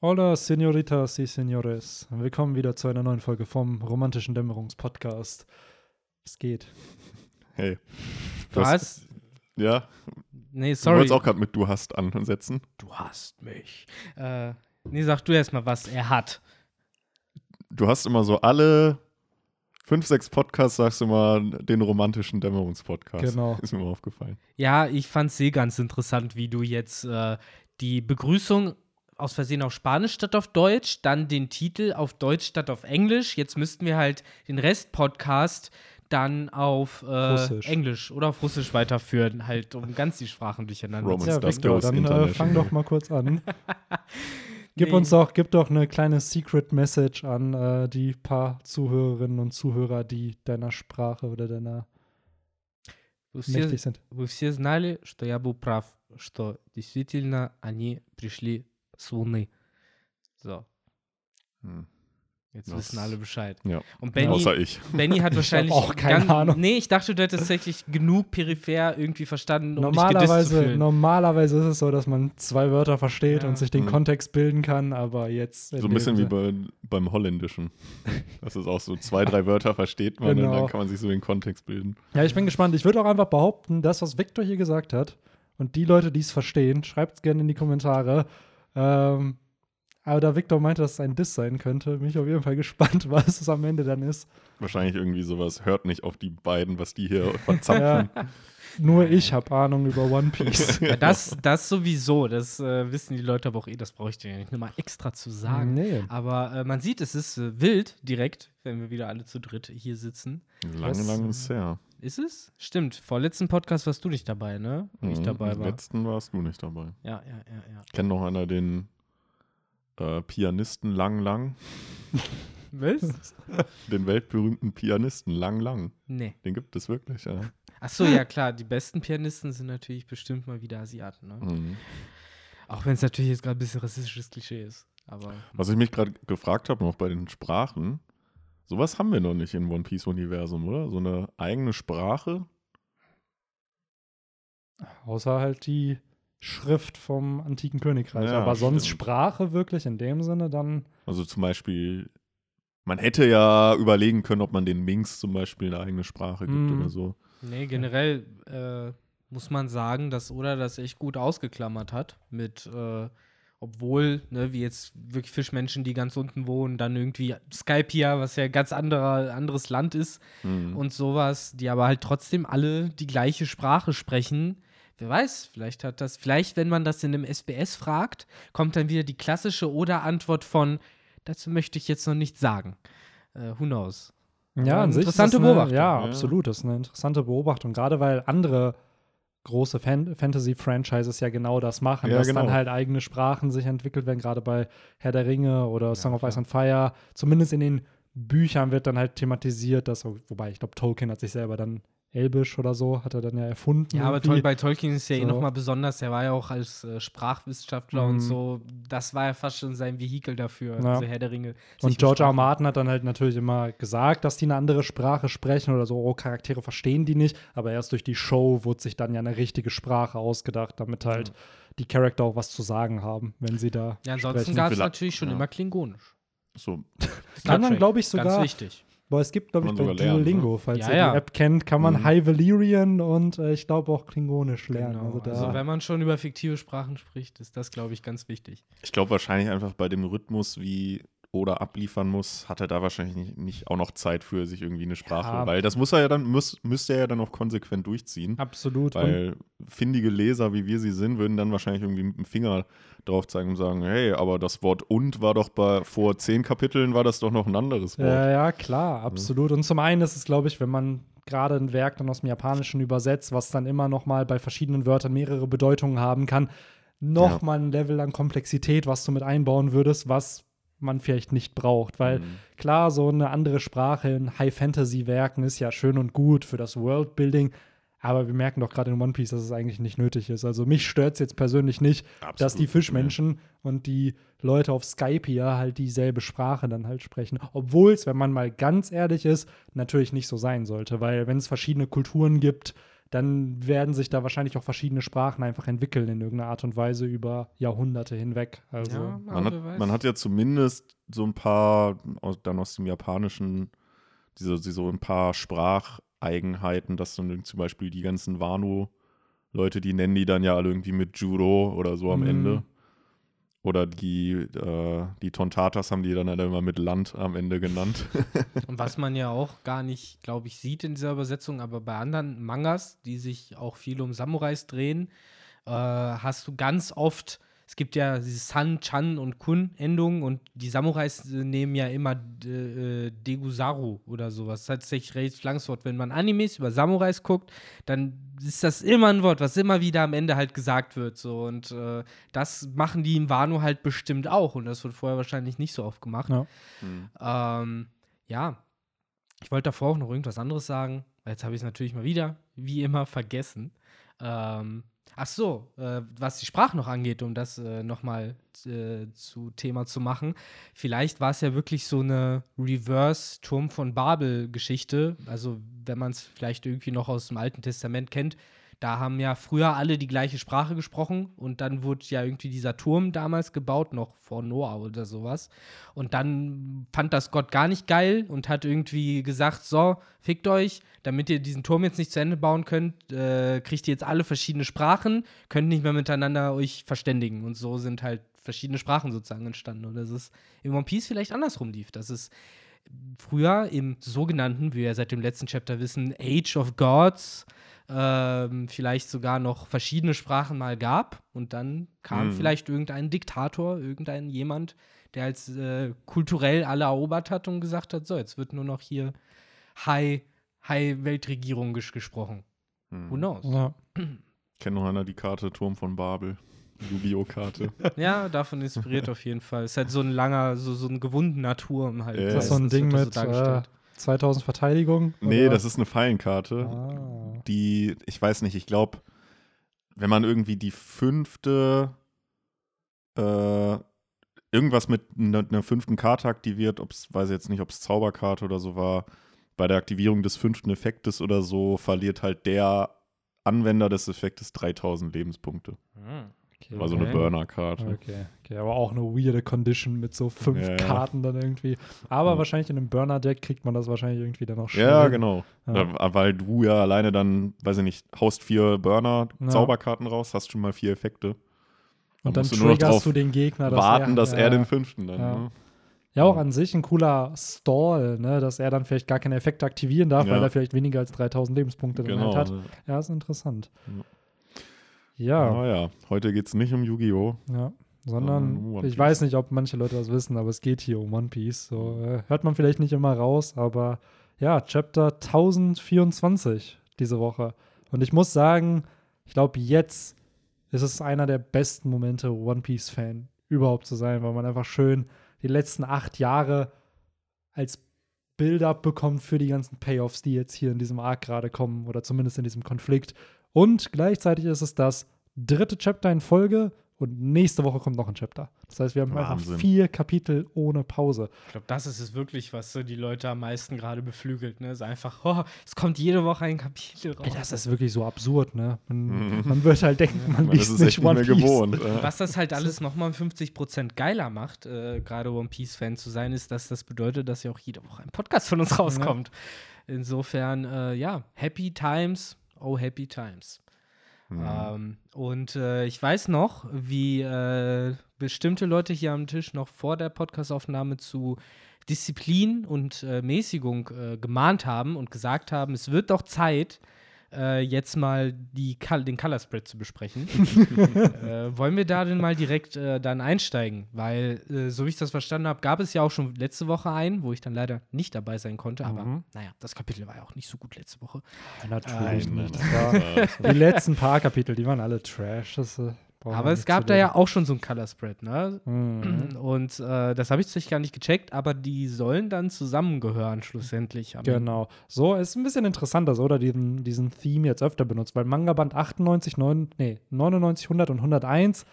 Hola, Senoritas y Senores. Willkommen wieder zu einer neuen Folge vom Romantischen Dämmerungspodcast. Es geht. Hey. Du hast- Was? Ja, Nee, du sorry. wolltest auch gerade mit Du hast ansetzen. Du hast mich. Äh, nee, sag du erst mal, was er hat. Du hast immer so alle fünf, sechs Podcasts, sagst du mal den romantischen Dämmerungspodcast. Genau. Ist mir mal aufgefallen. Ja, ich fand's eh ganz interessant, wie du jetzt äh, die Begrüßung aus Versehen auf Spanisch statt auf Deutsch, dann den Titel auf Deutsch statt auf Englisch. Jetzt müssten wir halt den Rest-Podcast dann auf äh, Russisch. Englisch oder auf Russisch weiterführen, halt, um ganz die Sprachen durcheinander Roman zu Ja, Stuff Victor, Goes dann äh, International. fang doch mal kurz an. Gib Nee. uns doch, gib doch eine kleine Secret Message an äh, die paar Zuhörerinnen und Zuhörer, die deiner Sprache oder deiner Вы все, mächtig sind. вы все знали, что я был прав, что действительно они пришли с Луны. So, Hm. jetzt Das- wissen alle Bescheid. Ja. Und Benny, Außer ich. Benny hat Ich hab wahrscheinlich auch keine ganz- Ahnung. Nee, ich dachte, du hättest tatsächlich genug peripher irgendwie verstanden, um dich gedisst zu Normalerweise, fühlen. normalerweise ist es so, dass man zwei Wörter versteht Ja. und sich den Mhm. Kontext bilden kann, aber jetzt. in So ein bisschen dem wie bei, beim Holländischen. Das ist auch so, zwei, drei Wörter versteht man und Genau. dann kann man sich so den Kontext bilden. Ja, ich bin gespannt. Ich würde auch einfach behaupten, das, was Victor hier gesagt hat, und die Leute, die es verstehen, schreibt es gerne in die Kommentare. Ähm, aber da Victor meinte, dass es ein Diss sein könnte, bin ich auf jeden Fall gespannt, was es am Ende dann ist. Wahrscheinlich irgendwie sowas, hört nicht auf die beiden, was die hier verzapfen. Nur ich habe Ahnung über One Piece. Ja, das, das sowieso, das äh, wissen die Leute aber auch eh, das brauche ich dir ja nicht nochmal extra zu sagen. nee. Aber äh, man sieht, es ist äh, wild direkt, wenn wir wieder alle zu dritt hier sitzen. Lange, lange ist her. Ist es? Stimmt. Vorletzten Podcast warst du nicht dabei, ne? Wo ich Mhm. dabei Im war. letzten warst du nicht dabei. Ja, ja, ja, ja. Kennt noch einer den äh, Pianisten Lang Lang? Was? Den weltberühmten Pianisten Lang Lang. Nee. Den gibt es wirklich, ja. Ach so, ja klar, die besten Pianisten sind natürlich bestimmt mal wieder Asiaten, ne? Mhm. Auch wenn es natürlich jetzt gerade ein bisschen rassistisches Klischee ist. Aber Was ich mich gerade gefragt habe, noch bei den Sprachen, sowas haben wir noch nicht im One Piece-Universum, oder? So eine eigene Sprache? Außer halt die Schrift vom antiken Königreich. Ja, aber sonst stimmt. Sprache wirklich in dem Sinne dann. Also zum Beispiel, man hätte ja überlegen können, ob man den Minks zum Beispiel eine eigene Sprache gibt Mhm. oder so. nee, generell äh, muss man sagen, dass Oda das echt gut ausgeklammert hat. Mit, äh, obwohl, ne, wie jetzt wirklich Fischmenschen, die ganz unten wohnen, dann irgendwie Skypia, was ja ein ganz anderer, anderes Land ist, Mhm. und sowas, die aber halt trotzdem alle die gleiche Sprache sprechen. Wer weiß, vielleicht hat das, vielleicht, wenn man das in einem SBS fragt, kommt dann wieder die klassische Oder-Antwort von, dazu möchte ich jetzt noch nichts sagen. Äh, who knows? Ja, Aber an sich ist interessante das eine, Beobachtung. Ja, Ja. absolut. Das ist eine interessante Beobachtung. Gerade weil andere große Fan Fantasy-Franchises ja genau das machen, Ja, dass genau. dann halt eigene Sprachen sich entwickelt werden, gerade bei Herr der Ringe oder Song of. Ice and Fire. Zumindest in den Büchern wird dann halt thematisiert, dass, wobei ich glaube, Tolkien hat sich selber dann Elbisch oder so, hat er dann ja erfunden. Ja, aber irgendwie. Tol bei Tolkien ist ja eh So. nochmal besonders. Er war ja auch als äh, Sprachwissenschaftler Mhm. und so. Das war ja fast schon sein Vehikel dafür, Ja. also Herr der Ringe. Und George R. Martin hat dann halt natürlich immer gesagt, dass die eine andere Sprache sprechen oder so, oh, Charaktere verstehen die nicht, aber erst durch die Show wurde sich dann ja eine richtige Sprache ausgedacht, damit halt die Charakter auch was zu sagen haben, wenn sie da Ja, ansonsten gab es natürlich schon ja. immer Klingonisch. So, Kann man, glaube ich, sogar, Ganz wichtig. Boah, es gibt, glaube ich, bei Duolingo, falls Ja, ihr ja. die App kennt, kann man Mhm. High Valyrian und äh, ich glaube auch Klingonisch lernen. Genau. Also da, Also, wenn man schon über fiktive Sprachen spricht, ist das, glaube ich, ganz wichtig. ich glaube wahrscheinlich einfach bei dem Rhythmus, wie Oda abliefern muss, hat er da wahrscheinlich nicht, nicht auch noch Zeit für sich irgendwie eine Sprache, Ja. weil das muss er ja dann, muss, müsste er ja dann auch konsequent durchziehen. absolut. Und Weil findige Leser, wie wir sie sind, würden dann wahrscheinlich irgendwie mit dem Finger drauf zeigen und sagen, hey, aber das Wort und war doch bei vor zehn Kapiteln war das doch noch ein anderes Wort. Ja, ja, klar, absolut. Und zum einen ist es, glaube ich, wenn man gerade ein Werk dann aus dem Japanischen übersetzt, was dann immer noch mal bei verschiedenen Wörtern mehrere Bedeutungen haben kann, noch Ja. mal ein Level an Komplexität, was du mit einbauen würdest, was man vielleicht nicht braucht. Weil Mhm. klar, so eine andere Sprache in High-Fantasy-Werken ist ja schön und gut für das Worldbuilding, aber wir merken doch gerade in One Piece, dass es eigentlich nicht nötig ist. Also mich stört es jetzt persönlich nicht, dass die Absolut, Fischmenschen und die Leute auf Skype hier halt dieselbe Sprache dann halt sprechen. Obwohl es, wenn man mal ganz ehrlich ist, natürlich nicht so sein sollte. Weil wenn es verschiedene Kulturen gibt, dann werden sich da wahrscheinlich auch verschiedene Sprachen einfach entwickeln in irgendeiner Art und Weise über Jahrhunderte hinweg. Also, Ja, Man hat, man hat ja zumindest so ein paar, aus, dann aus dem Japanischen, diese, die so ein paar Spracheigenheiten, dass dann zum Beispiel die ganzen Wano-Leute, die nennen die dann ja alle irgendwie mit Juro oder so am Mhm. Ende. Oder die, äh, die Tontatas haben die dann halt immer mit Land am Ende genannt. Und was man ja auch gar nicht, glaube ich, sieht in dieser Übersetzung, aber bei anderen Mangas, die sich auch viel um Samurais drehen, äh, hast du ganz oft, es gibt ja diese San, Chan und Kun-Endungen und die Samurais äh, nehmen ja immer äh, Degusaru oder sowas. Das ist tatsächlich recht langes Wort. Wenn man Animes über Samurais guckt, dann ist das immer ein Wort, was immer wieder am Ende halt gesagt wird. So. Und äh, das machen die in Wano halt bestimmt auch. Und das wird vorher wahrscheinlich nicht so oft gemacht. Ja. Hm. Ähm, ja, ich wollte davor auch noch irgendwas anderes sagen. Jetzt habe ich es natürlich mal wieder, wie immer, vergessen. Ähm, ach so, äh, was die Sprache noch angeht, um das äh, nochmal äh, zu Thema zu machen. Vielleicht war es ja wirklich so eine Reverse-Turm von Babel-Geschichte. Also, wenn man es vielleicht irgendwie noch aus dem Alten Testament kennt. Da haben ja früher alle die gleiche Sprache gesprochen und dann wurde ja irgendwie dieser Turm damals gebaut, noch vor Noah oder sowas. Und dann fand das Gott gar nicht geil und hat irgendwie gesagt: So, fickt euch, damit ihr diesen Turm jetzt nicht zu Ende bauen könnt, äh, kriegt ihr jetzt alle verschiedene Sprachen, könnt nicht mehr miteinander euch verständigen. Und so sind halt verschiedene Sprachen sozusagen entstanden. Und das ist in One Piece vielleicht andersrum lief. Das ist früher im sogenannten, wie wir ja seit dem letzten Chapter wissen, Age of Gods ähm, vielleicht sogar noch verschiedene Sprachen mal gab und dann kam Mhm. vielleicht irgendein Diktator, irgendein jemand, der als äh, kulturell alle erobert hat und gesagt hat, so, jetzt wird nur noch hier High, High Weltregierung ges gesprochen. Hm. Who knows? ja. Kennt noch einer die Karte Turm von Babel? Yu-Gi-Oh! Karte. Ja, davon inspiriert auf jeden Fall. Ist halt so ein langer, so, so ein gewundener Turm halt. Ist Ist das so ein Ding mit so äh, dargestellt. 2000 Verteidigung? nee, oder? das ist eine Fallenkarte. Ah. die, ich weiß nicht, ich glaube, wenn man irgendwie die fünfte, äh, irgendwas mit einer, einer fünften Karte aktiviert, ob's, weiß ich jetzt nicht, ob es Zauberkarte oder so war, bei der Aktivierung des fünften Effektes oder so, verliert halt der Anwender des Effektes 3000 Lebenspunkte. Hm. Okay. Also eine Okay. Burner-Karte. Okay, okay, aber auch eine weirde Condition mit so fünf Ja. Karten dann irgendwie. Aber Ja. wahrscheinlich in einem Burner-Deck kriegt man das wahrscheinlich irgendwie dann auch schnell. Ja, genau. Ja. Da, weil du ja alleine dann, weiß ich nicht, haust vier. Burner-Zauberkarten raus, hast schon mal vier Effekte. Und dann noch triggerst du den Gegner. dass Warten, er, dass er den fünften dann. Ja. Ne? Ja, auch an sich ein cooler Stall, ne? dass er dann vielleicht gar keine Effekte aktivieren darf, Ja. weil er vielleicht weniger als 3000 Lebenspunkte dann Genau. halt hat. Ja, ist interessant. Ja. Ja, Aber ja, heute geht es nicht um Yu-Gi-Oh! ja. Sondern, um ich weiß nicht, ob manche Leute das wissen, aber es geht hier um One Piece. So, äh, hört man vielleicht nicht immer raus, aber ja, Chapter 1024 diese Woche. Und ich muss sagen, ich glaube, jetzt ist es einer der besten Momente, One Piece-Fan überhaupt zu sein, weil man einfach schön die letzten acht Jahre als Build-up bekommt für die ganzen Payoffs, die jetzt hier in diesem Arc gerade kommen oder zumindest in diesem Konflikt. Und gleichzeitig ist es das dritte Chapter in Folge und nächste Woche kommt noch ein Chapter. Das heißt, wir haben einfach vier Kapitel ohne Pause. Ich glaube, das ist es wirklich, was so die Leute am meisten gerade beflügelt. Ne? Es ist einfach, oh, es kommt jede Woche ein Kapitel raus. Ey, das ist wirklich so absurd, ne? Man, Mhm. man wird halt denken, man Man ist liest es nicht echt nicht One mehr Piece. gewohnt. äh. Was das halt alles nochmal 50% geiler macht, äh, gerade One Piece-Fan zu sein, ist, dass das bedeutet, dass ja auch jede Woche ein Podcast von uns rauskommt. Insofern, äh, ja, Happy Times, oh Happy Times. Mhm. Ähm, und äh, ich weiß noch, wie äh, bestimmte Leute hier am Tisch noch vor der Podcastaufnahme zu Disziplin und äh, Mäßigung äh, gemahnt haben und gesagt haben, es wird doch Zeit, äh, jetzt mal die den Color Spread zu besprechen. äh, wollen wir da denn mal direkt äh, dann einsteigen? Weil, äh, so wie ich das verstanden habe, gab es ja auch schon letzte Woche einen, wo ich dann leider nicht dabei sein konnte. Aber Mhm. naja, das Kapitel war ja auch nicht so gut letzte Woche. Ja, natürlich Nein, nicht. war, die letzten paar Kapitel, die waren alle Trash. Das, äh, brauchen Aber es gab da ja auch schon so ein Color Spread, ne? Mhm. Und äh, das habe ich tatsächlich gar nicht gecheckt, aber die sollen dann zusammengehören schlussendlich. Ende. Genau. So, ist ein bisschen interessanter, so, oder diesen, diesen Theme jetzt öfter benutzt, weil Manga Band 98, 9, nee, 99, 100 und 101,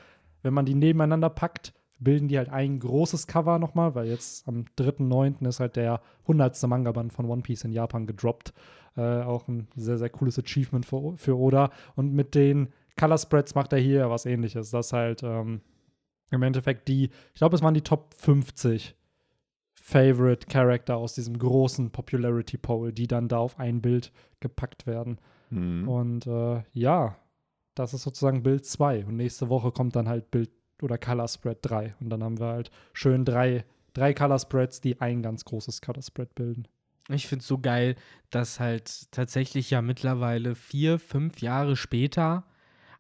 wenn man die nebeneinander packt, bilden die halt ein großes Cover nochmal, weil jetzt am 3.9. ist halt der 100. Manga-Band von One Piece in Japan gedroppt. Äh, auch ein sehr, sehr cooles Achievement für, für Oda. Und mit den Color Spreads macht er hier was ähnliches. Das halt ähm, im Endeffekt die, ich glaube, es waren die Top 50 Favorite Character aus diesem großen Popularity Poll, die dann da auf ein Bild gepackt werden. Mhm. Und äh, ja, das ist sozusagen Bild 2. Und nächste Woche kommt dann halt Bild oder Color Spread 3. Und dann haben wir halt schön drei, drei Color Spreads, die ein ganz großes Color Spread bilden. Ich finde es so geil, dass halt tatsächlich ja mittlerweile vier, fünf Jahre später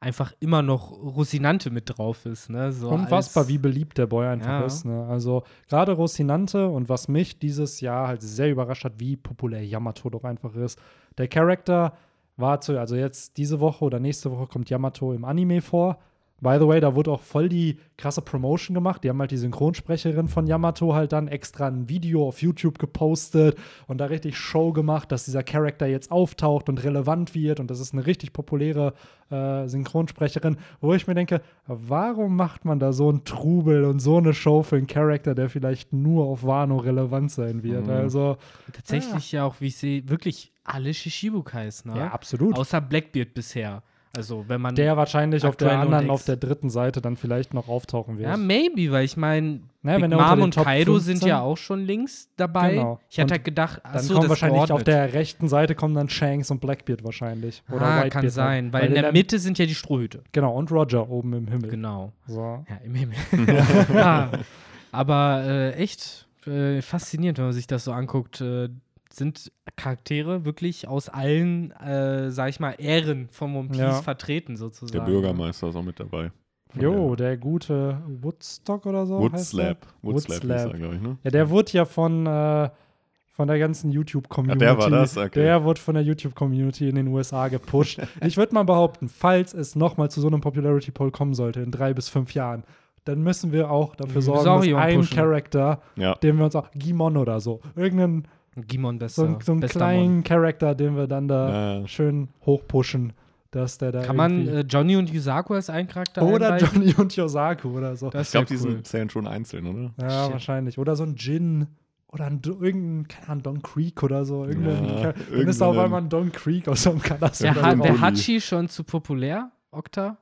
einfach immer noch Rosinante mit drauf ist. Ne? So Unfassbar, als- wie beliebt der Boy einfach Ja. ist. Ne? Also gerade Rocinante und was mich dieses Jahr halt sehr überrascht hat, wie populär Yamato doch einfach ist. Der Charakter war zu, also jetzt diese Woche oder nächste Woche kommt Yamato im Anime vor. By the way, da wurde auch voll die krasse Promotion gemacht. Die haben halt die Synchronsprecherin von Yamato halt dann extra ein Video auf YouTube gepostet und da richtig Show gemacht, dass dieser Charakter jetzt auftaucht und relevant wird. Und das ist eine richtig populäre äh, Synchronsprecherin, wo ich mir denke, warum macht man da so einen Trubel und so eine Show für einen Charakter, der vielleicht nur auf Wano relevant sein wird? Mhm. Also, Tatsächlich ja auch, wie ich sehe, wirklich alle Shishibukais, ne? ja, absolut. Außer Blackbeard bisher. Also, wenn man. der wahrscheinlich auf der anderen, auf der dritten Seite dann vielleicht noch auftauchen wird. ja, maybe, weil ich meine, Ja, Big Mom den und Top Kaido 15 sind ja auch schon links dabei. Genau. Ich hatte Und halt gedacht, Dann achso, kommen das wahrscheinlich auf geordnet. der rechten Seite kommen dann Shanks und Blackbeard wahrscheinlich. Oder ah, Whitebeard kann dann. sein, weil, in der Mitte sind ja die Strohhüte. Genau, und Roger oben im Himmel. Genau. So. Ja, im Himmel. ja. Aber äh, echt äh, faszinierend, wenn man sich das so anguckt. Äh, sind Charaktere wirklich aus allen, äh, sag ich mal, Ehren von One Piece Ja. vertreten, sozusagen. Der Bürgermeister ist auch mit dabei. Jo, der der gute Woodstock oder so. Woodslap. Woodslap Woodslap. er, glaube ich, ne? Ja, der wurde ja von, äh, von der ganzen YouTube-Community. Ah, der war das? Okay. Der wurde von der YouTube-Community in den USA gepusht. ich würde mal behaupten, falls es nochmal zu so einem Popularity Poll kommen sollte in drei bis fünf Jahren, dann müssen wir auch dafür Wir sorgen, dass ein. Charakter, Ja. den wir uns auch, Gimon oder so, irgendeinen Gimon so, besser. einen- so einen kleinen Charakter, den wir dann da Ja, ja. schön hochpushen, dass der da. Kann man äh, Johnny und Yusaku als einen Charakter oder einreichen? Johnny und Yosaku oder so. Das Ich glaube, wär die cool. sind, zählen schon einzeln, oder? Ja, Shit. wahrscheinlich. Oder so ein Jin. Oder ein, irgendein, keine Ahnung, Don Creek oder so. Irgendein, Ja, dann ist da auf einmal ein Don Creek aus so einem. Ja, Ja, ha Bulli. Wäre Hachi schon zu populär, Okta?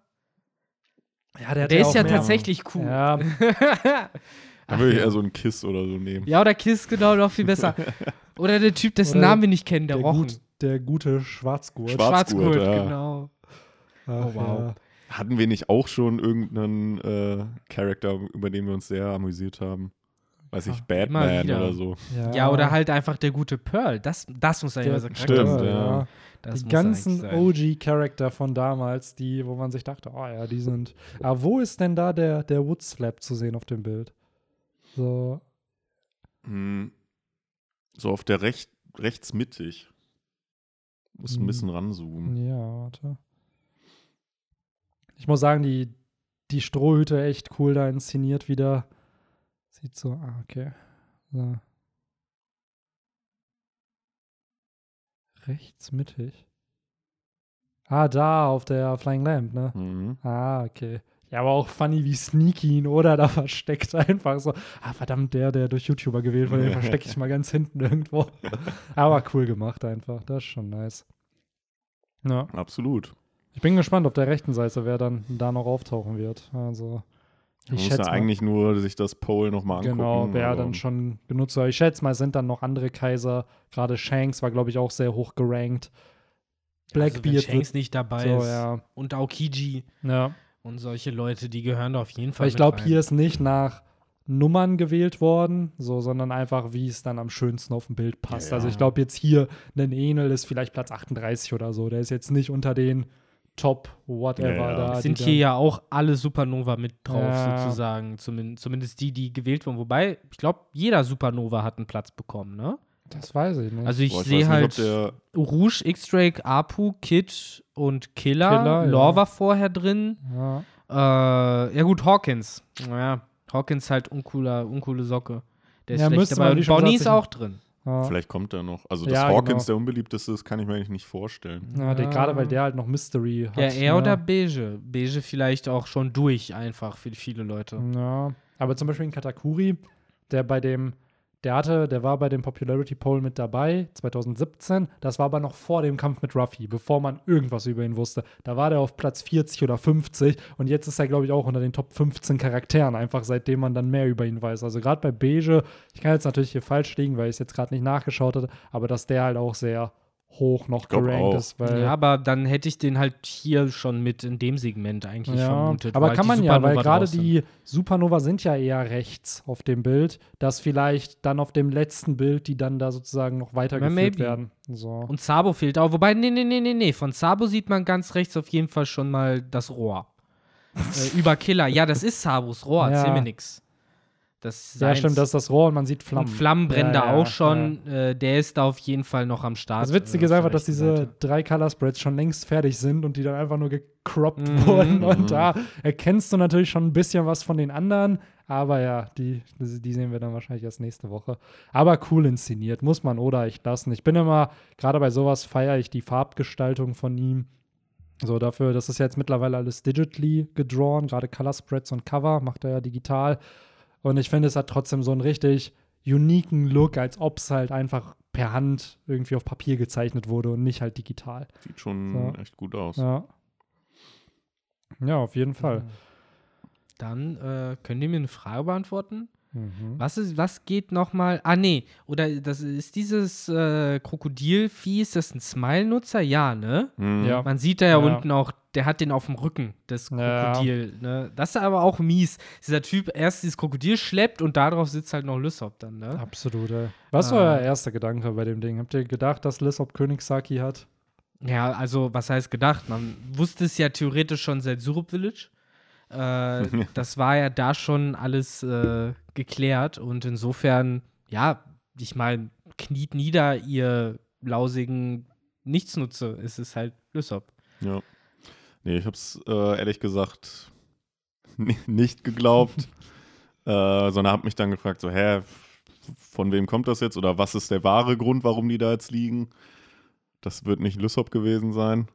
ja, der, Der ist auch ja mehr- tatsächlich cool. Ja, Dann würde ich eher so einen Kiss oder so nehmen. Ja, oder Kiss, genau, noch viel besser. Oder der Typ, dessen Oder Namen wir nicht kennen, der, der, Rochen. gut, der gute Schwarzgurt. Schwarz- Schwarzgurt, ja. genau. Ach, Oh, wow. ja. Hatten wir nicht auch schon irgendeinen äh, Charakter, über den wir uns sehr amüsiert haben? Weiß ich, Ja, Batman oder so. Ja, oder halt einfach der gute Pearl. Das, das muss eigentlich der, unser Stimmt, Charakter sein. ja. Das die ganzen sein. OG-Charakter von damals, die, wo man sich dachte, oh ja, die sind. Aber wo ist denn da der, der Woodslap zu sehen auf dem Bild? So, Hm. So auf der recht, rechts mittig. Muss ein Hm. bisschen ranzoomen. ja, warte. Ich muss sagen, die, die Strohhüte echt cool da inszeniert wieder. Sieht so, ah, okay. So. Rechts mittig. Ah, da auf der Flying Lamp, ne? Mhm. Ah, okay. Ja, aber auch funny, wie sneaky ihn oder da versteckt einfach so. Ah, verdammt, der, der durch YouTuber gewählt wurde, den verstecke ich mal ganz hinten irgendwo. aber cool gemacht einfach. Das ist schon nice. Ja. Absolut. Ich bin gespannt, ob der rechten Seite, wer dann da noch auftauchen wird. Also, Man ich muss schätze ja mal, eigentlich nur sich das Poll nochmal angucken. genau, wer aber- dann schon genutzt hat. Ich schätze mal, es sind dann noch andere Kaiser. Gerade Shanks war, glaube ich, auch sehr hoch gerankt. also, wenn Blackbeard Shanks nicht dabei so, ist. ja. Und Aokiji ja. Und solche Leute, die gehören da auf jeden Fall ich glaube, hier ist nicht nach Nummern gewählt worden, so, sondern einfach, wie es dann am schönsten auf dem Bild passt. Ja, Also ich glaube jetzt hier, ein Enel ist vielleicht Platz 38 oder so. Der ist jetzt nicht unter den Top whatever Ja, da. Es sind hier ja auch alle Supernova mit drauf, Ja. sozusagen. Zumin zumindest die, die gewählt wurden. Wobei, ich glaube, jeder Supernova hat einen Platz bekommen, ne? Das weiß ich nicht. Also ich sehe halt nicht, Rouge, X-Drake, Apu, Kid und Killer. Killer, ja. Lore war vorher drin. ja. Äh, ja gut, Hawkins. Naja, Hawkins halt uncooler, uncoole Socke. Der ist Ja, schlecht schon Bonnie ist auch drin. Ja. vielleicht kommt er noch. Also, dass Ja, Hawkins genau. der unbeliebteste ist, kann ich mir eigentlich nicht vorstellen. Ja, der, Ja. gerade weil der halt noch Mystery hat. Ja, er ne? oder Beige. Beige vielleicht auch schon durch einfach für viele Leute. Ja. Aber zum Beispiel in Katakuri, der bei dem, der hatte, der war bei dem Popularity Poll mit dabei, 2017. Das war aber noch vor dem Kampf mit Ruffy, bevor man irgendwas über ihn wusste. Da war der auf Platz 40 oder 50 und jetzt ist er, glaube ich, auch unter den Top 15 Charakteren, einfach seitdem man dann mehr über ihn weiß. Also gerade bei Beige, ich kann jetzt natürlich hier falsch liegen, weil ich es jetzt gerade nicht nachgeschaut hatte, aber dass der halt auch sehr hoch noch gerankt ist. Weil ja, aber dann hätte ich den halt hier schon mit in dem Segment eigentlich Ja, vermutet. aber kann man ja, weil gerade die Supernova sind ja eher rechts auf dem Bild, dass vielleicht dann auf dem letzten Bild die dann da sozusagen noch weitergeführt maybe. werden. So. Und Sabo fehlt auch. Wobei, nee, nee, nee, nee, nee. Von Sabo sieht man ganz rechts auf jeden Fall schon mal das Rohr. äh, über Killer. Ja, das ist Sabos Rohr. Ja. Erzähl mir nix. Das ist ja, stimmt, das ist das Rohr und man sieht Flammen. Flammen. Flammen brennen Ja, da ja, auch schon. Äh, der ist da auf jeden Fall noch am Start. Das Witzige äh, ist einfach, dass diese Seite. drei Color Spreads schon längst fertig sind und die dann einfach nur gecroppt Mhm. wurden. Und da erkennst du natürlich schon ein bisschen was von den anderen. Aber ja, die, die sehen wir dann wahrscheinlich erst nächste Woche. Aber cool inszeniert, muss man oder echt lassen. Ich bin immer, gerade bei sowas feiere ich die Farbgestaltung von ihm. So dafür, das ist jetzt mittlerweile alles digitally gedrawn, gerade Color Spreads und Cover macht er ja digital. Und ich finde, es hat trotzdem so einen richtig uniken Look, als ob es halt einfach per Hand irgendwie auf Papier gezeichnet wurde und nicht halt digital. Sieht schon So. echt gut aus. Ja. Ja, auf jeden Fall. Dann äh, könnt ihr mir eine Frage beantworten. Mhm. Was, ist, was geht nochmal? Ah, nee. Oder das ist dieses äh, Krokodilvieh, ist das ein Smile-Nutzer? Ja, ne? Mhm. Ja. Man sieht da ja, Ja. unten auch, der hat den auf dem Rücken, das Ja. Krokodil. Ne? Das ist aber auch mies. Dieser Typ erst dieses Krokodil schleppt und darauf sitzt halt noch Lysop dann, ne? Absolut, ey. Was Ah. war euer erster Gedanke bei dem Ding? Habt ihr gedacht, dass Lissop Königssaki hat? Ja, also, was heißt gedacht? Man wusste es ja theoretisch schon seit Syrup Village. Äh, das war ja da schon alles äh, geklärt und insofern, ja, ich meine, kniet nieder, ihr lausigen Nichtsnutze. Es ist halt Lysop. Ja. Nee, ich hab's äh, ehrlich gesagt ni- nicht geglaubt, äh, sondern hab mich dann gefragt, so, hä, von wem kommt das jetzt oder was ist der wahre Grund, warum die da jetzt liegen? Das wird nicht Lysop gewesen sein.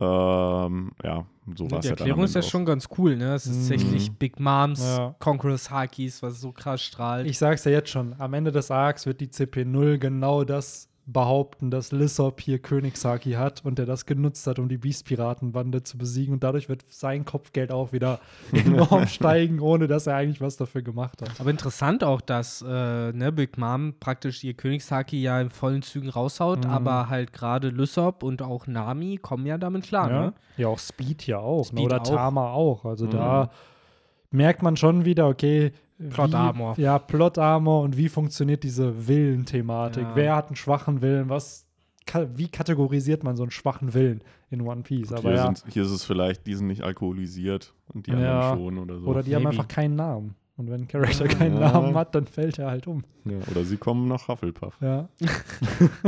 Ähm, ja, so war es Die ja dann am Erklärung ist ja schon ganz cool, ne? Es ist Mhm. tatsächlich Big Moms, Ja. Conqueror's Hakis, was so krass strahlt. Ich sag's ja jetzt schon, am Ende des Arcs wird die CP0 genau das behaupten, dass Lissop hier Königssaki hat und der das genutzt hat, um die Beast-Piratenbande zu besiegen und dadurch wird sein Kopfgeld auch wieder enorm steigen, ohne dass er eigentlich was dafür gemacht hat. Aber interessant auch, dass äh, ne, Big Mom praktisch ihr Königshaki ja in vollen Zügen raushaut, Mhm. aber halt gerade Lysop und auch Nami kommen ja damit klar, ja. ne? ja, auch Speed ja auch. Speed ne? Oder auch. Tama auch. Also Mhm. da merkt man schon wieder, okay, Plot wie, Armor. Ja, Plot Armor und wie funktioniert diese Willen-Thematik? Ja. Wer hat einen schwachen Willen? Was, ka wie kategorisiert man so einen schwachen Willen in One Piece? Aber hier, ja, sind, hier ist es vielleicht, die sind nicht alkoholisiert und die Ja. anderen schon oder so. oder die haben maybe. einfach keinen Namen. Und wenn ein Charakter Ja. keinen Namen hat, dann fällt er halt um. ja, oder sie kommen nach Hufflepuff. Ja.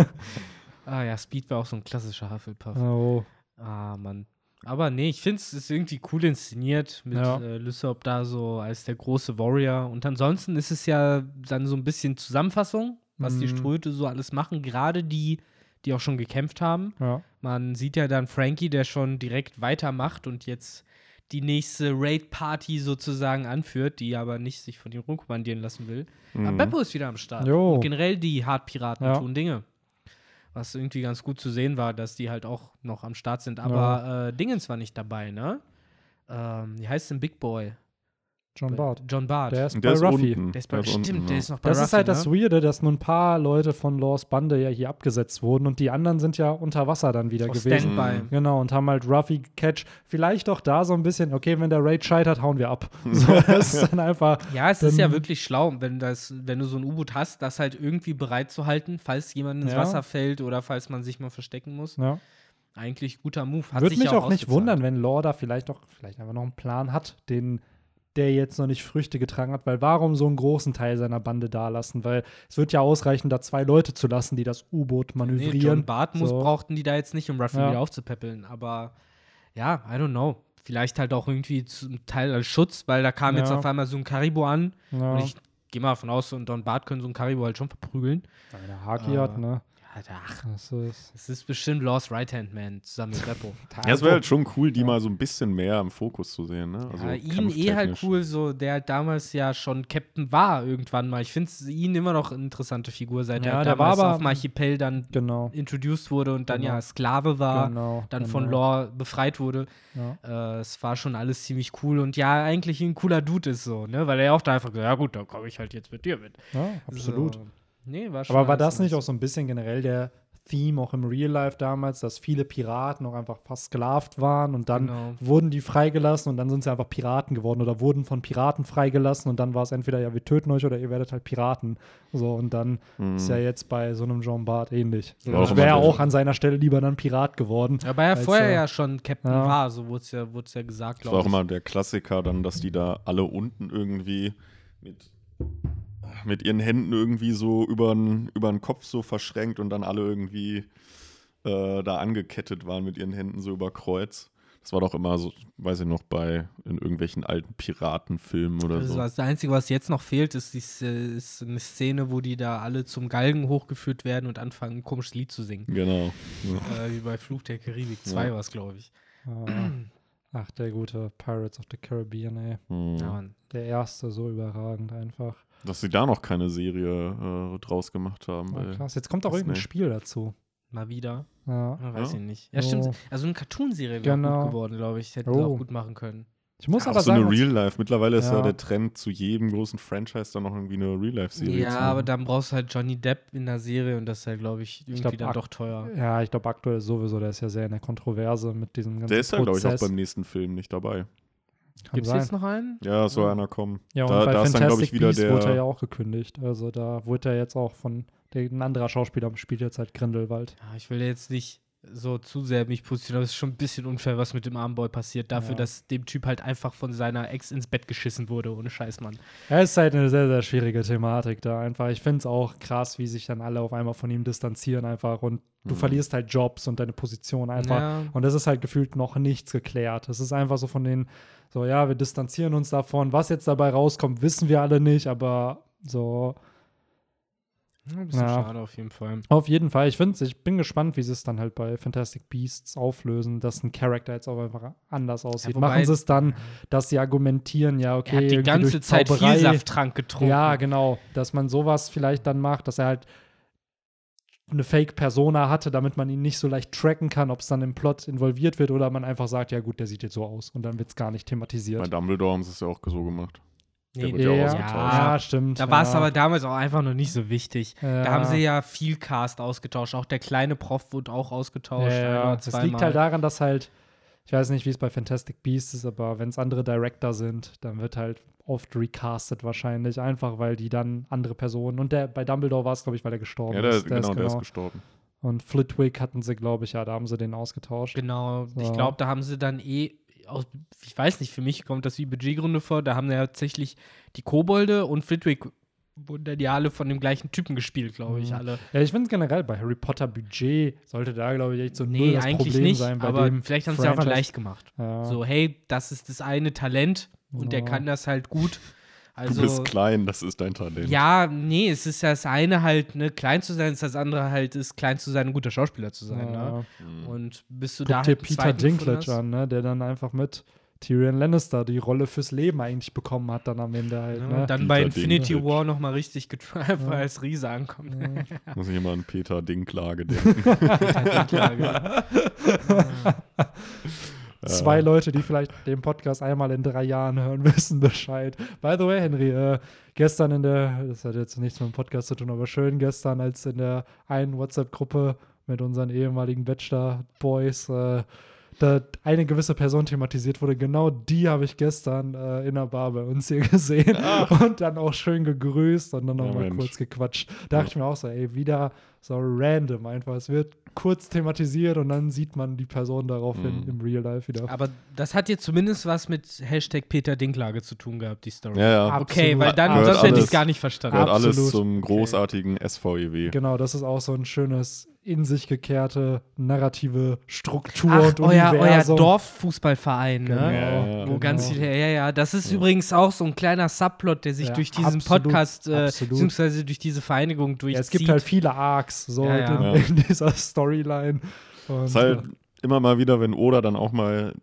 Ah ja, Speed war auch so ein klassischer Hufflepuff. Oh. Ah, Mann. Aber nee, ich finde es ist irgendwie cool inszeniert mit Ja. äh, Lysop da so als der große Warrior. Und ansonsten ist es ja dann so ein bisschen Zusammenfassung, was die Mhm. Ströte so alles machen. Gerade die, die auch schon gekämpft haben. Ja. Man sieht ja dann Frankie, der schon direkt weitermacht und jetzt die nächste Raid-Party sozusagen anführt, die aber nicht sich von ihm rumkommandieren lassen will. Aber Mhm. Beppo ist wieder am Start. Jo. Und generell die Hartpiraten Ja. tun Dinge. Was irgendwie ganz gut zu sehen war, dass die halt auch noch am Start sind. Aber äh, Dingens war nicht dabei, ne? Ähm, wie heißt denn Big Boy? John Bart. John Bart. Der ist Und bei der ist Ruffy. unten. Der ist bei, stimmt, unten, der ja. ist noch bei Das Ruffy, ist halt das ne? Weirde, dass nur ein paar Leute von Laws Bande ja hier abgesetzt wurden und die anderen sind ja unter Wasser dann wieder Auf gewesen. Standby. Genau, und haben halt Ruffy Catch. Vielleicht auch da so ein bisschen, okay, wenn der Raid scheitert, hauen wir ab. So, das ist dann einfach. Ja, es ist ja wirklich schlau, wenn, das, wenn du so ein U-Boot hast, das halt irgendwie bereit zu halten, falls jemand ins Ja. Wasser fällt oder falls man sich mal verstecken muss. Ja. Eigentlich guter Move. Hat Würde sich mich ja auch nicht wundern, wenn Law da vielleicht auch vielleicht einfach noch einen Plan hat, den der jetzt noch nicht Früchte getragen hat, weil warum so einen großen Teil seiner Bande da lassen? Weil es wird ja ausreichen, da zwei Leute zu lassen, die das U-Boot Nee, manövrieren. John Bart muss, So. brauchten die da jetzt nicht, um Ruffy Ja. wieder aufzupäppeln. Aber ja, I don't know. Vielleicht halt auch irgendwie zum Teil als Schutz, weil da kam jetzt Ja. auf einmal so ein Karibo an. ja. Und ich gehe mal davon aus, so ein Don Bart können so ein Karibo halt schon verprügeln. Wenn er Haki Äh, hat, ne? Ach, Das ist, es ist bestimmt Lost Right Hand Man zusammen mit Repo. Ja, es wäre halt schon cool, die mal so ein bisschen mehr im Fokus zu sehen. Ne? Also ja, ihn eh halt cool, so der halt damals ja schon Captain war irgendwann mal. Ich finde ihn immer noch eine interessante Figur, seit Ja, er der damals war aber- auf dem Archipel dann genau. introduced wurde und dann Genau. ja Sklave war, genau dann genau. von Lore befreit wurde. Ja. Äh, es war schon alles ziemlich cool und ja, eigentlich ein cooler Dude ist so, ne? Weil er auch da einfach gesagt, ja gut, dann komme ich halt jetzt mit dir mit. ja, absolut. So. Nee, war schon Aber war das nicht auch so ein bisschen generell der Theme auch im Real Life damals, dass viele Piraten auch einfach versklavt waren und dann Genau. wurden die freigelassen und dann sind sie einfach Piraten geworden oder wurden von Piraten freigelassen und dann war es entweder ja, wir töten euch oder ihr werdet halt Piraten. So und dann Mhm. ist ja jetzt bei so einem Jean Bart ähnlich. So, War auch ich wäre auch an seiner Stelle lieber dann Pirat geworden. Aber er als vorher er- ja schon Captain Ja. war, so wurde es ja, ja gesagt, Das war glaube auch ich. immer der Klassiker dann, dass die da alle unten irgendwie mit, mit ihren Händen irgendwie so über den Kopf so verschränkt und dann alle irgendwie äh, da angekettet waren mit ihren Händen so über Kreuz. Das war doch immer so, weiß ich noch, bei in irgendwelchen alten Piratenfilmen oder Das, so. das Einzige, was jetzt noch fehlt, ist, die, ist eine Szene, wo die da alle zum Galgen hochgeführt werden und anfangen, ein komisches Lied zu singen. Genau. Ja. äh, wie bei Fluch der Karibik 2 Ja. war es, glaube ich. Ah. Ach, der gute Pirates of the Caribbean, ey. Hm. Ja, Mann. Der erste, so überragend einfach. Dass sie da noch keine Serie äh, draus gemacht haben. Ja, weil- krass. Jetzt kommt auch Disney. irgendein Spiel dazu. Mal wieder. Ja. Ja, weiß Ja. ich nicht. Ja, Oh. stimmt. Also eine Cartoon-Serie wäre Genau. gut geworden, glaube ich. Hätten sie Oh. auch gut machen können. Ich muss auch aber so sagen, eine Real Life. Mittlerweile ist ja. Ja. der Trend zu jedem großen Franchise dann noch irgendwie eine Real Life-Serie Ja, zu aber dann brauchst du halt Johnny Depp in der Serie und das ist ja, glaube ich, irgendwie glaub, dann doch teuer. Ja, ich glaube aktuell sowieso, der ist ja sehr in der Kontroverse mit diesem ganzen Der ist ja, glaube ich, auch beim nächsten Film nicht dabei. Gibt es jetzt noch einen? Ja, soll Ja. einer kommen. Ja, und da, bei da ist dann, glaube ich, Fantastic wieder Beasts wurde er ja der. auch gekündigt. Also da wurde er jetzt auch von, der, ein anderer Schauspieler spielt jetzt halt Grindelwald. Ja, ich will jetzt nicht so zu sehr mich positionieren, aber es ist schon ein bisschen unfair, was mit dem Armboy passiert, dafür, Ja. dass dem Typ halt einfach von seiner Ex ins Bett geschissen wurde, ohne Scheiß, Mann. Ja, ist halt eine sehr, sehr schwierige Thematik da einfach. Ich finde es auch krass, wie sich dann alle auf einmal von ihm distanzieren einfach und du Mhm. verlierst halt Jobs und deine Position einfach. Ja. Und das ist halt gefühlt noch nichts geklärt. Es ist einfach so von den, so ja, wir distanzieren uns davon. Was jetzt dabei rauskommt, wissen wir alle nicht, aber so Ein bisschen Ja. schade auf jeden Fall. auf jeden Fall. Ich finde ich bin gespannt, wie sie es dann halt bei Fantastic Beasts auflösen, dass ein Charakter jetzt auch einfach anders aussieht. wobei- Machen sie es dann, dass sie argumentieren, ja, okay, er hat die ganze Zeit Zauberei- viel Safttrank getrunken. Ja, genau. Dass man sowas vielleicht dann macht, dass er halt eine Fake-Persona hatte, damit man ihn nicht so leicht tracken kann, ob es dann im Plot involviert wird oder man einfach sagt, ja gut, der sieht jetzt so aus und dann wird es gar nicht Bei thematisiert. Dumbledore haben sie es ja auch so gemacht. Der Nee, wird ja auch Ja, ausgetauscht. ja, stimmt. Da war es ja. aber damals auch einfach noch nicht so wichtig. Ja. Da haben sie ja viel Cast ausgetauscht. Auch der kleine Prof wurde auch ausgetauscht. Ja, das liegt halt daran, dass halt, ich weiß nicht, wie es bei Fantastic Beasts ist, aber wenn es andere Director sind, dann wird halt oft recastet wahrscheinlich, einfach weil die dann andere Personen und der bei Dumbledore war es, glaube ich, weil er gestorben Ja, der, ist. genau, der ist gestorben. Und Flitwick hatten sie, glaube ich, ja, da haben sie den ausgetauscht. Genau, ich So. glaube, da haben sie dann eh, aus, ich weiß nicht, für mich kommt das wie Budgetgründe vor, da haben ja tatsächlich die Kobolde und Flitwick wurden ja alle von dem gleichen Typen gespielt, glaube ich, Mhm. alle. Ja, ich finde generell bei Harry Potter Budget sollte da, glaube ich, echt so null Nee, das eigentlich Problem nicht, sein bei aber dem vielleicht haben sie es einfach leicht gemacht. Ja. So, hey, das ist das eine Talent und der Ja. kann das halt gut. Also, du bist klein, das ist dein Talent. ja, nee, es ist das eine halt, ne, klein zu sein, ist das andere halt, ist klein zu sein, ein guter Schauspieler zu sein, ne? Ja. Mhm. Und bist du Guck da dir halt Peter Dinklage an, ne, der dann einfach mit Tyrion Lannister die Rolle fürs Leben eigentlich bekommen hat, dann am Ende halt. Ja, Ne? und dann Peter bei Infinity Dinklage. War nochmal richtig getrieben, Ja. als Riese ankommt. Muss ich immer an Peter Dinklage denken. Dinklage. Zwei Leute, die vielleicht den Podcast einmal in drei Jahren hören, wissen Bescheid. By the way, Henry, äh, gestern in der, das hat jetzt nichts mit dem Podcast zu tun, aber schön gestern, als in der einen WhatsApp-Gruppe mit unseren ehemaligen Bachelor-Boys äh, da eine gewisse Person thematisiert wurde, genau die habe ich gestern äh, in der Bar bei uns hier gesehen und dann auch schön gegrüßt und dann Ja, nochmal Mensch. kurz gequatscht. Da dachte ich mir auch so, ey, wieder so random einfach. Es wird kurz thematisiert und dann sieht man die Person daraufhin Mhm. im Real Life wieder. Aber das hat jetzt zumindest was mit Hashtag Peter Dinklage zu tun gehabt, die Story. ja, ja. Okay, Absolut. weil dann, Gehört sonst hätte ich es alles- gar nicht verstanden. Gehört alles zum großartigen SVEW. Genau, das ist auch so ein schönes in sich gekehrte narrative Struktur Ach, und euer, euer Universum. Dorffußballverein, ne? Genau. Ja, ja, Wo ganz genau. viele, ja, ja, das ist übrigens auch so ein kleiner Subplot, der sich Ja, durch diesen absolut, Podcast, äh, absolut. beziehungsweise durch diese Vereinigung durchzieht. Ja, es gibt halt viele Arcs so Ja, ja. In, Ja. in dieser Storyline. Und, ist halt immer mal wieder, wenn Oda dann auch mal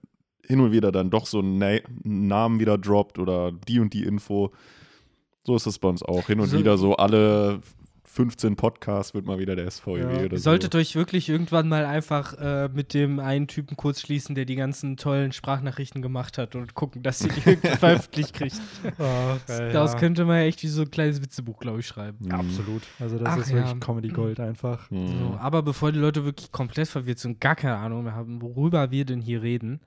hin und wieder dann doch so einen Na Namen wieder droppt oder die und die Info. So ist es bei uns auch. Hin und So- wieder so alle 15 Podcasts wird mal wieder der SVEW Ja. oder Ihr so. solltet euch wirklich irgendwann mal einfach äh, mit dem einen Typen kurz schließen, der die ganzen tollen Sprachnachrichten gemacht hat und gucken, dass ihr die irgendwie veröffentlicht kriegt. Ach, ey, Daraus ja. könnte man echt wie so ein kleines Witzebuch, glaube ich, schreiben. Mhm. Absolut. Also das Ach, ist wirklich ja. Comedy Gold einfach. Mhm. So, aber bevor die Leute wirklich komplett verwirrt sind und gar keine Ahnung mehr haben, worüber wir denn hier reden,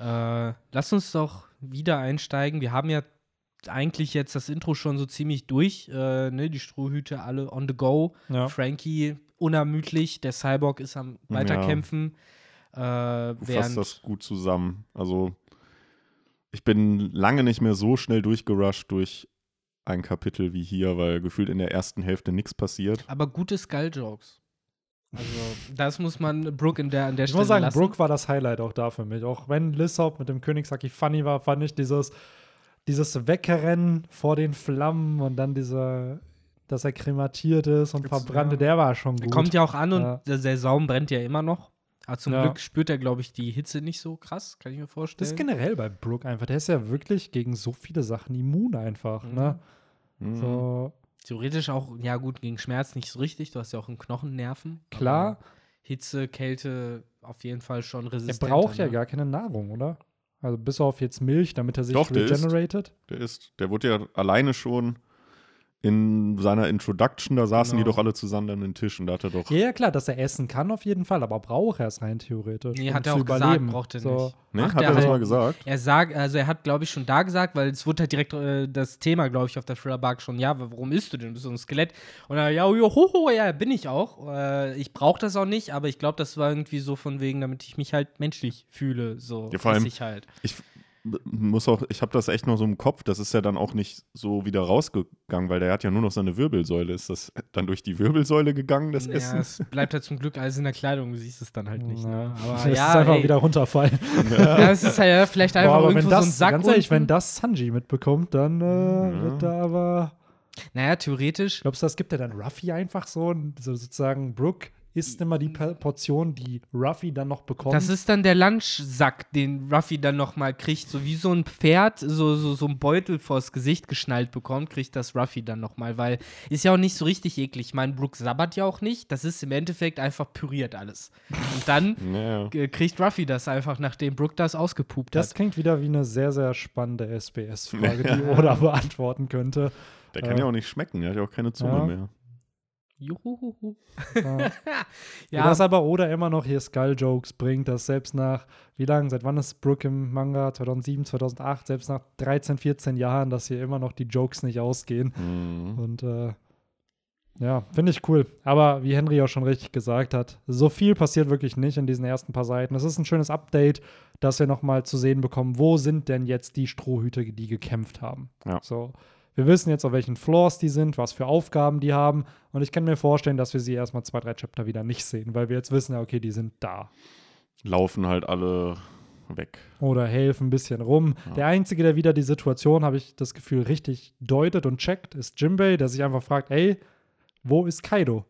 äh, lass uns doch wieder einsteigen. Wir haben ja eigentlich jetzt das Intro schon so ziemlich durch. Äh, ne? Die Strohhüte alle on the go. Ja. Frankie unermüdlich. Der Cyborg ist am Weiterkämpfen. Äh, Du fasst das gut zusammen. Also, ich bin lange nicht mehr so schnell durchgerusht durch ein Kapitel wie hier, weil gefühlt in der ersten Hälfte nichts passiert. aber gute Skull-Jokes. Also, das muss man Brooke in der, an der Ich Stelle muss sagen, lassen. Brooke war das Highlight auch da für mich. Auch wenn Lissop mit dem Königshaki funny war, fand ich dieses, dieses Wegrennen vor den Flammen und dann dieser, dass er krematiert ist und Jetzt, verbrannte, ja. der war schon Er gut. kommt ja auch an und Ja. der, der Saum brennt ja immer noch. Aber zum Ja. Glück spürt er, glaube ich, die Hitze nicht so krass, kann ich mir das vorstellen. ist generell bei Brooke einfach. Der ist ja wirklich gegen so viele Sachen immun einfach. Mhm. Ne? Mhm. So, Theoretisch auch, ja gut, gegen Schmerz nicht so richtig. Du hast ja auch einen Knochennerven. klar, Hitze, Kälte auf jeden Fall schon er resistent. braucht ja gar keine Nahrung, oder? Also bis auf jetzt Milch, damit er sich Doch, der isst. regenerated. Der ist, der wurde ja alleine schon in seiner Introduction, da saßen die Genau. doch alle zusammen an den Tisch und da hat er doch. Ja, ja, klar, dass er essen kann auf jeden Fall, aber braucht er es rein theoretisch. Nee, um hat er auch gesagt, überleben. braucht er so. nicht. Ne, Macht hat er er das halt. mal gesagt? Er sagt, also er hat, glaube ich, schon da gesagt, weil es wurde halt direkt äh, das Thema, glaube ich, auf der Thriller Bark schon, ja, warum isst du denn? Du bist so ein Skelett. Und er, ja, jo, ho, ho, ja, bin ich auch. Äh, ich brauche das auch nicht, aber ich glaube, das war irgendwie so von wegen, damit ich mich halt menschlich fühle, so Ja, vor allem- ich halt. Ich muss auch, ich habe das echt noch so im Kopf, das ist ja dann auch nicht so wieder rausgegangen, weil der hat ja nur noch seine Wirbelsäule. Ist das dann durch die Wirbelsäule gegangen, das Ja, Essen? es bleibt halt zum Glück alles in der Kleidung, du siehst es dann halt nicht. Ne? Ja. Aber Das ja, ist einfach ey, wieder runterfallen. ja, es ist halt ja vielleicht einfach Boah, aber irgendwo wenn das, so ein Sack ganz ehrlich, wenn das Sanji mitbekommt, dann äh, Ja. wird da aber. Naja, theoretisch Glaubst du, das gibt er dann Ruffy einfach so? Und so sozusagen, Brooke isst immer die Portion, die Ruffy dann noch bekommt. Das ist dann der Lunchsack, den Ruffy dann nochmal kriegt. So wie so ein Pferd so, so, so ein Beutel vors Gesicht geschnallt bekommt, kriegt das Ruffy dann nochmal. Weil ist ja auch nicht so richtig eklig. Ich meine, Brooke sabbert ja auch nicht. Das ist im Endeffekt einfach püriert alles. Und dann Ja. äh, kriegt Ruffy das einfach, nachdem Brooke das ausgepupt das hat. klingt wieder wie eine sehr, sehr spannende SBS-Frage, die Oda beantworten könnte. Der kann Äh, ja auch nicht schmecken, der hat ja auch keine Zunge ja. mehr. Juhu. Ja. Ja. Dass aber Oda immer noch hier Skull-Jokes bringt, dass selbst nach, wie lange, seit wann ist Brooke im Manga? 2007, 2008, selbst nach 13, 14 Jahren, dass hier immer noch die Jokes nicht ausgehen. Mhm. Und äh, ja, finde ich cool. Aber wie Henry auch schon richtig gesagt hat, so viel passiert wirklich nicht in diesen ersten paar Seiten. Es ist ein schönes Update, dass wir nochmal zu sehen bekommen, wo sind denn jetzt die Strohhüte, die gekämpft haben. Ja. So. Wir wissen jetzt, auf welchen Floors die sind, was für Aufgaben die haben. Und ich kann mir vorstellen, dass wir sie erstmal zwei, drei Chapter wieder nicht sehen, weil wir jetzt wissen, ja, okay, die sind da. Laufen halt alle weg. Oder helfen ein bisschen rum. Ja. Der Einzige, der wieder die Situation, habe ich das Gefühl, richtig deutet und checkt, ist Jimbei, der sich einfach fragt, ey, wo ist Kaido?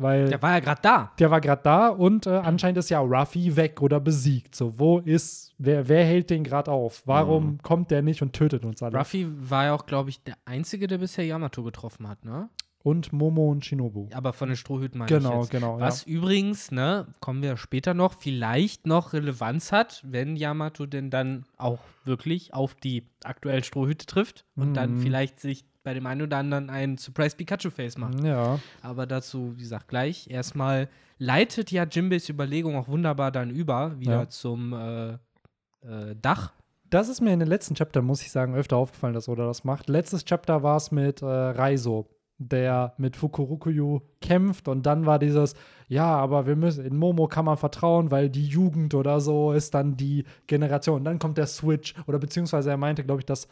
Weil der war ja gerade da. der war gerade da und äh, anscheinend ist ja Ruffy weg oder besiegt. So, wo ist, wer, wer hält den gerade auf? Warum Mhm. kommt der nicht und tötet uns alle? Ruffy war ja auch, glaube ich, der Einzige, der bisher Yamato getroffen hat, ne? Und Momo und Shinobu. Aber von den Strohhüten meine ich genau, jetzt. genau. Was übrigens, ne, kommen wir später noch, vielleicht noch Relevanz hat, wenn Yamato denn dann auch wirklich auf die aktuellen Strohhüte trifft und dann Mhm. vielleicht sich bei dem einen oder anderen ein Surprise Pikachu-Face macht. ja. Aber dazu, wie gesagt, gleich. Erstmal leitet ja Jimbeys Überlegung auch wunderbar dann über, wieder Ja. zum äh, äh, Dach. Das ist mir in den letzten Chapter, muss ich sagen, öfter aufgefallen, dass Oda das macht. Letztes Chapter war es mit äh, Raizo, der mit Fukurokuyu kämpft und dann war dieses, ja, aber wir müssen, in Momo kann man vertrauen, weil die Jugend oder so ist dann die Generation. Und dann kommt der Switch oder beziehungsweise er meinte, glaube ich, dass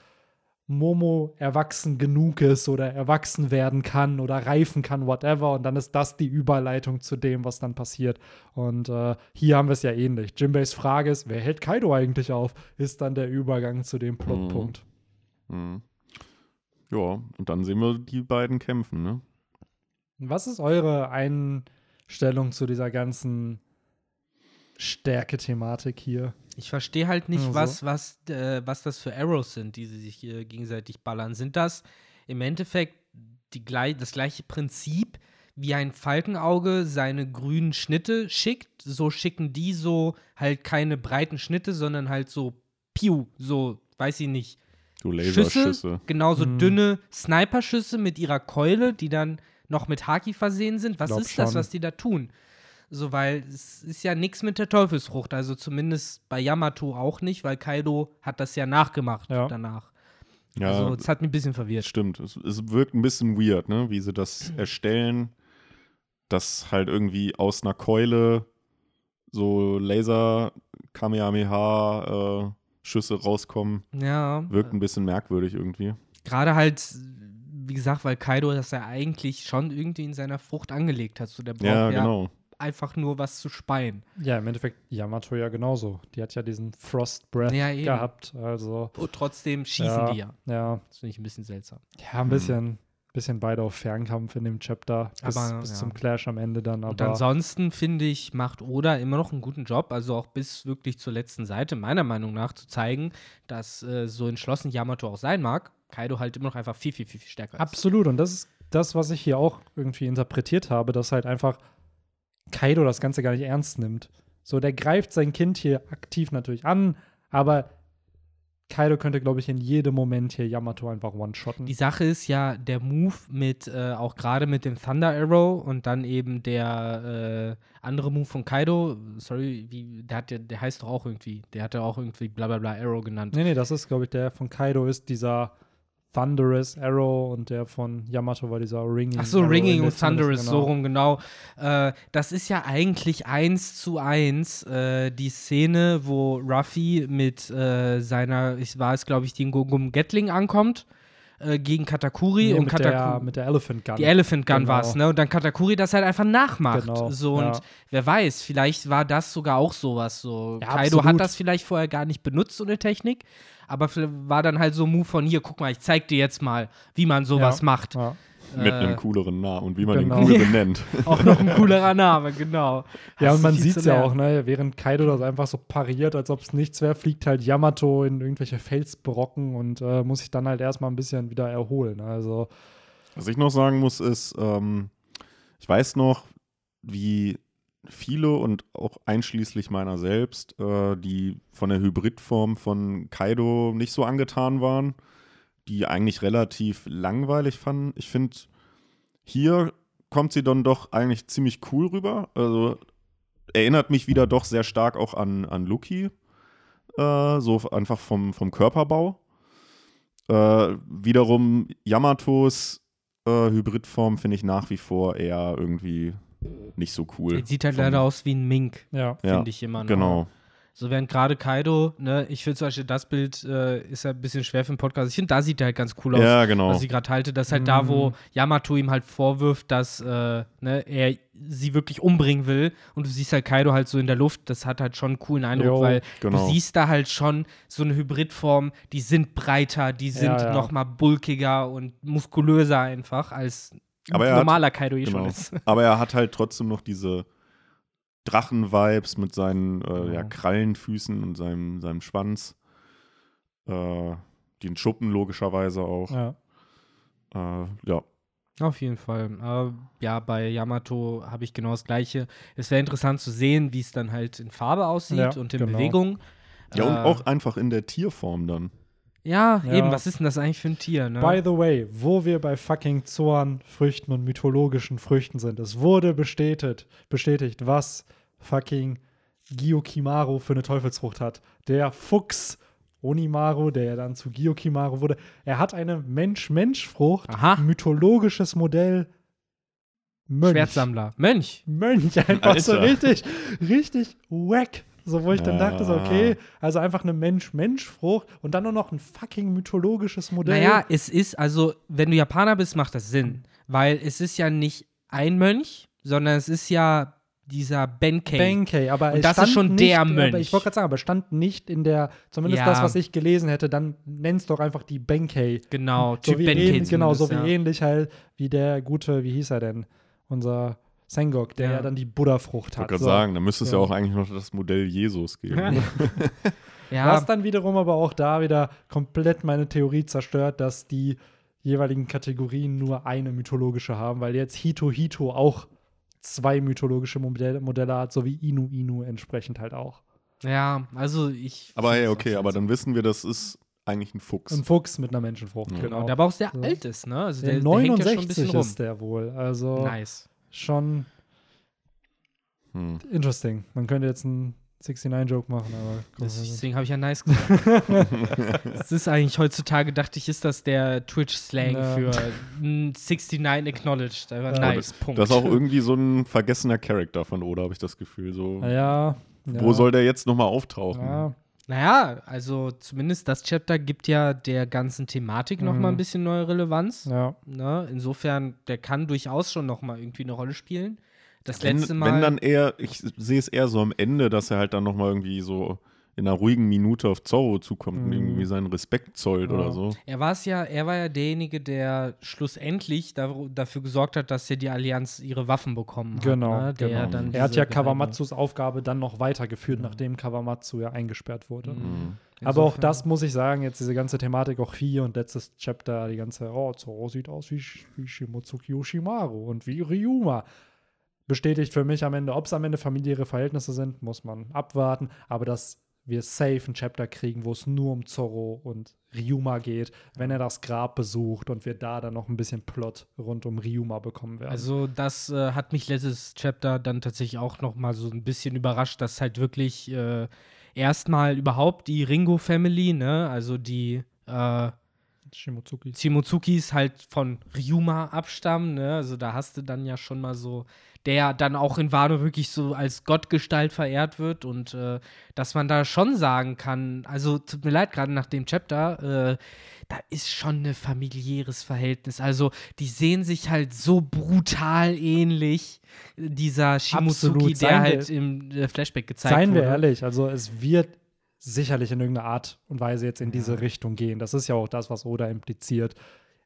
Momo erwachsen genug ist oder erwachsen werden kann oder reifen kann, whatever. Und dann ist das die Überleitung zu dem, was dann passiert. Und äh, hier haben wir es ja ähnlich. Jinbeis Frage ist, wer hält Kaido eigentlich auf? Ist dann der Übergang zu dem Plotpunkt. Mhm. Ja, und dann sehen wir die beiden kämpfen, ne? Was ist eure Einstellung zu dieser ganzen Stärke-Thematik hier? Ich verstehe halt nicht, Ja, so. was, was, äh, was das für Arrows sind, die sie sich äh, gegenseitig ballern. Sind das im Endeffekt die, glei- das gleiche Prinzip, wie ein Falkenauge seine grünen Schnitte schickt? So schicken die so halt keine breiten Schnitte, sondern halt so Piu, so, weiß ich nicht, So Schüsse, Laserschüsse. genauso Mhm. dünne Sniperschüsse mit ihrer Keule, die dann noch mit Haki versehen sind. Was Glaub ist das, schon. was die da tun? So, weil es ist ja nichts mit der Teufelsfrucht, also zumindest bei Yamato auch nicht, weil Kaido hat das ja nachgemacht Ja. danach. Ja, Also, es hat mich ein bisschen verwirrt. stimmt. Es, es wirkt ein bisschen weird, ne? Wie sie das erstellen, dass halt irgendwie aus einer Keule so Laser Kamehameha äh, Schüsse rauskommen. Ja, Wirkt ein bisschen merkwürdig irgendwie. gerade halt, wie gesagt, weil Kaido das ja eigentlich schon irgendwie in seiner Frucht angelegt hat. So, der braucht Ja, ja, genau. Einfach nur was zu speien. Ja, im Endeffekt Yamato ja genauso. Die hat ja diesen Frost Breath Ja, gehabt. Also, Und trotzdem schießen ja, die ja. ja. Das finde ich ein bisschen seltsam. Ja, ein bisschen, bisschen beide auf Fernkampf in dem Chapter. Bis, Aber, bis ja. zum Clash am Ende dann. Und Aber ansonsten finde ich, macht Oda immer noch einen guten Job, also auch bis wirklich zur letzten Seite, meiner Meinung nach, zu zeigen, dass äh, so entschlossen Yamato auch sein mag, Kaido halt immer noch einfach viel, viel, viel, viel stärker ist. absolut. Und das ist das, was ich hier auch irgendwie interpretiert habe, dass halt einfach Kaido das Ganze gar nicht ernst nimmt. So, der greift sein Kind hier aktiv natürlich an, aber Kaido könnte, glaube ich, in jedem Moment hier Yamato einfach one-shotten. Die Sache ist ja, der Move mit, äh, auch gerade mit dem Thunder Arrow und dann eben der äh, andere Move von Kaido, sorry, wie, der, hat ja, der heißt doch auch irgendwie, der hat ja auch irgendwie bla bla bla Arrow genannt. Nee, nee, das ist, glaube ich, der von Kaido ist dieser Thunderous Arrow und der von Yamato war dieser Ringing. Ach so, Arrow Ringing in und der- Thunderous, genau. so rum, genau. Äh, das ist ja eigentlich eins zu eins äh, die Szene, wo Ruffy mit äh, seiner, ich war es, glaube ich, den Gungum Gatling ankommt, äh, gegen Katakuri Nee, und mit, der, Katakuri. mit der Elephant Gun. Die Elephant Gun Genau. war es, ne? Und dann Katakuri das halt einfach nachmacht. Genau, So, und ja. wer weiß, vielleicht war das sogar auch sowas. So. Ja, Kaido absolut. hat das vielleicht vorher gar nicht benutzt, so eine Technik. Aber war dann halt so ein Move von hier, guck mal, ich zeig dir jetzt mal, wie man sowas Ja. macht. Ja. Mit Äh, einem cooleren Namen und wie man genau. den cool Ja. benennt. Auch noch ein coolerer Name, genau. Ja, Hast und man sieht es ja auch, ne? Während Kaido das einfach so pariert, als ob es nichts wäre, fliegt halt Yamato in irgendwelche Felsbrocken und äh, muss sich dann halt erstmal ein bisschen wieder erholen. Also, Was ich noch sagen muss, ist, ähm, ich weiß noch, wie viele und auch einschließlich meiner selbst, äh, die von der Hybridform von Kaido nicht so angetan waren, die eigentlich relativ langweilig fanden. Ich finde, hier kommt sie dann doch eigentlich ziemlich cool rüber. Also erinnert mich wieder doch sehr stark auch an, an Lucky. Äh, so einfach vom, vom Körperbau. Äh, wiederum Yamatos äh, Hybridform finde ich nach wie vor eher irgendwie nicht so cool. Der sieht halt leider aus wie ein Mink, ja. Ja, finde ich immer noch. Genau. So während gerade Kaido, ne, ich finde zum Beispiel das Bild äh, ist ja ein bisschen schwer für den Podcast. Ich finde, da sieht er halt ganz cool aus. Ja, genau. was ich gerade halte, das ist halt da, wo Mhm. Yamato ihm halt vorwirft, dass äh, ne, er sie wirklich umbringen will und du siehst halt Kaido halt so in der Luft, das hat halt schon einen coolen Eindruck, Jo, weil genau. du siehst da halt schon so eine Hybridform, die sind breiter, die sind Ja, ja. noch mal bulkiger und muskulöser einfach, als Aber er hat- normaler Kaido eh Genau. schon ist. Aber er hat halt trotzdem noch diese Drachen-Vibes mit seinen äh, ja. Krallenfüßen und seinem, seinem Schwanz. Äh, den Schuppen logischerweise auch. ja. Äh, ja. Auf jeden Fall. Aber ja, bei Yamato habe ich genau das Gleiche. Es wäre interessant zu sehen, wie es dann halt in Farbe aussieht Ja, und in genau. Bewegung. Ja, und Äh, auch einfach in der Tierform dann. Ja, Ja. eben, was ist denn das eigentlich für ein Tier, ne? By the way, wo wir bei fucking Zorn, Früchten und mythologischen Früchten sind, es wurde bestätigt, bestätigt, was fucking Gyokimaru für eine Teufelsfrucht hat. Der Fuchs Onimaru, der ja dann zu Gyokimaru wurde, er hat eine Mensch-Mensch-Frucht, Aha. mythologisches Modell Mönch. Schwertsammler. Mönch. Mönch, einfach so Alter. richtig, richtig wack. So, wo ich dann dachte, so, okay, also einfach eine Mensch-Mensch-Frucht und dann nur noch ein fucking mythologisches Modell. Naja, es ist, also, wenn du Japaner bist, macht das Sinn. Weil es ist ja nicht ein Mönch, sondern es ist ja dieser Benkei. Benkei, aber Und das ist schon nicht, der Aber Mönch. ich wollte gerade sagen, aber stand nicht in der, zumindest Ja. das, was ich gelesen hätte, dann nenn's doch einfach die Benkei. Genau, So Typ wie Benkei ähnlich, genau, so wie ja. ähnlich halt wie der gute, wie hieß er denn? Unser Sengok, der ja, Ja. dann die Buddha-Frucht Ich hat. wollte gerade So. sagen, da müsste es ja Ja. auch eigentlich noch das Modell Jesus geben. Ja, Was dann wiederum aber auch da wieder komplett meine Theorie zerstört, dass die jeweiligen Kategorien nur eine mythologische haben, weil jetzt Hito Hito auch zwei mythologische Modelle, Modelle hat, so wie Inu Inu entsprechend halt auch. ja, also ich. Aber hey, ich- okay, aber dann wissen wir, das ist eigentlich ein Fuchs. Ein Fuchs mit einer Menschenfrucht, Ja. genau. Der aber auch sehr So. alt ist, ne? Also Der der, der hängt ja schon ein 69 bisschen rum. ist der wohl. Also Nice. Schon Hm. interesting. Man könnte jetzt einen 69-Joke machen, aber Das, deswegen habe ich ja nice gesagt. das ist eigentlich heutzutage, dachte ich, ist das der Twitch-Slang Ja. für mm, 69 acknowledged. Aber Ja. nice, Punkt. Das ist auch irgendwie so ein vergessener Charakter von Oda, habe ich das Gefühl. So, ja, ja. Wo soll der jetzt nochmal auftauchen? ja. Naja, also zumindest das Chapter gibt ja der ganzen Thematik noch Mhm. mal ein bisschen neue Relevanz. ja. Ne? Insofern, der kann durchaus schon noch mal irgendwie eine Rolle spielen. Das wenn, letzte Mal. wenn dann eher, ich sehe es eher so am Ende, dass er halt dann nochmal irgendwie so in einer ruhigen Minute auf Zorro zukommt und Mhm. irgendwie seinen Respekt zollt Ja. oder so. Er war es ja, er war ja derjenige, der schlussendlich da, dafür gesorgt hat, dass ja die Allianz ihre Waffen bekommen hat. Genau, ne? der genau. Dann Er hat ja Kawamatsus Aufgabe dann noch weitergeführt, Genau. nachdem Kawamatsu ja eingesperrt wurde. Mhm. Aber auch das muss ich sagen, jetzt diese ganze Thematik auch hier und letztes Chapter, die ganze, oh, Zoro sieht aus wie, wie Shimotsuki Yoshimaru und wie Ryuma. Bestätigt für mich am Ende, ob es am Ende familiäre Verhältnisse sind, muss man abwarten. Aber dass wir safe ein Chapter kriegen, wo es nur um Zorro und Ryuma geht, wenn er das Grab besucht und wir da dann noch ein bisschen Plot rund um Ryuma bekommen werden. Also das äh, hat mich letztes Chapter dann tatsächlich auch noch mal so ein bisschen überrascht, dass halt wirklich äh, erstmal überhaupt die Ringo Family, ne, also die äh, Shimotsuki. Shimotsukis halt von Ryuma abstammen, ne? Also da hast du dann ja schon mal so, der dann auch in Wano wirklich so als Gottgestalt verehrt wird und äh, dass man da schon sagen kann, also tut mir leid, gerade nach dem Chapter, äh, da ist schon ein familiäres Verhältnis. Also die sehen sich halt so brutal ähnlich, dieser Shimotsuki, Absolut. der halt im äh, Flashback gezeigt Seien wir wurde. ehrlich, also es wird sicherlich in irgendeiner Art und Weise jetzt in diese Richtung gehen. Das ist ja auch das, was Oda impliziert.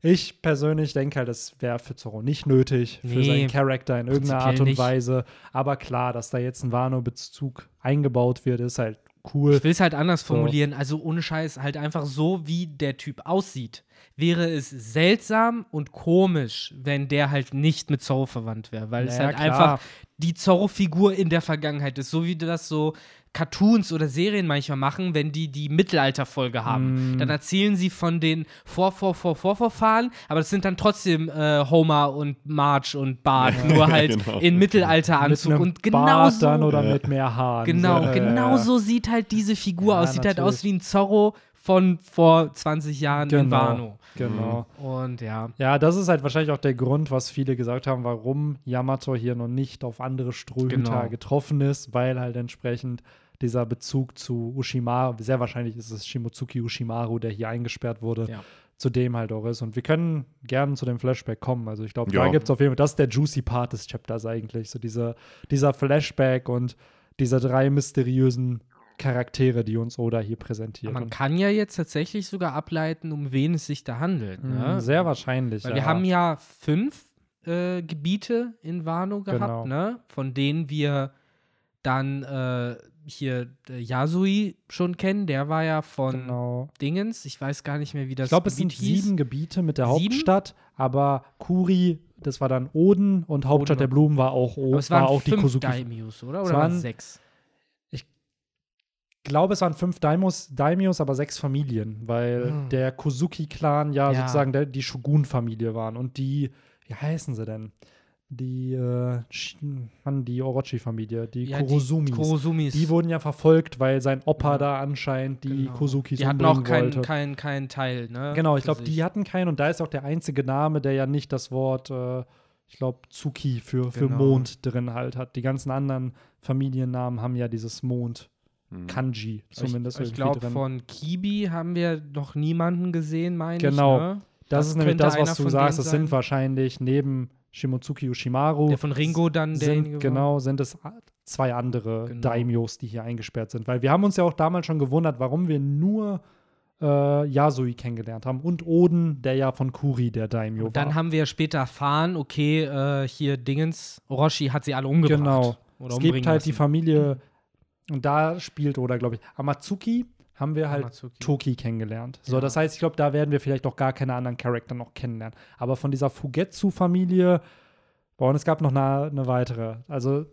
Ich persönlich denke halt, es wäre für Zorro nicht nötig, für Nee, seinen Charakter in irgendeiner Art und nicht. Weise. Aber klar, dass da jetzt ein Wano-Bezug eingebaut wird, ist halt cool. Ich will es halt anders So. formulieren, also ohne Scheiß, halt einfach so, wie der Typ aussieht. Wäre es seltsam und komisch, wenn der halt nicht mit Zorro verwandt wäre, weil es Naja, halt klar. einfach die Zorro-Figur in der Vergangenheit ist, so wie das so Cartoons oder Serien manchmal machen, wenn die die Mittelalterfolge haben. Mm. Dann erzählen sie von den Vor, Vor, Vor, Vorvorfahren, aber das sind dann trotzdem äh, Homer und Marge und Bart, nur halt genau. in Mittelalteranzug mit und genau Bart so dann oder Ja. mit mehr Haaren. Genau, äh, genau so sieht halt diese Figur Ja, aus. Sieht halt aus natürlich. wie ein Zorro von vor 20 Jahren in Genau. Wano. Genau. Und ja. Ja, das ist halt wahrscheinlich auch der Grund, was viele gesagt haben, warum Yamato hier noch nicht auf andere Strohhüter Genau. getroffen ist, weil halt entsprechend dieser Bezug zu Ushimaru, sehr wahrscheinlich ist es Shimotsuki Ushimaru, der hier eingesperrt wurde, Ja. zu dem halt auch ist. Und wir können gerne zu dem Flashback kommen. Also ich glaube, Ja. da gibt es auf jeden Fall, das ist der juicy Part des Chapters eigentlich. So diese, dieser Flashback und diese drei mysteriösen Charaktere, die uns Oda hier präsentiert. Man kann ja jetzt tatsächlich sogar ableiten, um wen es sich da handelt. mh, Ne? Sehr wahrscheinlich. Weil ja. wir haben ja fünf äh, Gebiete in Wano gehabt, Genau. ne? von denen wir dann äh, hier äh, Yasui schon kennen. Der war ja von Genau. Dingens. Ich weiß gar nicht mehr, wie das Ich glaube, es sind hieß. sieben Gebiete mit der Sieben? Hauptstadt, aber Kuri, das war dann Oden und Hauptstadt Oden der Blumen war auch, o Aber es war waren auch die fünf Kozuki. Daimyos, oder? Es Oder waren waren- es sechs? Ich glaube, es waren fünf Daimos, Daimios, aber sechs Familien, weil Hm. der Kozuki-Clan ja, Ja. sozusagen der, die Shogun-Familie waren und die, wie heißen sie denn? Die, äh, Mann, die Orochi-Familie, die Ja, Kurosumis. Die Kurosumis. Die wurden ja verfolgt, weil sein Opa Ja. da anscheinend die Genau. Kozukis Die hatten auch keinen kein, kein Teil, ne? Genau, ich glaube, die hatten keinen und da ist auch der einzige Name, der ja nicht das Wort, äh, ich glaube, Tsuki für, für Genau. Mond drin halt hat. Die ganzen anderen Familiennamen haben ja dieses Mond Hm. Kanji zumindest. Ich, ich glaube, von Kibi haben wir noch niemanden gesehen, meine Genau. ich. Ne? Das, das ist nämlich das, was du sagst. Es sind wahrscheinlich neben Shimotsuki Ushimaru Der von Ringo dann sind, genau, sind es zwei andere Genau. Daimyos, die hier eingesperrt sind. Weil wir haben uns ja auch damals schon gewundert, warum wir nur äh, Yasui kennengelernt haben und Oden, der ja von Kuri der Daimyo Und dann war. haben wir später erfahren, okay, äh, hier Dingens, Orochi hat sie alle umgebracht. Genau. Oder es gibt halt die lassen. Familie, und da spielt oder glaube ich, Amatsuki haben wir halt Amatsuki. Toki kennengelernt. So, Ja. das heißt, ich glaube, da werden wir vielleicht auch gar keine anderen Charakter noch kennenlernen. Aber von dieser Fugetsu-Familie, boah, und es gab noch eine, eine weitere. Also,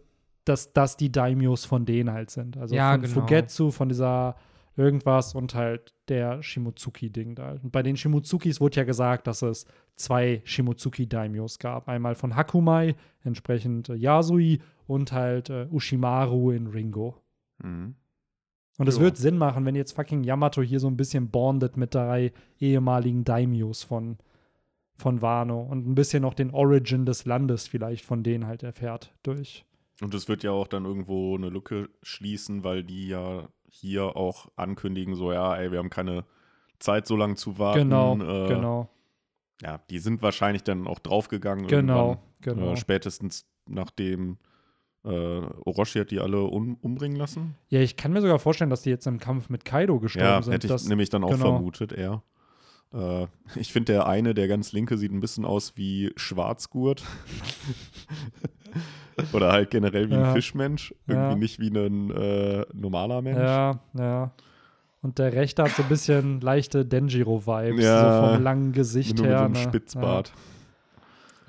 dass das die Daimyos von denen halt sind. Also Ja, von genau. Fugetsu, von dieser irgendwas und halt der Shimotsuki-Ding da. Und bei den Shimotsukis wurde ja gesagt, dass es zwei Shimotsuki-Daimyos gab. Einmal von Hakumai, entsprechend äh, Yasui, und halt äh, Ushimaru in Ringo. Mhm. Und es wird Sinn machen, wenn jetzt fucking Yamato hier so ein bisschen bondet mit drei ehemaligen Daimyos von, von Wano und ein bisschen noch den Origin des Landes vielleicht von denen halt erfährt durch. Und es wird ja auch dann irgendwo eine Lücke schließen, weil die ja hier auch ankündigen, so, ja, ey, wir haben keine Zeit so lange zu warten. Genau, äh, genau, Ja, die sind wahrscheinlich dann auch draufgegangen. genau, irgendwann, genau. Äh, spätestens nachdem äh, Orochi hat die alle um, umbringen lassen. ja, ich kann mir sogar vorstellen, dass die jetzt im Kampf mit Kaido gestorben Ja, sind. hätte ich Das- nämlich dann auch genau. vermutet, eher. Äh, ich finde, der eine, der ganz linke, sieht ein bisschen aus wie Schwarzgurt. Oder halt generell wie Ja. ein Fischmensch. Irgendwie Ja. nicht wie ein äh, normaler Mensch. Ja, ja. Und der rechte hat so ein bisschen leichte Denjiro-Vibes, Ja, so vom langen Gesicht Nur mit her. so einem ne? Spitzbart. Ja.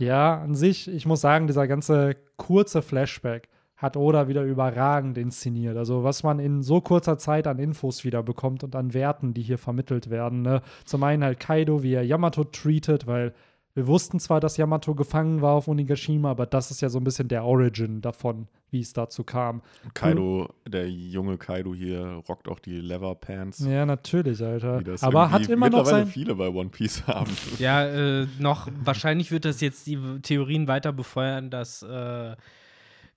Ja, an sich, ich muss sagen, dieser ganze kurze Flashback hat Oda wieder überragend inszeniert. Also was man in so kurzer Zeit an Infos wieder bekommt und an Werten, die hier vermittelt werden. Ne? Zum einen halt Kaido, wie er Yamato treatet, weil wir wussten zwar, dass Yamato gefangen war auf Onigashima, aber das ist ja so ein bisschen der Origin davon, wie es dazu kam. Kaido, der junge Kaido hier, rockt auch die Leather Pants. Ja, natürlich, Alter. wie das Aber hat immer noch mittlerweile sein. viele bei One Piece haben. Ja, äh, noch, wahrscheinlich wird das jetzt die Theorien weiter befeuern, dass äh,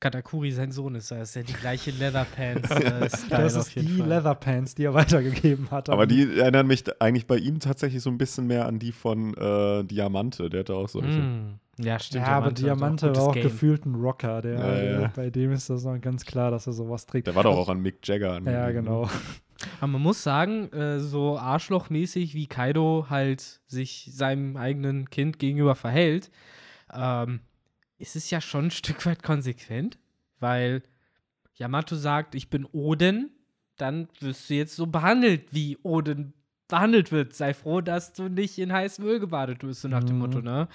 Katakuri sein Sohn ist. Das ist ja die gleiche Leatherpants-Style Das auf ist die Fall. Leatherpants, die er weitergegeben hat. Aber die erinnern mich eigentlich bei ihm tatsächlich so ein bisschen mehr an die von äh, Diamante. Der hatte auch solche. Mm. Ja, stimmt. ja, aber hat Diamante gutes war auch Game. gefühlt ein Rocker. Der, Ja, ja. Bei dem ist das noch ganz klar, dass er sowas trägt. Der war doch auch an Mick Jagger an. Ja, genau. Aber man muss sagen, äh, so arschlochmäßig wie Kaido halt sich seinem eigenen Kind gegenüber verhält, ähm, ist es ja schon ein Stück weit konsequent, weil Yamato sagt, ich bin Oden, dann wirst du jetzt so behandelt, wie Oden behandelt wird. Sei froh, dass du nicht in heißem Öl gebadet wirst, so nach dem Mhm. Motto, ne?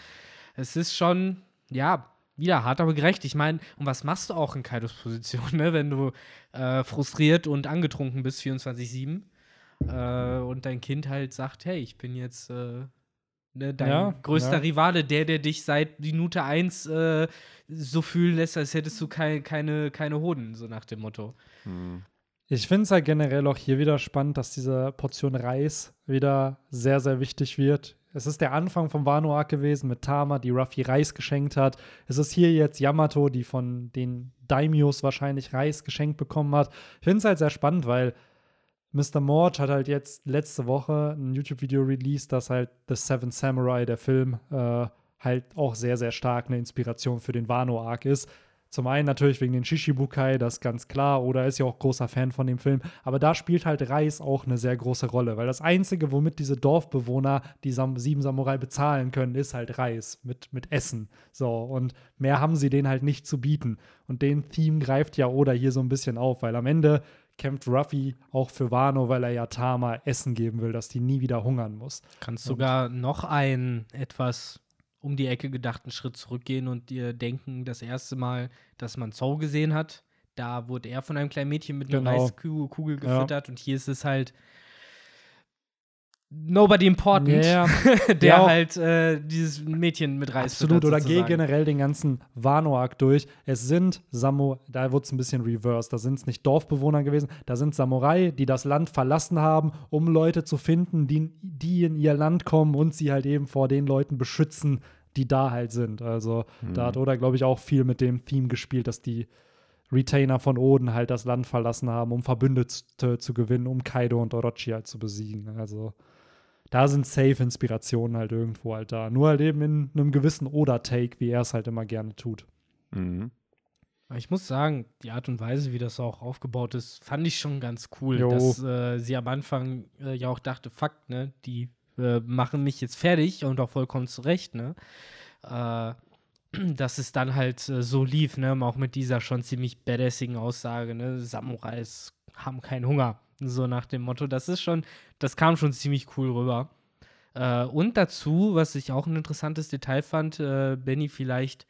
Es ist schon, ja, wieder hart, aber gerecht. Ich meine, und was machst du auch in Kaidos Position, ne? Wenn du äh, frustriert und angetrunken bist, 24-7, äh, und dein Kind halt sagt, hey, ich bin jetzt äh, ne, dein Ja, größter ja. Rivale, der, der dich seit Minute 1 äh, so fühlen lässt, als hättest du kei keine, keine Hoden, so nach dem Motto. Hm. Ich finde es halt generell auch hier wieder spannend, dass diese Portion Reis wieder sehr, sehr wichtig wird. Es ist der Anfang vom Wano Arc gewesen mit Tama, die Ruffy Reis geschenkt hat. Es ist hier jetzt Yamato, die von den Daimyos wahrscheinlich Reis geschenkt bekommen hat. Ich finde es halt sehr spannend, weil Mr. Mort hat halt jetzt letzte Woche ein YouTube-Video released, dass halt The Seven Samurai, der Film, äh, halt auch sehr, sehr stark eine Inspiration für den Wano-Arc ist. Zum einen natürlich wegen den Shishibukai, das ist ganz klar, oder ist ja auch großer Fan von dem Film. Aber da spielt halt Reis auch eine sehr große Rolle, weil das Einzige, womit diese Dorfbewohner die Sam sieben Samurai bezahlen können, ist halt Reis mit, mit Essen. So, und mehr haben sie denen halt nicht zu bieten. Und den Theme greift ja Oda hier so ein bisschen auf, weil am Ende kämpft Ruffy auch für Wano, weil er ja Tama Essen geben will, dass die nie wieder hungern muss. Kannst Und- sogar noch einen etwas um die Ecke gedachten Schritt zurückgehen und dir denken, das erste Mal, dass man Zou gesehen hat, da wurde er von einem kleinen Mädchen mit einer Genau. Reiskugel Ja. gefüttert und hier ist es halt nobody important, Ja, der Ja, halt äh, dieses Mädchen mit Reis Absolut, oder geh generell den ganzen Wano-Arc durch. Es sind Samurai, da wurde es ein bisschen reversed. Da sind es nicht Dorfbewohner gewesen, da sind Samurai, die das Land verlassen haben, um Leute zu finden, die, die in ihr Land kommen und sie halt eben vor den Leuten beschützen, die da halt sind. Also da hat Oda, glaube ich, auch viel mit dem Theme gespielt, dass die Retainer von Oden halt das Land verlassen haben, um Verbündete zu gewinnen, um Kaido und Orochi halt zu besiegen. Also da sind safe Inspirationen halt irgendwo halt da. Nur halt eben in einem gewissen Oda-Take, wie er es halt immer gerne tut. Mhm. Ich muss sagen, die Art und Weise, wie das auch aufgebaut ist, fand ich schon ganz cool. Jo. Dass äh, sie am Anfang äh, ja auch dachte, fuck, ne, die äh, machen mich jetzt fertig und auch vollkommen zu Recht, ne. Äh, dass es dann halt äh, so lief, ne, auch mit dieser schon ziemlich badassigen Aussage, ne, Samurais haben keinen Hunger. So nach dem Motto, das ist schon, das kam schon ziemlich cool rüber. Äh, und dazu, was ich auch ein interessantes Detail fand, äh, Benny, vielleicht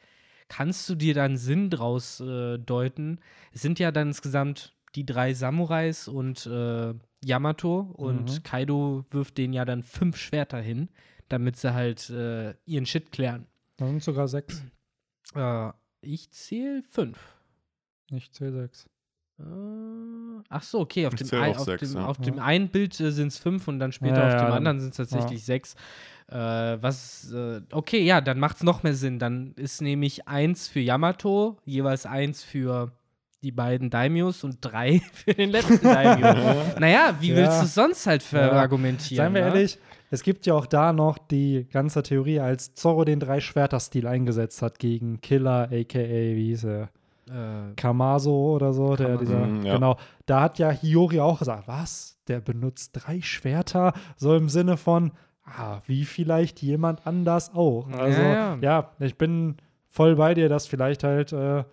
kannst du dir dann Sinn draus äh, deuten. Es sind ja dann insgesamt die drei Samurais und äh, Yamato und Mhm. Kaido wirft denen ja dann fünf Schwerter hin, damit sie halt äh, ihren Shit klären. Da sind sogar sechs. Äh, ich zähle fünf. Nicht C6. Äh, ach so, okay, auf, dem, ein, auf, sechs, dem, ja. auf dem einen Bild äh, sind es fünf und dann später Ja, auf ja, dem anderen sind es tatsächlich sechs. Äh, was, äh, okay, ja, dann macht es noch mehr Sinn. Dann ist nämlich eins für Yamato, jeweils eins für die beiden Daimios und drei für den letzten Daimyo. naja, wie Ja. willst du es sonst halt Ja. verargumentieren? Seien wir ne? ehrlich, es gibt ja auch da noch die ganze Theorie, als Zorro den Drei-Schwerter-Stil eingesetzt hat gegen Killer, a.k.a., wie hieß er? Äh, Kamaso oder so, der Kamaso. dieser, Mhm, ja. genau, da hat ja Hiyori auch gesagt, was, der benutzt drei Schwerter, so im Sinne von, ah, wie vielleicht jemand anders auch. Also, Ja, ja, ja. ich bin voll bei dir, dass vielleicht halt äh,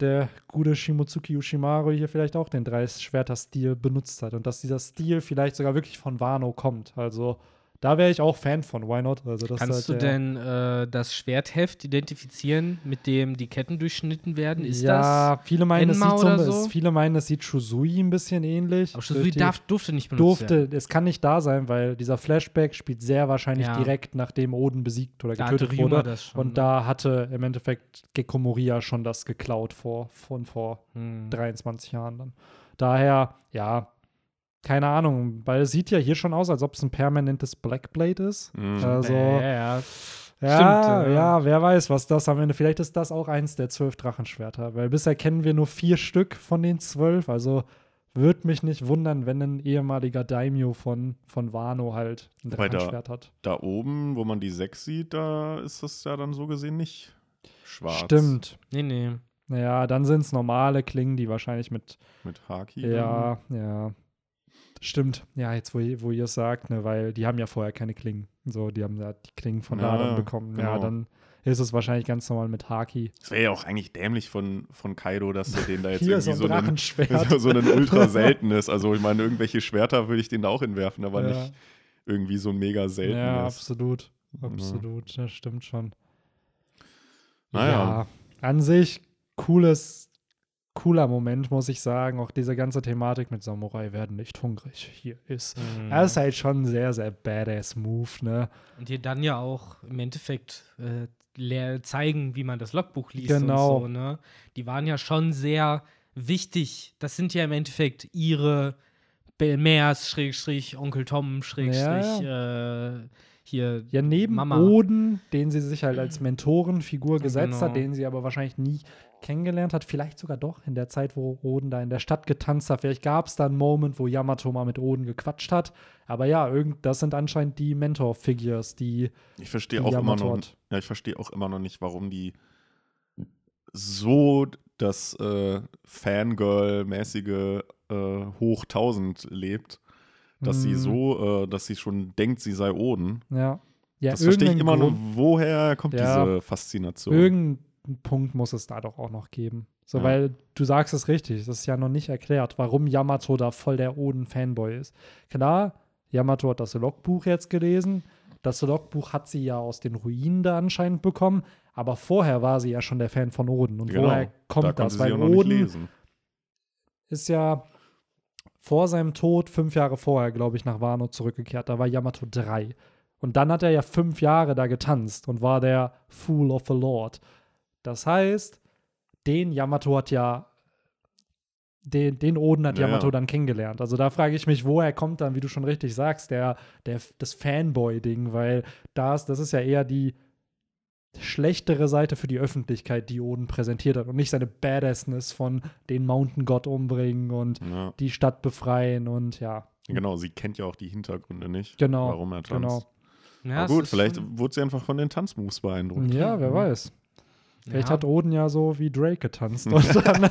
der gute Shimotsuki Ushimaru hier vielleicht auch den Drei-Schwerter-Stil benutzt hat und dass dieser Stil vielleicht sogar wirklich von Wano kommt. Also, da wäre ich auch Fan von, why not? Also, das kannst du halt der- denn äh, das Schwertheft identifizieren, mit dem die Ketten durchschnitten werden? Ist ja, viele meinen, es Enma sieht so, so? viele meinen, es sieht Shusui ein bisschen ähnlich. das? Aber Shusui darf, durfte nicht benutzt werden. durfte, es kann nicht da sein, weil dieser Flashback spielt sehr wahrscheinlich Ja. direkt nachdem Oden besiegt oder Da getötet wurde. das schon, und ne? da hatte im Endeffekt Gekko Moria schon das geklaut vor, von vor Hm. 23 Jahren dann. Daher, ja, keine Ahnung, weil es sieht ja hier schon aus, als ob es ein permanentes Blackblade ist. Mhm. Also, ja, ja. ja, Stimmt, äh. ja, wer weiß, was das am Ende. Vielleicht ist das auch eins der zwölf Drachenschwerter, weil bisher kennen wir nur vier Stück von den zwölf. Also würde mich nicht wundern, wenn ein ehemaliger Daimyo von, von Wano halt ein Wobei da- Drachenschwert hat. Da oben, wo man die sechs sieht, da ist das ja dann so gesehen nicht schwarz. Stimmt. Nee, nee. Naja, dann sind es normale Klingen, die wahrscheinlich mit. Mit Haki. Ja, ja. Stimmt. Ja, jetzt, wo, ihr- wo ihr es sagt, ne, weil die haben ja vorher keine Klingen. So, die haben ja die Klingen von da Ja, dann bekommen. Ja, genau. dann ist es wahrscheinlich ganz normal mit Haki. Es wäre ja auch eigentlich dämlich von, von Kaido, dass er den da jetzt Hier so irgendwie ein so, einen, so, so einen ultra seltenes. Also ich meine, irgendwelche Schwerter würde ich den da auch hinwerfen, aber Ja. nicht irgendwie so ein mega seltenes. Ja, absolut. Ja. Absolut, das stimmt schon. Naja. Ja, an sich cooles, cooler Moment, muss ich sagen. Auch diese ganze Thematik mit Samurai werden nicht hungrig hier ist. Mhm. Das ist halt schon ein sehr, sehr badass Move, ne? Und dir dann ja auch im Endeffekt äh, zeigen, wie man das Logbuch liest Genau. und so, ne? Die waren ja schon sehr wichtig. Das sind ja im Endeffekt ihre Belmers, Schrägstrich, Onkel Tom, Schrägstrich, äh, hier Ja, neben Mama. Oden, den sie sich halt als Mentorenfigur gesetzt Genau. hat, den sie aber wahrscheinlich nie kennengelernt hat. Vielleicht sogar doch in der Zeit, wo Oden da in der Stadt getanzt hat. Vielleicht gab es da einen Moment, wo Yamato mal mit Oden gequatscht hat. Aber ja, irgend, das sind anscheinend die Mentor-Figures, die Ich verstehe Die auch immer Yamato noch, hat. ja, ich verstehe auch immer noch nicht, warum die so das äh, Fangirl-mäßige äh, Hoch 1000 lebt, dass sie Mm. so, äh, dass sie schon denkt, sie sei Oden. Ja. ja das verstehe ich immer irgendeinen noch, woher kommt Ja. diese Faszination? Irgendeinen Punkt muss es da doch auch noch geben. So, Ja. weil du sagst es richtig, das ist ja noch nicht erklärt, warum Yamato da voll der Oden-Fanboy ist. Klar, Yamato hat das Logbuch jetzt gelesen. Das Logbuch hat sie ja aus den Ruinen da anscheinend bekommen, aber vorher war sie ja schon der Fan von Oden. Und Genau, woher kommt da das? Weil auch noch nicht Oden lesen. ist ja vor seinem Tod fünf Jahre vorher, glaube ich, nach Wano zurückgekehrt. Da war Yamato drei. Und dann hat er ja fünf Jahre da getanzt und war der Fool of the Lord. Das heißt, den Yamato hat ja, den, den Oden hat Ja, Yamato dann kennengelernt. Also da frage ich mich, woher kommt dann, wie du schon richtig sagst, der, der, das Fanboy-Ding, weil das, das ist ja eher die schlechtere Seite für die Öffentlichkeit, die Oden präsentiert hat und nicht seine Badassness von den Mountain God umbringen und Ja. die Stadt befreien und ja, Genau, sie kennt ja auch die Hintergründe nicht, Genau, warum er tanzt. genau. Ja, Aber gut, vielleicht wurde sie einfach von den Tanzmoves beeindruckt. Ja, wer weiß. Vielleicht ja. hat Oden ja so wie Drake getanzt und dann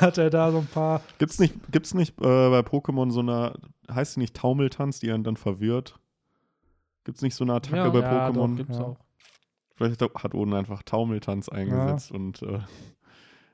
hat er da so ein paar. Gibt's nicht, gibt's nicht äh, bei Pokémon so eine, heißt die nicht Taumeltanz, die einen dann verwirrt? Gibt's nicht so eine Attacke Ja. bei Ja, Pokémon? doch, Gibt's Ja. auch. Vielleicht hat Oden einfach Taumeltanz eingesetzt und äh,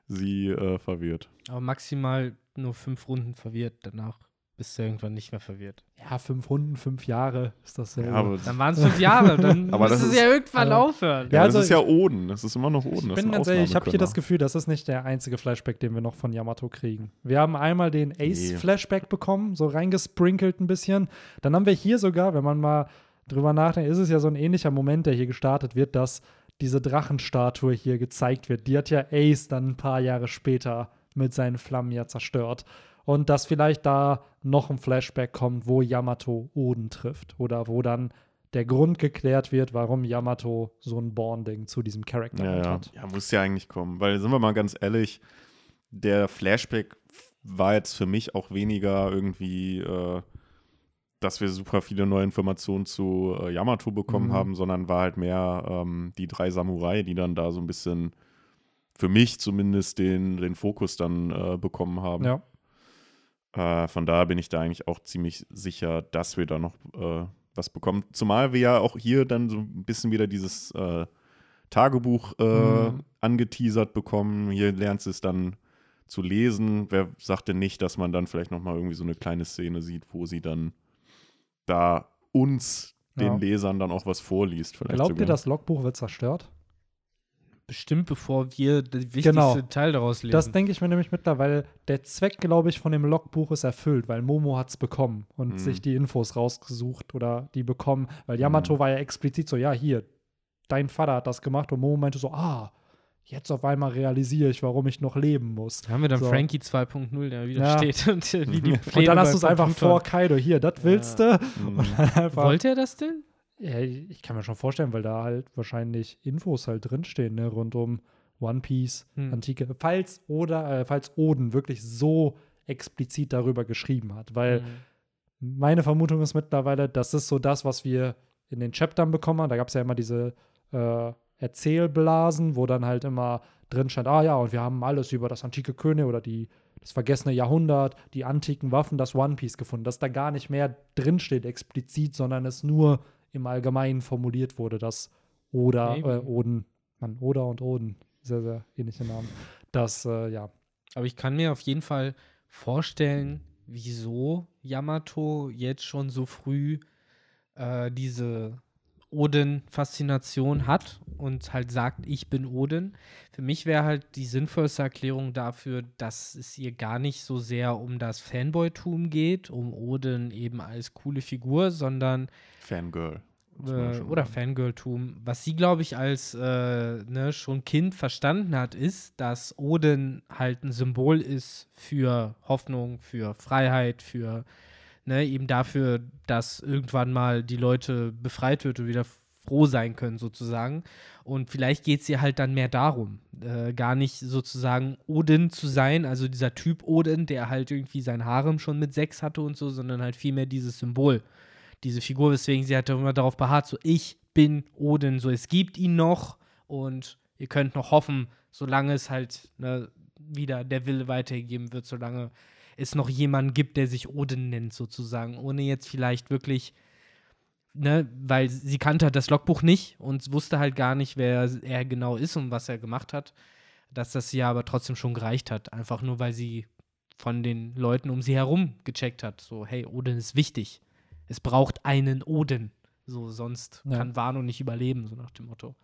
sie äh, verwirrt. Aber maximal nur fünf Runden verwirrt. Danach bist du irgendwann nicht mehr verwirrt. Ja, fünf Runden, fünf Jahre ist das ja. Ja, aber, Dann waren es fünf Jahre. Dann Aber sie ist- ja irgendwann aber- aufhören. Ja, ja, also das ist ja Oden. Das ist immer noch Oden. ich bin ganz ehrlich, ich habe hier das Gefühl, das ist nicht der einzige Flashback, den wir noch von Yamato kriegen. Wir haben einmal den Ace-Flashback bekommen, so reingesprinkelt ein bisschen. Dann haben wir hier sogar, wenn man mal drüber nachdenkt, ist es ja so ein ähnlicher Moment, der hier gestartet wird, dass diese Drachenstatue hier gezeigt wird. Die hat ja Ace dann ein paar Jahre später mit seinen Flammen ja zerstört. Und dass vielleicht da noch ein Flashback kommt, wo Yamato Oden trifft. Oder wo dann der Grund geklärt wird, warum Yamato so ein Bonding zu diesem Charakter Ja, ja. hat. ja, muss ja eigentlich kommen. Weil, sind wir mal ganz ehrlich, der Flashback war jetzt für mich auch weniger irgendwie, äh, dass wir super viele neue Informationen zu äh, Yamato bekommen Mhm. haben, sondern war halt mehr ähm, die drei Samurai, die dann da so ein bisschen, für mich zumindest, den, den Fokus dann äh, bekommen haben. Ja. Äh, von daher bin ich da eigentlich auch ziemlich sicher, dass wir da noch äh, was bekommen. Zumal wir ja auch hier dann so ein bisschen wieder dieses äh, Tagebuch äh, Mhm. angeteasert bekommen. Hier lernst du es dann zu lesen. Wer sagt denn nicht, dass man dann vielleicht noch mal irgendwie so eine kleine Szene sieht, wo sie dann da uns, den Ja. Lesern, dann auch was vorliest. Vielleicht Glaubt ihr, sogar. das Logbuch wird zerstört? Bestimmt, bevor wir das wichtigste Genau. Teil daraus lesen. Das denke ich mir nämlich mittlerweile. Der Zweck, glaube ich, von dem Logbuch ist erfüllt, weil Momo hat es bekommen und Mhm. sich die Infos rausgesucht oder die bekommen. Weil Yamato Mhm. war ja explizit so, ja, hier, dein Vater hat das gemacht und Momo meinte so, ah, jetzt auf einmal realisiere ich, warum ich noch leben muss. Da haben wir dann So. Frankie 2.0, der wieder Ja. steht und äh, wie die Und Pläne und dann hast du es einfach vor Kaido. Hier, das willst du. Mhm. Und dann einfach, Wollte er das denn? ja, ich kann mir schon vorstellen, weil da halt wahrscheinlich Infos halt drinstehen, ne, rund um One Piece, Hm. Antike. Falls oder äh, falls Oden wirklich so explizit darüber geschrieben hat, weil Mhm. meine Vermutung ist mittlerweile, das ist so das, was wir in den Chaptern bekommen haben. Da gab es ja immer diese äh, Erzählblasen, wo dann halt immer drin stand, ah ja, und wir haben alles über das antike König oder die, das vergessene Jahrhundert, die antiken Waffen, das One Piece gefunden. Dass da gar nicht mehr drinsteht explizit, sondern es nur im Allgemeinen formuliert wurde, dass Oda, äh, Oden, Mann, Oda und Oden, sehr, sehr ähnliche Namen, dass, äh, ja, Aber ich kann mir auf jeden Fall vorstellen, wieso Yamato jetzt schon so früh äh, diese Odin-Faszination hat und halt sagt, ich bin Odin. Für mich wäre halt die sinnvollste Erklärung dafür, dass es ihr gar nicht so sehr um das Fanboy-Tum geht, um Odin eben als coole Figur, sondern Fangirl. äh, oder. Fangirltum. Was sie, glaube ich, als äh, ne, schon Kind verstanden hat, ist, dass Odin halt ein Symbol ist für Hoffnung, für Freiheit, für ne, eben dafür, dass irgendwann mal die Leute befreit wird und wieder froh sein können, sozusagen. Und vielleicht geht es ihr halt dann mehr darum, äh, gar nicht sozusagen Odin zu sein, also dieser Typ Odin, der halt irgendwie sein Harem schon mit sechs hatte und so, sondern halt vielmehr dieses Symbol diese Figur, weswegen sie halt immer darauf beharrt, so ich bin Odin, so es gibt ihn noch und ihr könnt noch hoffen, solange es halt ne, wieder der Wille weitergegeben wird, solange es noch jemanden gibt, der sich Odin nennt, sozusagen, ohne jetzt vielleicht wirklich, ne, weil sie kannte halt das Logbuch nicht und wusste halt gar nicht, wer er genau ist und was er gemacht hat, dass das ja aber trotzdem schon gereicht hat, einfach nur weil sie von den Leuten um sie herum gecheckt hat, so hey, Odin ist wichtig es braucht einen Odin. So, sonst Ja. kann Wano nicht überleben, so nach dem Motto.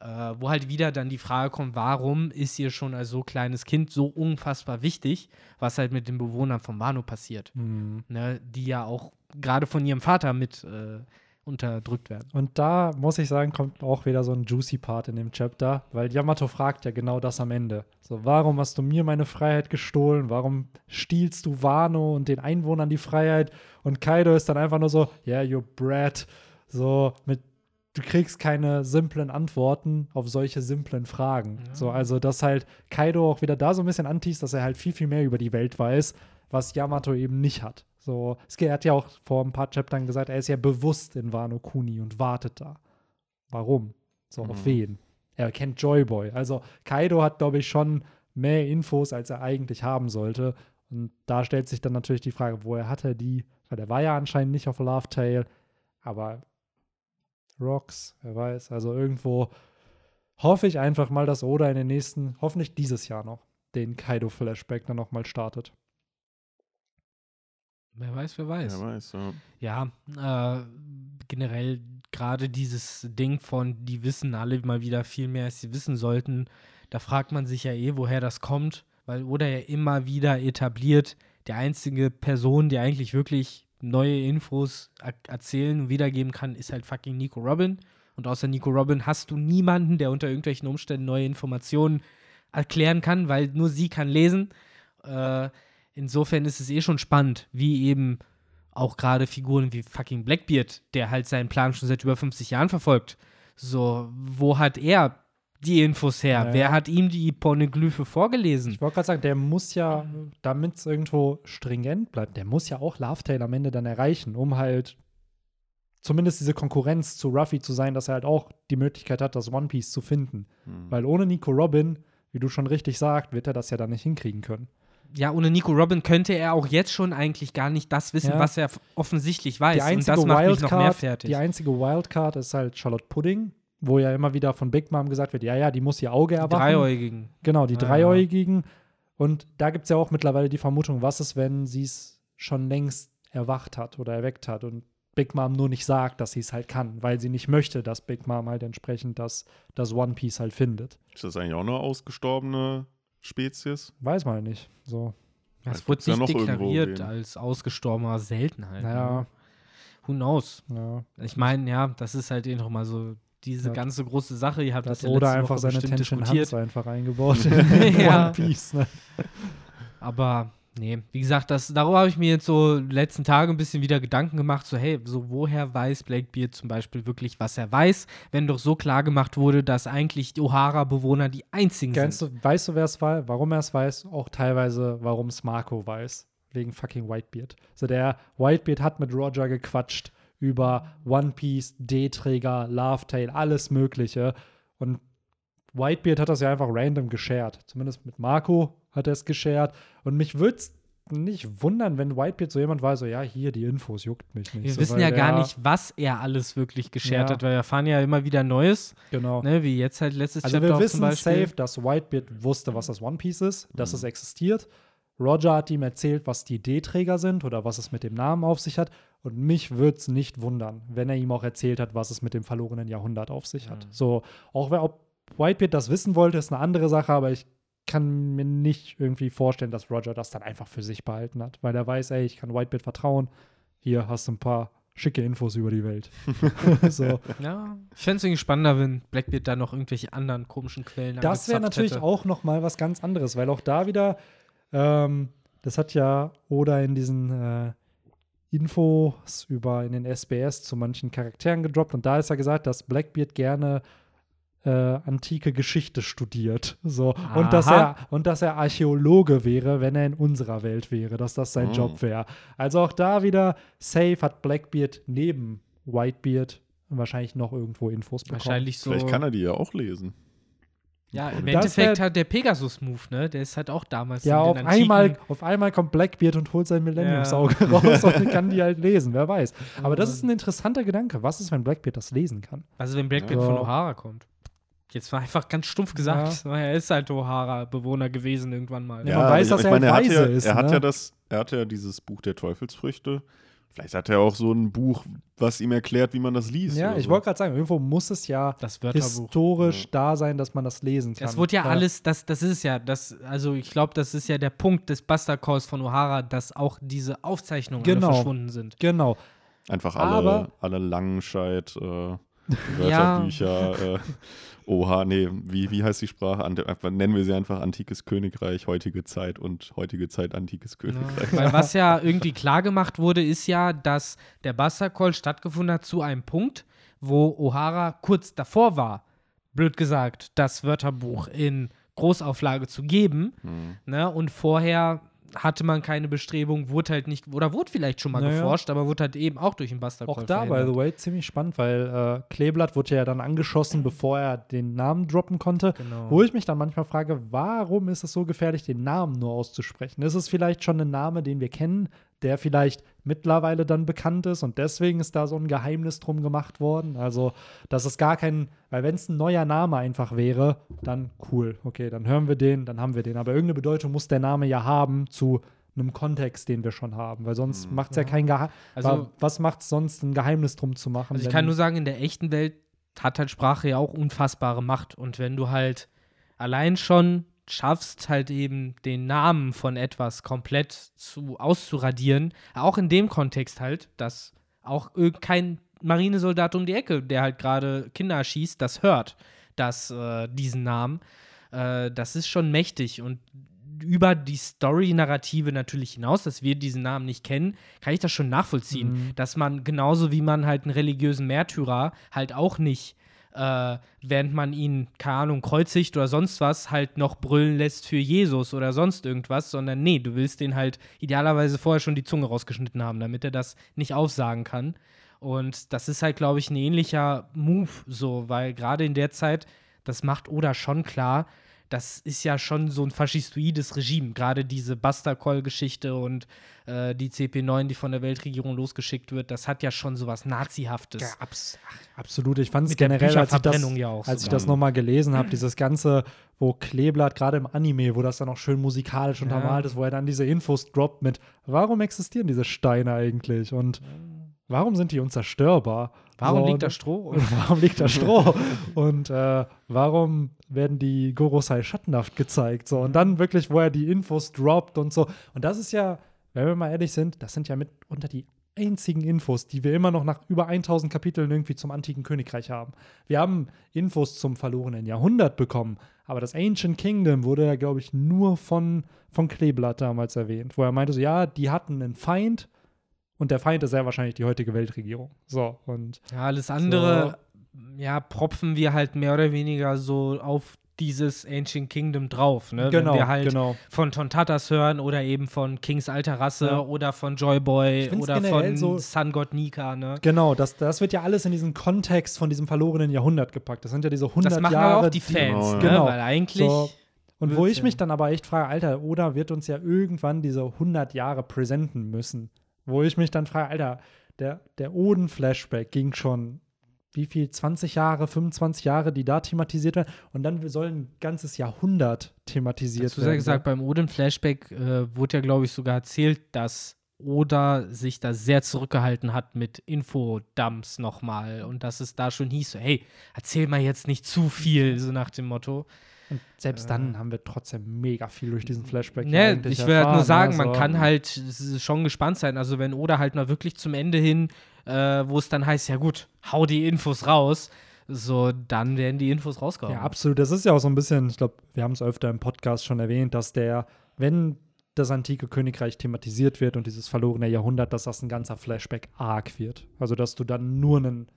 Äh, wo halt wieder dann die Frage kommt, warum ist ihr schon als so kleines Kind so unfassbar wichtig, was halt mit den Bewohnern von Wano passiert. hm. Ne? Die ja auch gerade von ihrem Vater mit äh, unterdrückt werden. Und da muss ich sagen, kommt auch wieder so ein juicy Part in dem Chapter, weil Yamato fragt ja genau das am Ende. So, warum hast du mir meine Freiheit gestohlen? Warum stiehlst du Wano und den Einwohnern die Freiheit? Und Kaido ist dann einfach nur so, yeah, you brat. So, mit, du kriegst keine simplen Antworten auf solche simplen Fragen. Ja. So, also, dass halt Kaido auch wieder da so ein bisschen antießt, dass er halt viel, viel mehr über die Welt weiß, was Yamato eben nicht hat. So, er hat ja auch vor ein paar Chaptern gesagt, er ist ja bewusst in Wano Kuni und wartet da. Warum? So, auf Mhm. wen? Er kennt Joyboy. Also, Kaido hat, glaube ich, schon mehr Infos, als er eigentlich haben sollte. Und da stellt sich dann natürlich die Frage, woher hat er die? Weil er war ja anscheinend nicht auf Love Tale, aber Rocks, wer weiß. Also irgendwo hoffe ich einfach mal, dass Oda in den nächsten, hoffentlich dieses Jahr noch, den Kaido-Flashback dann nochmal startet. Wer weiß, wer weiß. Wer weiß, ja. Ja, äh, generell gerade dieses Ding von, die wissen alle mal wieder viel mehr, als sie wissen sollten. Da fragt man sich ja eh, woher das kommt, weil Oda ja immer wieder etabliert, der einzige Person, die eigentlich wirklich neue Infos er erzählen wiedergeben kann, ist halt fucking Nico Robin. Und außer Nico Robin hast du niemanden, der unter irgendwelchen Umständen neue Informationen erklären kann, weil nur sie kann lesen. Äh, insofern ist es eh schon spannend, wie eben auch gerade Figuren wie fucking Blackbeard, der halt seinen Plan schon seit über 50 Jahren verfolgt. So, wo hat er die Infos her? Ja. Wer hat ihm die Pornoglyphe vorgelesen? Ich wollte gerade sagen, der muss ja, damit es irgendwo stringent bleibt, der muss ja auch Love Tale am Ende dann erreichen, um halt zumindest diese Konkurrenz zu Ruffy zu sein, dass er halt auch die Möglichkeit hat, das One Piece zu finden. Hm. Weil ohne Nico Robin, wie du schon richtig sagst, wird er das ja dann nicht hinkriegen können. Ja, ohne Nico Robin könnte er auch jetzt schon eigentlich gar nicht das wissen, Ja. was er offensichtlich weiß. Die Und einzige, das macht mich noch mehr Wildcard, fertig. die einzige Wildcard ist halt Charlotte Pudding, wo ja immer wieder von Big Mom gesagt wird, ja, ja, die muss ihr Auge Die erwachen. Dreieugigen. Genau, die Ja, Dreieugigen. Und da gibt es ja auch mittlerweile die Vermutung, was ist, wenn sie es schon längst erwacht hat oder erweckt hat und Big Mom nur nicht sagt, dass sie es halt kann, weil sie nicht möchte, dass Big Mom halt entsprechend das, das One Piece halt findet. Ist das eigentlich auch eine ausgestorbene Spezies? Weiß man nicht. So, Das wurde ja nicht noch irgendwo deklariert als ausgestorbener Seltenheit. naja, Ne? Who knows? ja. Ich meine, ja, das ist halt eh noch mal so diese Ja. ganze große Sache. Ihr habt Da das hat ja letzte einfach Woche seine Tension diskutiert. einfach eingebaut in Ja. One Piece. Ne? Aber nee, wie gesagt, das, darüber habe ich mir jetzt so letzten Tage ein bisschen wieder Gedanken gemacht, so hey, so woher weiß Blackbeard zum Beispiel wirklich, was er weiß, wenn doch so klar gemacht wurde, dass eigentlich die O'Hara-Bewohner die einzigen Kennst sind. du, weißt du, wer es war, warum er es weiß? Auch teilweise, warum es Marco weiß. Wegen fucking Whitebeard. Also der Whitebeard hat mit Roger gequatscht über One Piece, D-Träger, Love Tale, alles Mögliche. Und Whitebeard hat das ja einfach random geshared. Zumindest mit Marco hat er es geshared. Und mich würde es nicht wundern, wenn Whitebeard so jemand war, so, ja, hier, die Infos juckt mich nicht. Wir so, wissen ja gar nicht, was er alles wirklich geshared Ja. hat, weil wir erfahren ja immer wieder Neues, Genau. ne, wie jetzt halt letztes Also Chapter wir wissen safe, dass Whitebeard wusste, was das One Piece ist, dass Mhm. es existiert. Roger hat ihm erzählt, was die D-Träger sind oder was es mit dem Namen auf sich hat. Und mich würde es nicht wundern, wenn er ihm auch erzählt hat, was es mit dem verlorenen Jahrhundert auf sich hat. Mhm. So, auch wenn, ob Whitebeard das wissen wollte, ist eine andere Sache, aber ich kann mir nicht irgendwie vorstellen, dass Roger das dann einfach für sich behalten hat, weil er weiß, ey, ich kann Whitebeard vertrauen. Hier hast du ein paar schicke Infos über die Welt. so. Ja, ich fände es irgendwie spannender, wenn Blackbeard da noch irgendwelche anderen komischen Quellen Das wäre natürlich hätte. auch noch mal was ganz anderes, weil auch da wieder, ähm, das hat ja Oda in diesen äh, Infos über in den SBS zu manchen Charakteren gedroppt und da ist ja gesagt, dass Blackbeard gerne äh, antike Geschichte studiert. So. Und, dass er, und dass er Archäologe wäre, wenn er in unserer Welt wäre, dass das sein Oh. Job wäre. Also auch da wieder, safe hat Blackbeard neben Whitebeard wahrscheinlich noch irgendwo Infos bekommen. Wahrscheinlich so. Vielleicht kann er die ja auch lesen. Ja, im Das Endeffekt hat der Pegasus-Move, ne? Der ist halt auch damals Ja, in auf einmal, auf einmal kommt Blackbeard und holt sein Millenniumsauge raus und kann die halt lesen, wer weiß. Aber das ist ein interessanter Gedanke. Was ist, wenn Blackbeard das lesen kann? Also wenn Blackbeard Ja. von O'Hara kommt. Jetzt war einfach ganz stumpf gesagt. Er ist halt O'Hara-Bewohner gewesen irgendwann mal. Ja, man weiß, ich- dass ich er meine, er hat weise ja, ist, Er hat ne? ja das, er hat ja dieses Buch der Teufelsfrüchte. Vielleicht hat er auch so ein Buch, was ihm erklärt, wie man das liest. Ja, ich so. wollte gerade sagen, irgendwo muss es ja historisch Ja. da sein, dass man das lesen kann. Das wurde ja alles, das, das ist es ja, das, also ich glaube, das ist ja der Punkt des Buster Calls von O'Hara, dass auch diese Aufzeichnungen alle Genau. verschwunden sind. Genau. Einfach alle, Aber- alle Langenscheid, äh. Wörterbücher, äh, Oha, nee, wie, wie heißt die Sprache? Einfach- nennen wir sie einfach Antikes Königreich, heutige Zeit und heutige Zeit Antikes Königreich. Weil was ja irgendwie klar gemacht wurde, ist ja, dass der Call stattgefunden hat zu einem Punkt, wo O'Hara kurz davor war, blöd gesagt, das Wörterbuch in Großauflage zu geben. Hm. Ne? Und vorher hatte man keine Bestrebung, wurde halt nicht, oder wurde vielleicht schon mal Naja. geforscht, aber wurde halt eben auch durch den Bastard Auch da, by the way, ziemlich spannend, weil äh, Kleeblatt wurde ja dann angeschossen, bevor er den Namen droppen konnte. Genau. Wo ich mich dann manchmal frage, warum ist es so gefährlich, den Namen nur auszusprechen? Ist es vielleicht schon ein Name, den wir kennen, der vielleicht mittlerweile dann bekannt ist und deswegen ist da so ein Geheimnis drum gemacht worden? Also, dass es gar kein, weil wenn es ein neuer Name einfach wäre, dann cool, okay, dann hören wir den, dann haben wir den. Aber irgendeine Bedeutung muss der Name ja haben zu einem Kontext, den wir schon haben, weil sonst macht es ja kein Geheimnis. Also- was macht es sonst, ein Geheimnis drum zu machen? Also ich kann nur sagen, in der echten Welt hat halt Sprache ja auch unfassbare Macht. Und wenn du halt allein schon schaffst, halt eben den Namen von etwas komplett zu auszuradieren, auch in dem Kontext halt, dass auch kein Marinesoldat um die Ecke, der halt gerade Kinder erschießt, das hört, dass äh, diesen Namen. Äh, das ist schon mächtig und über die Story-Narrative natürlich hinaus, dass wir diesen Namen nicht kennen, kann ich das schon nachvollziehen. Mhm. Dass man genauso wie man halt einen religiösen Märtyrer halt auch nicht, äh, während man ihn, keine Ahnung, kreuzigt oder sonst was, halt noch brüllen lässt für Jesus oder sonst irgendwas, sondern nee, du willst den halt idealerweise vorher schon die Zunge rausgeschnitten haben, damit er das nicht aufsagen kann. Und das ist halt, glaube ich, ein ähnlicher Move, so, weil gerade in der Zeit, das macht Oda schon klar, das ist ja schon so ein faschistoides Regime. Gerade diese Buster-Call-Geschichte und äh, die CP9, die von der Weltregierung losgeschickt wird, das hat ja schon sowas Nazihaftes. Ja, abs absolut. Ich fand es generell, als ich das, ja auch als ich das nochmal gelesen habe, dieses Ganze, wo Kleeblatt, gerade im Anime, wo das dann auch schön musikalisch untermalt ist, wo er dann diese Infos droppt mit, warum existieren diese Steine eigentlich und warum sind die unzerstörbar? Warum So, liegt da und- Stroh? Und warum liegt da Stroh? und äh, warum werden die Gorosei schattenhaft gezeigt? So, und dann wirklich, wo er die Infos droppt und so. Und das ist ja, wenn wir mal ehrlich sind, das sind ja mitunter die einzigen Infos, die wir immer noch nach über 1000 Kapiteln irgendwie zum antiken Königreich haben. Wir haben Infos zum verlorenen Jahrhundert bekommen, aber das Ancient Kingdom wurde ja, glaube ich, nur von, von Kleeblatt damals erwähnt, wo er meinte so, ja, die hatten einen Feind und der Feind ist sehr wahrscheinlich die heutige Weltregierung. So, und Ja, alles andere, ja, propfen wir halt mehr oder weniger so auf dieses Ancient Kingdom drauf, ne? genau, Wenn wir halt genau. von Tontatas hören oder eben von Kings alter Rasse Ja. oder von Joyboy oder von so- Sun God Nika, ne? Genau, das, das wird ja alles in diesen Kontext von diesem verlorenen Jahrhundert gepackt. Das sind ja diese 100 Das machen Jahre. auch die Fans, Genau, ne? Genau. Weil eigentlich So. Und wo ich ja- mich dann aber echt frage, Alter, Oda wird uns ja irgendwann diese 100 Jahre präsenten müssen. Wo ich mich dann frage, Alter, der, der Oden-Flashback ging schon, wie viel, 20 Jahre, 25 Jahre, die da thematisiert werden. Und dann soll ein ganzes Jahrhundert thematisiert Dazu sei werden. gesagt, beim Odin-Flashback äh, wurde ja, glaube ich, sogar erzählt, dass Oda sich da sehr zurückgehalten hat mit Infodumps nochmal und dass es da schon hieß, so, hey, erzähl mal jetzt nicht zu viel, so nach dem Motto. Und selbst dann haben wir trotzdem mega viel durch diesen Flashback. ja Ne, ich will halt nur sagen, man also- kann halt schon gespannt sein. Also wenn Oda halt mal wirklich zum Ende hin, äh, wo es dann heißt, ja gut, hau die Infos raus, so, dann werden die Infos rausgehauen. Ja, absolut. Das ist ja auch so ein bisschen, ich glaube, wir haben es öfter im Podcast schon erwähnt, dass der, wenn das antike Königreich thematisiert wird und dieses verlorene Jahrhundert, dass das ein ganzer Flashback-Arc wird. Also, dass du dann nur einen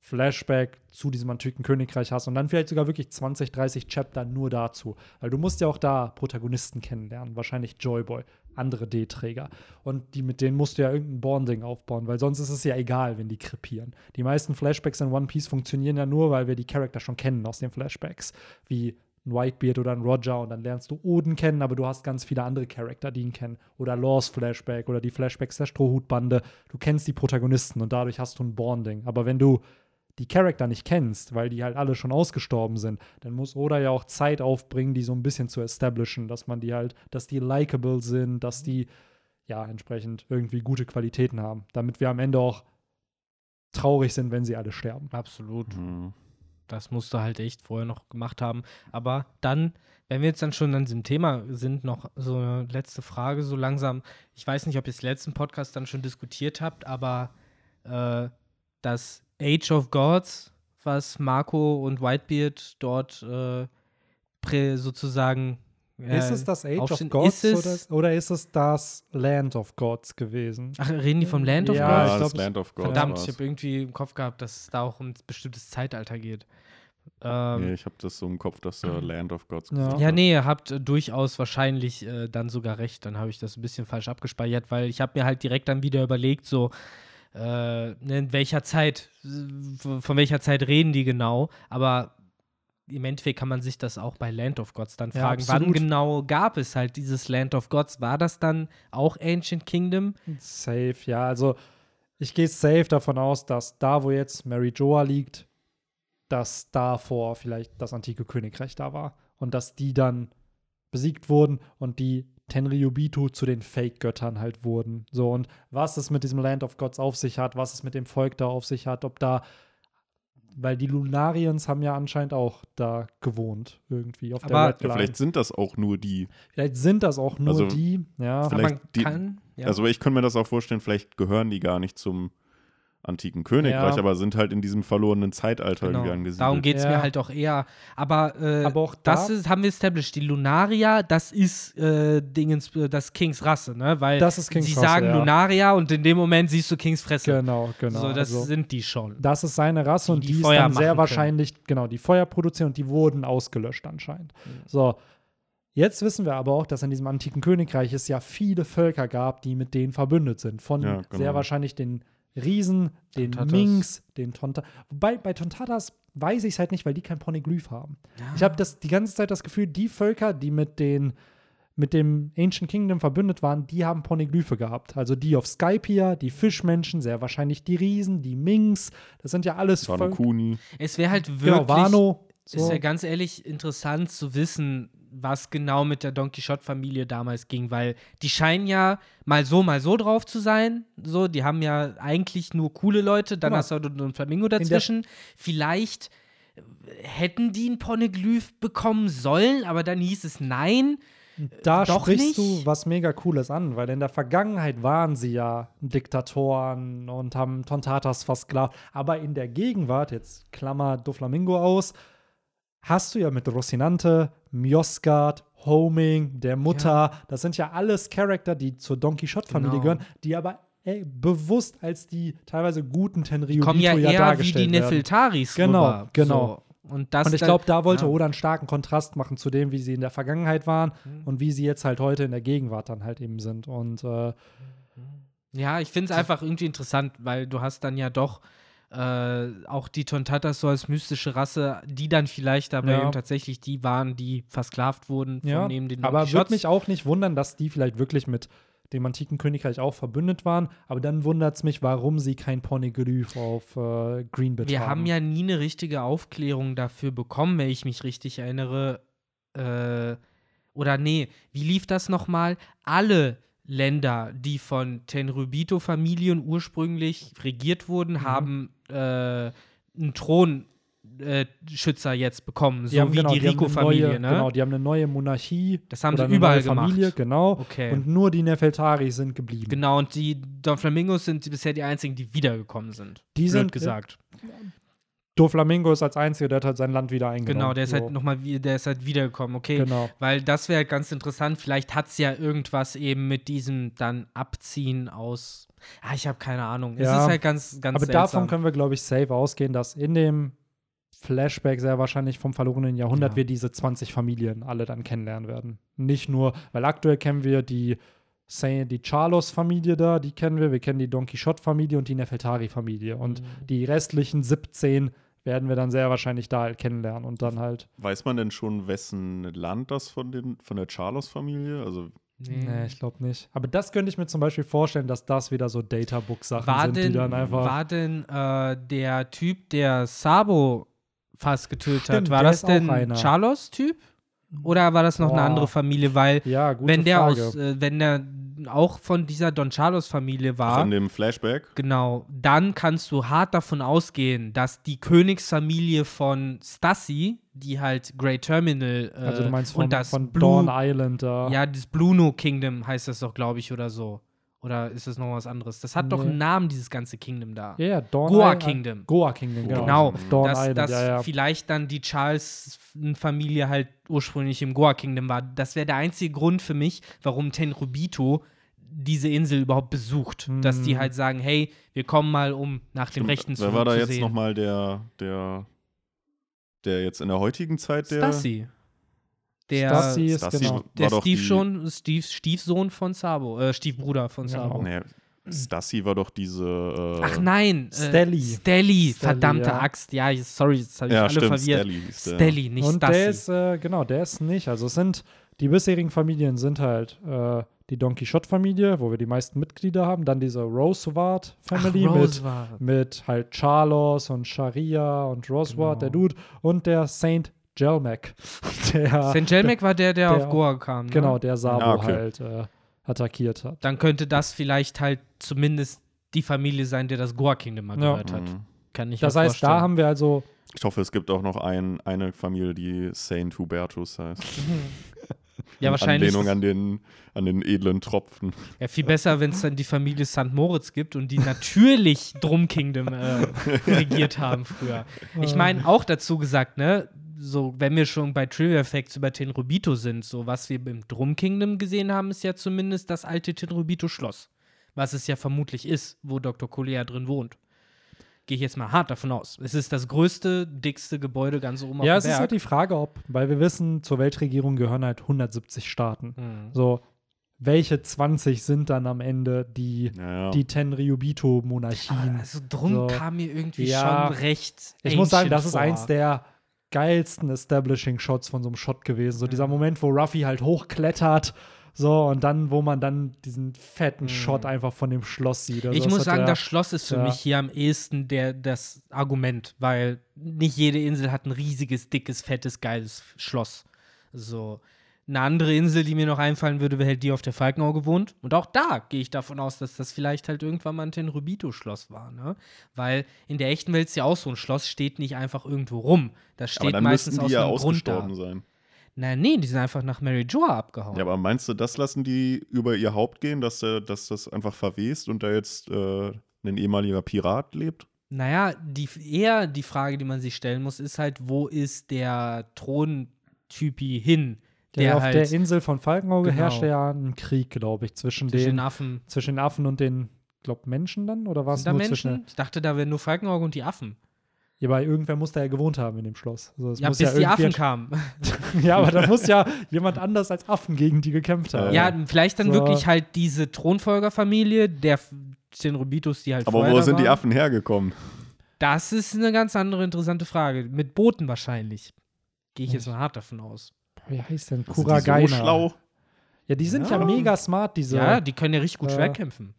Flashback zu diesem antiken Königreich hast und dann vielleicht sogar wirklich 20, 30 Chapter nur dazu. Weil du musst ja auch da Protagonisten kennenlernen, wahrscheinlich Joyboy, andere D-Träger. Und die, mit denen musst du ja irgendein Bonding aufbauen, weil sonst ist es ja egal, wenn die krepieren. Die meisten Flashbacks in One Piece funktionieren ja nur, weil wir die Charakter schon kennen aus den Flashbacks. Wie ein Whitebeard oder ein Roger und dann lernst du Oden kennen, aber du hast ganz viele andere Charakter, die ihn kennen. Oder Laws Flashback oder die Flashbacks der Strohhutbande. Du kennst die Protagonisten und dadurch hast du ein Bonding. Aber wenn du die Charakter nicht kennst, weil die halt alle schon ausgestorben sind, dann muss Oda ja auch Zeit aufbringen, die so ein bisschen zu establishen, dass man die halt, dass die likable sind, dass die ja entsprechend irgendwie gute Qualitäten haben, damit wir am Ende auch traurig sind, wenn sie alle sterben. Absolut. Hm. Das musst du halt echt vorher noch gemacht haben. Aber dann, wenn wir jetzt dann schon an diesem Thema sind, noch so eine letzte Frage, so langsam. Ich weiß nicht, ob ihr es letzten Podcast dann schon diskutiert habt, aber äh, das Age of Gods, was Marco und Whitebeard dort äh, prä, sozusagen ist es das Age aufstehen. of Gods Ist es- oder, oder ist es das Land of Gods gewesen? Ach, reden die vom Land of Ja, Ja, Gods? ich das Land of God. Verdammt, ich habe irgendwie im Kopf gehabt, dass es da auch um ein bestimmtes Zeitalter geht. Ähm, Nee, ich habe das so im Kopf, dass der Land of Gods Ja. gesagt Ja, nee, ihr habt äh, durchaus wahrscheinlich äh, dann sogar recht. Dann habe ich das ein bisschen falsch abgespeichert, weil ich habe mir halt direkt dann wieder überlegt, so äh, ne, in welcher Zeit, von welcher Zeit reden die genau. Aber im Endeffekt kann man sich das auch bei Land of Gods dann Ja, fragen. Wann absolut. genau gab es halt dieses Land of Gods? War das dann auch Ancient Kingdom? Safe, ja. Also ich gehe safe davon aus, dass da, wo jetzt Mary Joa liegt, dass davor vielleicht das antike Königreich da war. Und dass die dann besiegt wurden und die Tenryubitu zu den Fake-Göttern halt wurden. So, und was es mit diesem Land of Gods auf sich hat, was es mit dem Volk da auf sich hat, ob da, weil die Lunarians haben ja anscheinend auch da gewohnt, irgendwie auf Aber- der Red Ja, vielleicht sind das auch nur die. Vielleicht sind das auch nur Also, die, ja. Aber Vielleicht man die- kann. Ja. Also ich kann mir das auch vorstellen, vielleicht gehören die gar nicht zum antiken Königreich, Ja. aber sind halt in diesem verlorenen Zeitalter Genau. irgendwie angesiedelt. Darum geht es Ja. mir halt auch eher. Aber, äh, Aber auch das da- ist, haben wir established. Die Lunaria, das ist äh, Dingens, äh, das Kings Rasse, ne? Weil Das ist Kings sie Rasse, sagen ja. Lunaria und in dem Moment siehst du Kings Fresse. Genau, genau. So, das also, sind die schon. das ist seine Rasse und die die, ist Feuer dann sehr machen wahrscheinlich, genau, die Feuer produzieren und die wurden ausgelöscht anscheinend. So, jetzt wissen wir aber auch, dass in diesem antiken Königreich es ja viele Völker gab, die mit denen verbündet sind. Von Ja, genau. sehr wahrscheinlich den Riesen, den Tontatas. Minks, den Tontatas. Wobei bei Tontatas weiß ich es halt nicht, weil die kein Poneglyph haben. Ich habe das die ganze Zeit das Gefühl, die Völker, die mit den mit dem Ancient Kingdom verbündet waren, die haben Poneglyphe gehabt. Also die auf Skypia, die Fischmenschen, sehr wahrscheinlich die Riesen, die Minks. Das sind ja alles Wano Völker. Kuni. Es wäre halt wirklich. Genau, Wano. Es So. wäre ganz ehrlich interessant zu wissen, was genau mit der Don Quixote-Familie damals ging, weil die scheinen ja mal so, mal so drauf zu sein. So, die haben ja eigentlich nur coole Leute, dann Genau. hast du einen Flamingo dazwischen. Vielleicht hätten die ein Poneglyph bekommen sollen, aber dann hieß es nein. Da Doch sprichst du nicht? was mega Cooles an, weil in der Vergangenheit waren sie ja Diktatoren und haben Tontatas versklavt. Aber in der Gegenwart, jetzt Klammer Doflamingo aus, hast du ja mit Rocinante, Miosgard, Homing, der Mutter, das sind ja alles Charakter, die zur Don Quixote-Familie Genau. gehören, die aber ey, bewusst als die teilweise guten Tenryubito Kommen ja eher wie die dargestellt. Nefeltaris Genau, rüber. genau. So. Und, Und ich glaube, da wollte ja. Oda einen starken Kontrast machen zu dem, wie sie in der Vergangenheit waren Mhm. und wie sie jetzt halt heute in der Gegenwart dann halt eben sind. Und äh, Ja, ich finde es einfach irgendwie interessant, weil du hast dann ja doch äh, auch die Tontatas so als mystische Rasse, die dann vielleicht aber Ja. eben tatsächlich die waren, die versklavt wurden von ja, neben den aber würde mich auch nicht wundern, dass die vielleicht wirklich mit dem antiken Königreich auch verbündet waren. Aber dann wundert es mich, warum sie kein Poneglyph auf äh, Greenbit Wir haben. haben ja nie eine richtige Aufklärung dafür bekommen, wenn ich mich richtig erinnere. Äh, oder nee, wie lief das nochmal? Alle Länder, die von Tenrubito-Familien ursprünglich regiert Mhm. wurden, haben äh, einen Thronschützer jetzt bekommen, so haben, wie genau, die Rico-Familie, ne? Genau, die haben eine neue Monarchie. Das haben sie überall Familie, gemacht. genau. Okay. Und nur die Nefeltari sind geblieben. Genau, und die Don Flamingos sind bisher die einzigen, die wiedergekommen sind. Die Blöd sind gesagt. Doflamingo ist als einziger, der hat halt sein Land wieder eingenommen. Genau, der ist so. halt nochmal, der ist halt wiedergekommen, okay. Genau. Weil das wäre ganz interessant. Vielleicht hat es ja irgendwas eben mit diesem dann Abziehen aus. Ah, ich habe keine Ahnung. Es Ja, ist halt ganz, ganz Aber seltsam. davon können wir, glaube ich, safe ausgehen, dass in dem Flashback sehr wahrscheinlich vom verlorenen Jahrhundert Ja. wir diese 20 Familien alle dann kennenlernen werden. Nicht nur, weil aktuell kennen wir die, die Charlos-Familie da, die kennen wir, wir kennen die Don Quixote-Familie und die Nefeltari-Familie. Und Mhm. die restlichen 17 werden wir dann sehr wahrscheinlich da halt kennenlernen und dann halt. Weiß man denn schon, wessen Land das von, den, von der Charlos-Familie? Also, Nee. Nee, ich glaube nicht. Aber das könnte ich mir zum Beispiel vorstellen, dass das wieder so Databook-Sachen sind, denn, die dann einfach. war denn äh, der Typ, der Sabo fast getötet Stimmt, hat, war das denn. Charlos-Typ? Oder war das noch eine Boah. andere Familie? Weil, ja, gute wenn der Frage. aus, äh, wenn der auch von dieser Don Charlos-Familie war, von dem Flashback? Genau, dann kannst du hart davon ausgehen, dass die Königsfamilie von Stassi, die halt Great Terminal äh, also du meinst von, und das von Blue, Dawn Island da. ja, das Bluno Kingdom heißt das doch, glaube ich, oder so. Oder ist das noch was anderes? Das hat doch Nee. einen Namen, dieses ganze Kingdom da. Ja, ja, Dawn Goa Island- Kingdom. Goa Kingdom, genau. Genau, Auf Dawn dass, Island, dass ja, ja. vielleicht dann die Charles-Familie halt ursprünglich im Goa Kingdom war. Das wäre der einzige Grund für mich, warum Tenrubito diese Insel überhaupt besucht. Dass die Hm. halt sagen, hey, wir kommen mal, um nach dem Rechten zu Wer war da jetzt sehen. nochmal der, der, der jetzt in der heutigen Zeit der. Stassi. Der, Stassi ist Stassi genau. war der doch Steve die- schon, Steve, Stiefsohn von Sabo, äh, Stiefbruder von Genau. Sabo. Nee, Stassi war doch diese. Äh, Ach nein, Stelly. Äh, Stelly, verdammte ja. Axt. Ja, sorry, jetzt habe ich ja, alle stimmt, verwirrt. Stelly. Stelly, nicht Und Stassi. der ist, äh, genau, der ist nicht. Also es sind, die bisherigen Familien sind halt äh, die Don Quixote-Familie, wo wir die meisten Mitglieder haben, dann diese Roseward Family Ach, mit, mit halt Charlos und Sharia und Roseward, Genau. der Dude, und der Saint Jelmac, der, St. Jelmac war der, der, der auf Goa kam. Ne? genau, der Sabo Ah, okay. halt äh, attackiert hat. Dann könnte das vielleicht halt zumindest die Familie sein, der das Goa Kingdom mal Ja. gehört hat. Mhm. Kann ich Das heißt, vorstellen. da haben wir also, Ich hoffe, es gibt auch noch ein, eine Familie, die Saint Hubertus heißt. ja, In wahrscheinlich. Anlehnung an den, an den edlen Tropfen. Ja, viel besser, wenn es dann die Familie St. Moritz gibt und die natürlich Drum Kingdom äh, regiert haben früher. Ich meine, auch dazu gesagt, ne, so, wenn wir schon bei Trivia Facts über Tenrubito sind, so was wir im Drum Kingdom gesehen haben, ist ja zumindest das alte Tenrubito-Schloss. Was es ja vermutlich ist, wo Dr. Colea drin wohnt. Gehe ich jetzt mal hart davon aus. Es ist das größte, dickste Gebäude ganz oben ja, auf es dem ist halt Berg. die Frage, ob, weil wir wissen, zur Weltregierung gehören halt 170 Staaten. Mhm. So, welche 20 sind dann am Ende die, Ja, ja. die Tenryubito-Monarchien? Also drum So. kam mir irgendwie Ja. schon recht. ich muss sagen, das ist vor. eins der geilsten Establishing-Shots von so einem Shot gewesen. So dieser Moment, wo Ruffy halt hochklettert, so, und dann, wo man dann diesen fetten Shot einfach von dem Schloss sieht. Also Mhm. Ich muss sagen, der- das Schloss ist für ja. mich hier am ehesten der, das Argument, weil nicht jede Insel hat ein riesiges, dickes, fettes, geiles Schloss. So. Eine andere Insel, die mir noch einfallen würde, wäre halt die auf der Falkenauge wohnt. Und auch da gehe ich davon aus, dass das vielleicht halt irgendwann mal ein Tenrubito-Schloss war, ne? Weil in der echten Welt ist ja auch so ein Schloss, steht nicht einfach irgendwo rum. Das aber steht dann meistens müssten aus die ja einem Grund da. ausgestorben sein. Na, nee, die sind einfach nach Mary Joa abgehauen. Ja, aber meinst du, das lassen die über ihr Haupt gehen, dass, der, dass das einfach verwest und da jetzt äh, ein ehemaliger Pirat lebt? Naja, die, eher die Frage, die man sich stellen muss, ist halt, wo ist der Throntypi hin? Der Der auf halt der Insel von Falkenauge Genau. herrscht ja ein Krieg, glaube ich, zwischen, zwischen den, Affen. zwischen den Affen und den, glaub, Menschen dann? Oder war es nur Menschen? zwischen. Ich dachte, da wären nur Falkenauge und die Affen. Ja, aber irgendwer muss da ja gewohnt haben in dem Schloss. Also, es Ja, muss bis die irgendwie Affen kamen. ja, aber da muss ja jemand anders als Affen gegen die gekämpft haben. ja, vielleicht dann So. wirklich halt diese Thronfolgerfamilie, der den Rubitus, die halt Aber wo da sind die waren. Affen hergekommen? Das ist eine ganz andere interessante Frage. Mit Booten wahrscheinlich. Gehe ich jetzt mal hart davon aus. Wie heißt denn Sind die so Kuragaina? schlau? Ja, die sind ja, Ja. mega smart, diese. ja, die können ja richtig gut äh, Schwert kämpfen.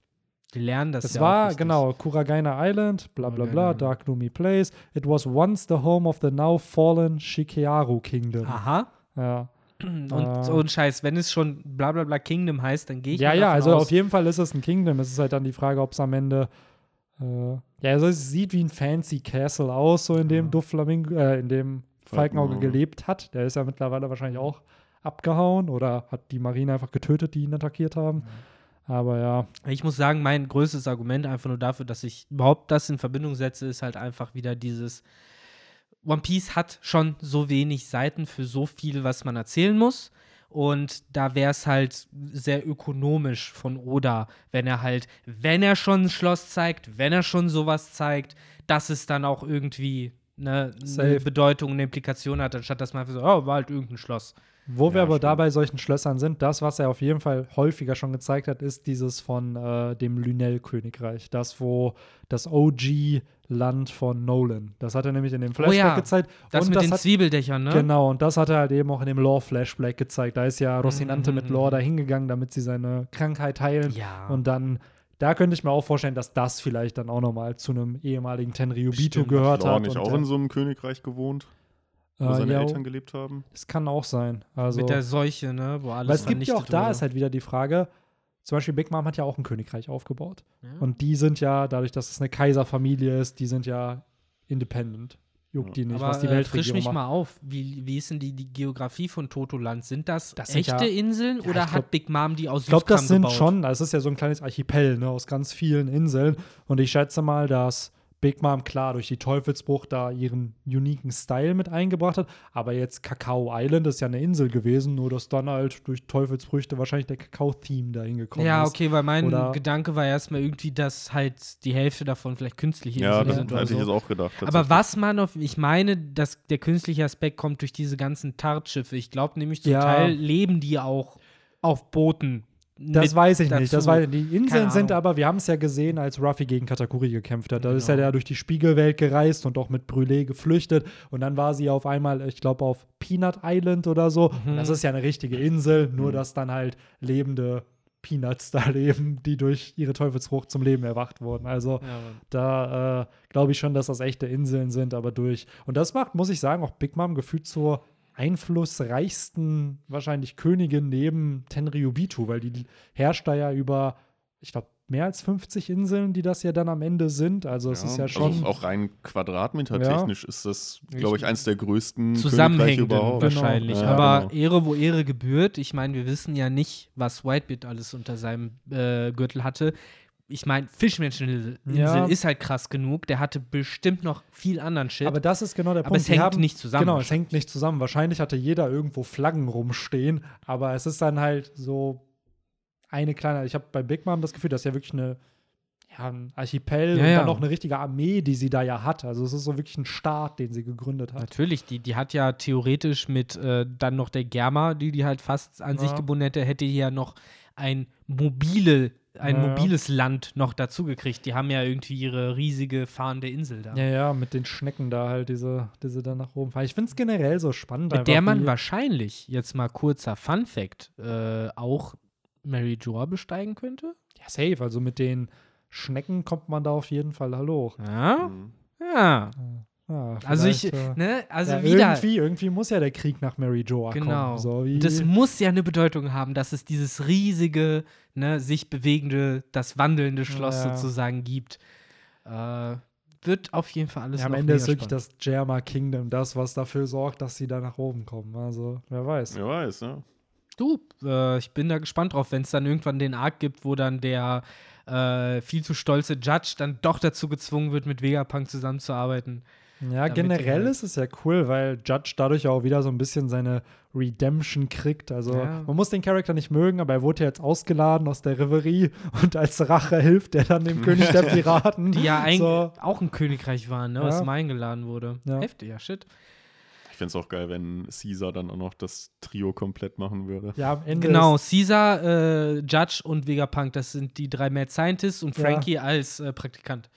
Die lernen das Es ja war, genau, Kuragaina Island, bla bla bla, Kuragaina. Dark Gloomy Place. It was once the home of the now fallen Shikearu Kingdom. Aha. Ja, Und Äh. so ein Scheiß, wenn es schon bla bla bla Kingdom heißt, dann gehe ich ja, ja, also aus, auf jeden Fall ist es ein Kingdom. Es ist halt dann die Frage, ob es am Ende. Äh, ja, also es sieht wie ein fancy Castle aus, so in dem Doflamingo, äh, in dem Falkenauge Falkenauge. gelebt hat. Der ist ja mittlerweile wahrscheinlich auch abgehauen oder hat die Marine einfach getötet, die ihn attackiert haben. Aber ja, Ich muss sagen, mein größtes Argument einfach nur dafür, dass ich überhaupt das in Verbindung setze, ist halt einfach wieder dieses One Piece hat schon so wenig Seiten für so viel, was man erzählen muss. Und da wäre es halt sehr ökonomisch von Oda, wenn er halt, wenn er schon ein Schloss zeigt, wenn er schon sowas zeigt, dass es dann auch irgendwie ne, eine Safe. Bedeutung, eine Implikation hat, anstatt dass man einfach so, oh, war halt irgendein Schloss. Wo wir Ja, aber stimmt. da bei solchen Schlössern sind, das, was er auf jeden Fall häufiger schon gezeigt hat, ist dieses von äh, dem Lynel-Königreich. Das, wo das OG-Land von Nolan. Das hat er nämlich in dem Flashback Oh ja, gezeigt. Das und mit das den hat, Zwiebeldächern, ne? Genau, und das hat er halt eben auch in dem Lore-Flashback gezeigt. Da ist ja Rocinante Mhm, mit mhm, Lore mhm. da hingegangen, damit sie seine Krankheit heilen. Ja. Und dann, da könnte ich mir auch vorstellen, dass das vielleicht dann auch nochmal zu einem ehemaligen Tenryubito gehört Hat hat. nicht und auch in so einem Königreich gewohnt, wo äh, seine ja, Eltern gelebt haben? Das kann auch sein. Also, mit der Seuche, ne? Wo alles Weil es gibt ja auch da wurde. ist halt wieder die Frage, zum Beispiel Big Mom hat ja auch ein Königreich aufgebaut. Ja. Und die sind ja, dadurch, dass es eine Kaiserfamilie ist, die sind ja independent. Juckt die nicht, Aber was die äh, frisch mich macht. mal auf. Wie, wie ist denn die, die Geografie von Totoland? Sind das, Das sind echte ja- Inseln Ja, oder glaub- hat Big Mom die aus Ich glaube, das sind gebaut? schon, es ist ja so ein kleines Archipel ne, aus ganz vielen Inseln. Und ich schätze mal, dass Big Mom klar durch die Teufelsbruch da ihren uniken Style mit eingebracht hat. Aber jetzt Kakao Island ist ja eine Insel gewesen, nur dass dann halt durch Teufelsfrüchte wahrscheinlich der Kakao-Theme dahin gekommen Ja, ist. okay, weil mein Oder- Gedanke war erstmal irgendwie, dass halt die Hälfte davon vielleicht künstliche Ja, Inseln das sind oder hätte ich so. jetzt auch gedacht. Aber was man auf, ich meine, dass der künstliche Aspekt kommt durch diese ganzen Tartschiffe. Ich glaube nämlich zum Ja. Teil leben die auch auf Booten. Das weiß ich nicht. Das dazu. weiß, die Inseln sind aber, wir haben es ja gesehen, als Ruffy gegen Katakuri gekämpft hat. Da ist ja Genau. der durch die Spiegelwelt gereist und auch mit Brûlé geflüchtet. Und dann war sie auf einmal, ich glaube, auf Peanut Island oder so. Mhm. Das ist ja eine richtige Insel, nur dass dann halt lebende Peanuts da leben, die durch ihre Teufelsfrucht zum Leben erwacht wurden. Also Ja, da äh, glaube ich schon, dass das echte Inseln sind, aber durch. Und das macht, muss ich sagen, auch Big Mom gefühlt zur einflussreichsten wahrscheinlich Königin neben Tenryubitu, weil die herrscht da ja über, ich glaube, mehr als 50 Inseln, die das ja dann am Ende sind. Also es ist ja schon. Also auch rein quadratmetertechnisch ist das, glaube ich, eins der größten Königreiche Zusammenhängend überhaupt. wahrscheinlich. Genau. Ja, Aber genau. Ehre, wo Ehre gebührt. Ich meine, wir wissen ja nicht, was Whitebeard alles unter seinem äh, Gürtel hatte. Ich meine, Fischmenscheninsel Ja. ist halt krass genug. Der hatte bestimmt noch viel anderen Shit. aber das ist genau der Aber Punkt. es Die hängt haben, nicht zusammen Genau, es hängt nicht zusammen. Wahrscheinlich hatte jeder irgendwo Flaggen rumstehen, aber es ist dann halt so eine kleine. Ich habe bei Big Mom das Gefühl, dass ja wirklich eine ja, ein Archipel Ja, und ja. dann noch eine richtige Armee, die sie da ja hat. Also es ist so wirklich ein Staat, den sie gegründet hat. Natürlich, die, die hat ja theoretisch mit äh, dann noch der Germa, die die halt fast an sich Ja. gebunden hätte, hätte ja noch ein mobile, ein Ja, ja. mobiles Land noch dazu gekriegt. Die haben ja irgendwie ihre riesige fahrende Insel da. Ja, ja, mit den Schnecken da halt, diese, diese dann nach oben fahren. Ich finde es generell so spannend. Mit der man wahrscheinlich, jetzt mal kurzer Fun Fact, äh, auch Mary Joa besteigen könnte. Ja, safe. Also mit den Schnecken kommt man da auf jeden Fall hallo. Ja. Mhm. Ja. Ja, Also ich, äh, ne, also ja, wieder. Irgendwie, irgendwie muss ja der Krieg nach Mary Joa Genau. kommen. So wie, Das muss ja eine Bedeutung haben, dass es dieses riesige, ne, sich bewegende, das wandelnde Schloss Ja. sozusagen gibt. Äh, wird auf jeden Fall alles ja, am noch Ende ist wirklich spannend. das Germa Kingdom das, was dafür sorgt, dass sie da nach oben kommen. Also, wer weiß. Wer weiß, ja. Du, äh, ich bin da gespannt drauf, wenn es dann irgendwann den Arc gibt, wo dann der äh, viel zu stolze Judge dann doch dazu gezwungen wird, mit Vegapunk zusammenzuarbeiten. Ja, generell halt- ist es ja cool, weil Judge dadurch auch wieder so ein bisschen seine Redemption kriegt. Also Ja. man muss den Charakter nicht mögen, aber er wurde ja jetzt ausgeladen aus der Reverie und als Rache hilft er dann dem König der Piraten. Die ja eigentlich so. auch ein Königreich waren, ne, was Ja. mal eingeladen wurde. Ja. Heftig, ja, shit. Ich fände es auch geil, wenn Caesar dann auch noch das Trio komplett machen würde. Ja, am Ende Genau, ist, Caesar, äh, Judge und Vegapunk, das sind die drei Mad Scientists und Ja. Frankie als äh, Praktikant,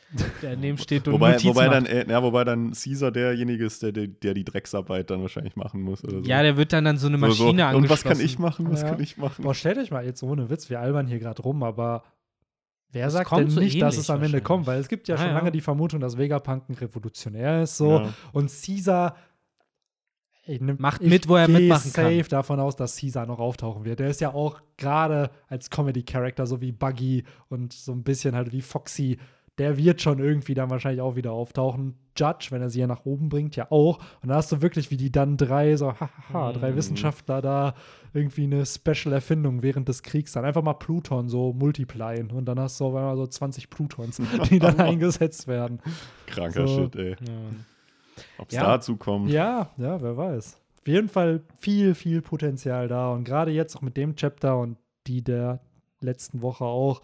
der daneben steht und Wobei, Notizen wobei, macht. dann, äh, ja, wobei dann Caesar derjenige ist, der, der, der die Drecksarbeit dann wahrscheinlich machen muss. Oder so. Ja, der wird dann an so eine So, so. Maschine Und was kann angeschlossen. ich machen? Was Ja. kann ich machen? boah, stellt euch mal jetzt ohne Witz, wir albern hier gerade rum, aber wer Das sagt kommt denn so nicht, dass es am Ende kommt? Weil es gibt ja Ah, schon ja. lange die Vermutung, dass Vegapunk ein Revolutionär ist so Ja. und Caesar ey, nimm- Macht ich mit, wo er mitmachen kann. safe davon aus, dass Caesar noch auftauchen wird. Der ist ja auch gerade als Comedy-Character, so wie Buggy und so ein bisschen halt wie Foxy, der wird schon irgendwie dann wahrscheinlich auch wieder auftauchen. Judge, wenn er sie ja nach oben bringt, ja auch. Und da hast du wirklich wie die dann drei, so, hahaha, drei Mhm. Wissenschaftler da irgendwie eine Special-Erfindung während des Kriegs dann. Einfach mal Pluton so multiplyen und dann hast du auf einmal so 20 Plutons, die dann eingesetzt werden. Kranker So. Shit, ey. Ja. Ob es Ja. dazu kommt. Ja, ja, wer weiß. Auf jeden Fall viel, viel Potenzial da. Und gerade jetzt auch mit dem Chapter und die der letzten Woche auch,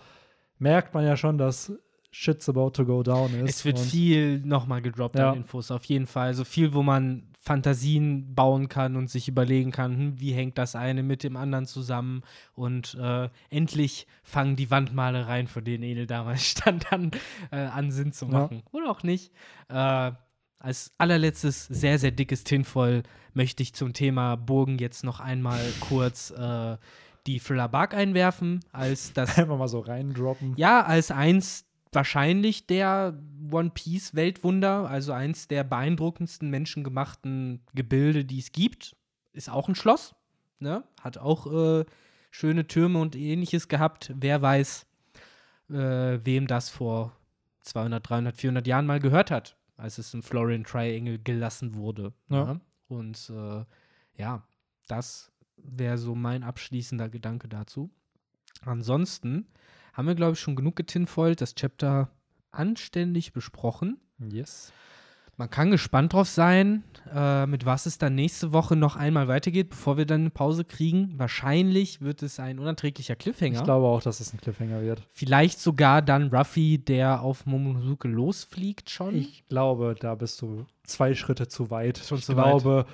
merkt man ja schon, dass Shit's about to go down ist. Es wird viel nochmal gedroppt Ja. an Infos, auf jeden Fall. Also viel, wo man Fantasien bauen kann und sich überlegen kann, hm, wie hängt das eine mit dem anderen zusammen. Und äh, endlich fangen die Wandmalereien, von denen Edel damals stand, an, äh, an Sinn zu Ja. machen. Oder auch nicht. Äh, als allerletztes sehr, sehr dickes Tinfoil möchte ich zum Thema Burgen jetzt noch einmal kurz äh, die Thriller Bark einwerfen, als das einfach mal so reindroppen. ja, als eins wahrscheinlich der One Piece Weltwunder, also eins der beeindruckendsten menschengemachten Gebilde, die es gibt. Ist auch ein Schloss, ne? Hat auch äh, schöne Türme und ähnliches gehabt. Wer weiß, äh, wem das vor 200, 300, 400 Jahren mal gehört hat. Als es im Florian Triangle gelassen wurde. Ja. Ja. Und äh, ja, das wäre so mein abschließender Gedanke dazu. Ansonsten haben wir, glaube ich, schon genug getinfoilt, das Chapter anständig besprochen. Yes. Man kann gespannt drauf sein, äh, mit was es dann nächste Woche noch einmal weitergeht, bevor wir dann eine Pause kriegen. Wahrscheinlich wird es ein unerträglicher Cliffhanger. Ich glaube auch, dass es ein Cliffhanger wird. Vielleicht sogar dann Ruffy, der auf Momonosuke losfliegt schon. Ich glaube, da bist du zwei Schritte zu weit. Schon ich zu glaube,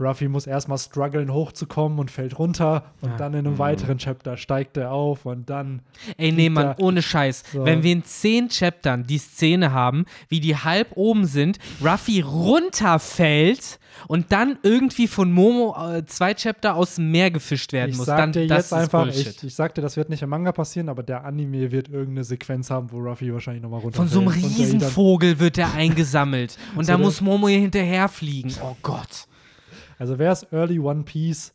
Ruffy muss erstmal strugglen, hochzukommen und fällt runter. Und Ja. dann in einem weiteren Chapter steigt er auf und dann. Ey, nee, Mann, ohne Scheiß. So. Wenn wir in zehn Chaptern die Szene haben, wie die halb oben sind, Ruffy runterfällt und dann irgendwie von Momo äh, zwei Chapter aus dem Meer gefischt werden Ich muss, dann dir das jetzt ist einfach, Bullshit. ich, ich sag dir, das wird nicht im Manga passieren, aber der Anime wird irgendeine Sequenz haben, wo Ruffy wahrscheinlich nochmal runterfällt. Von so einem der Riesenvogel wird er eingesammelt. Und So da der- muss Momo hier hinterherfliegen. Oh Gott. Also wäre es Early One Piece,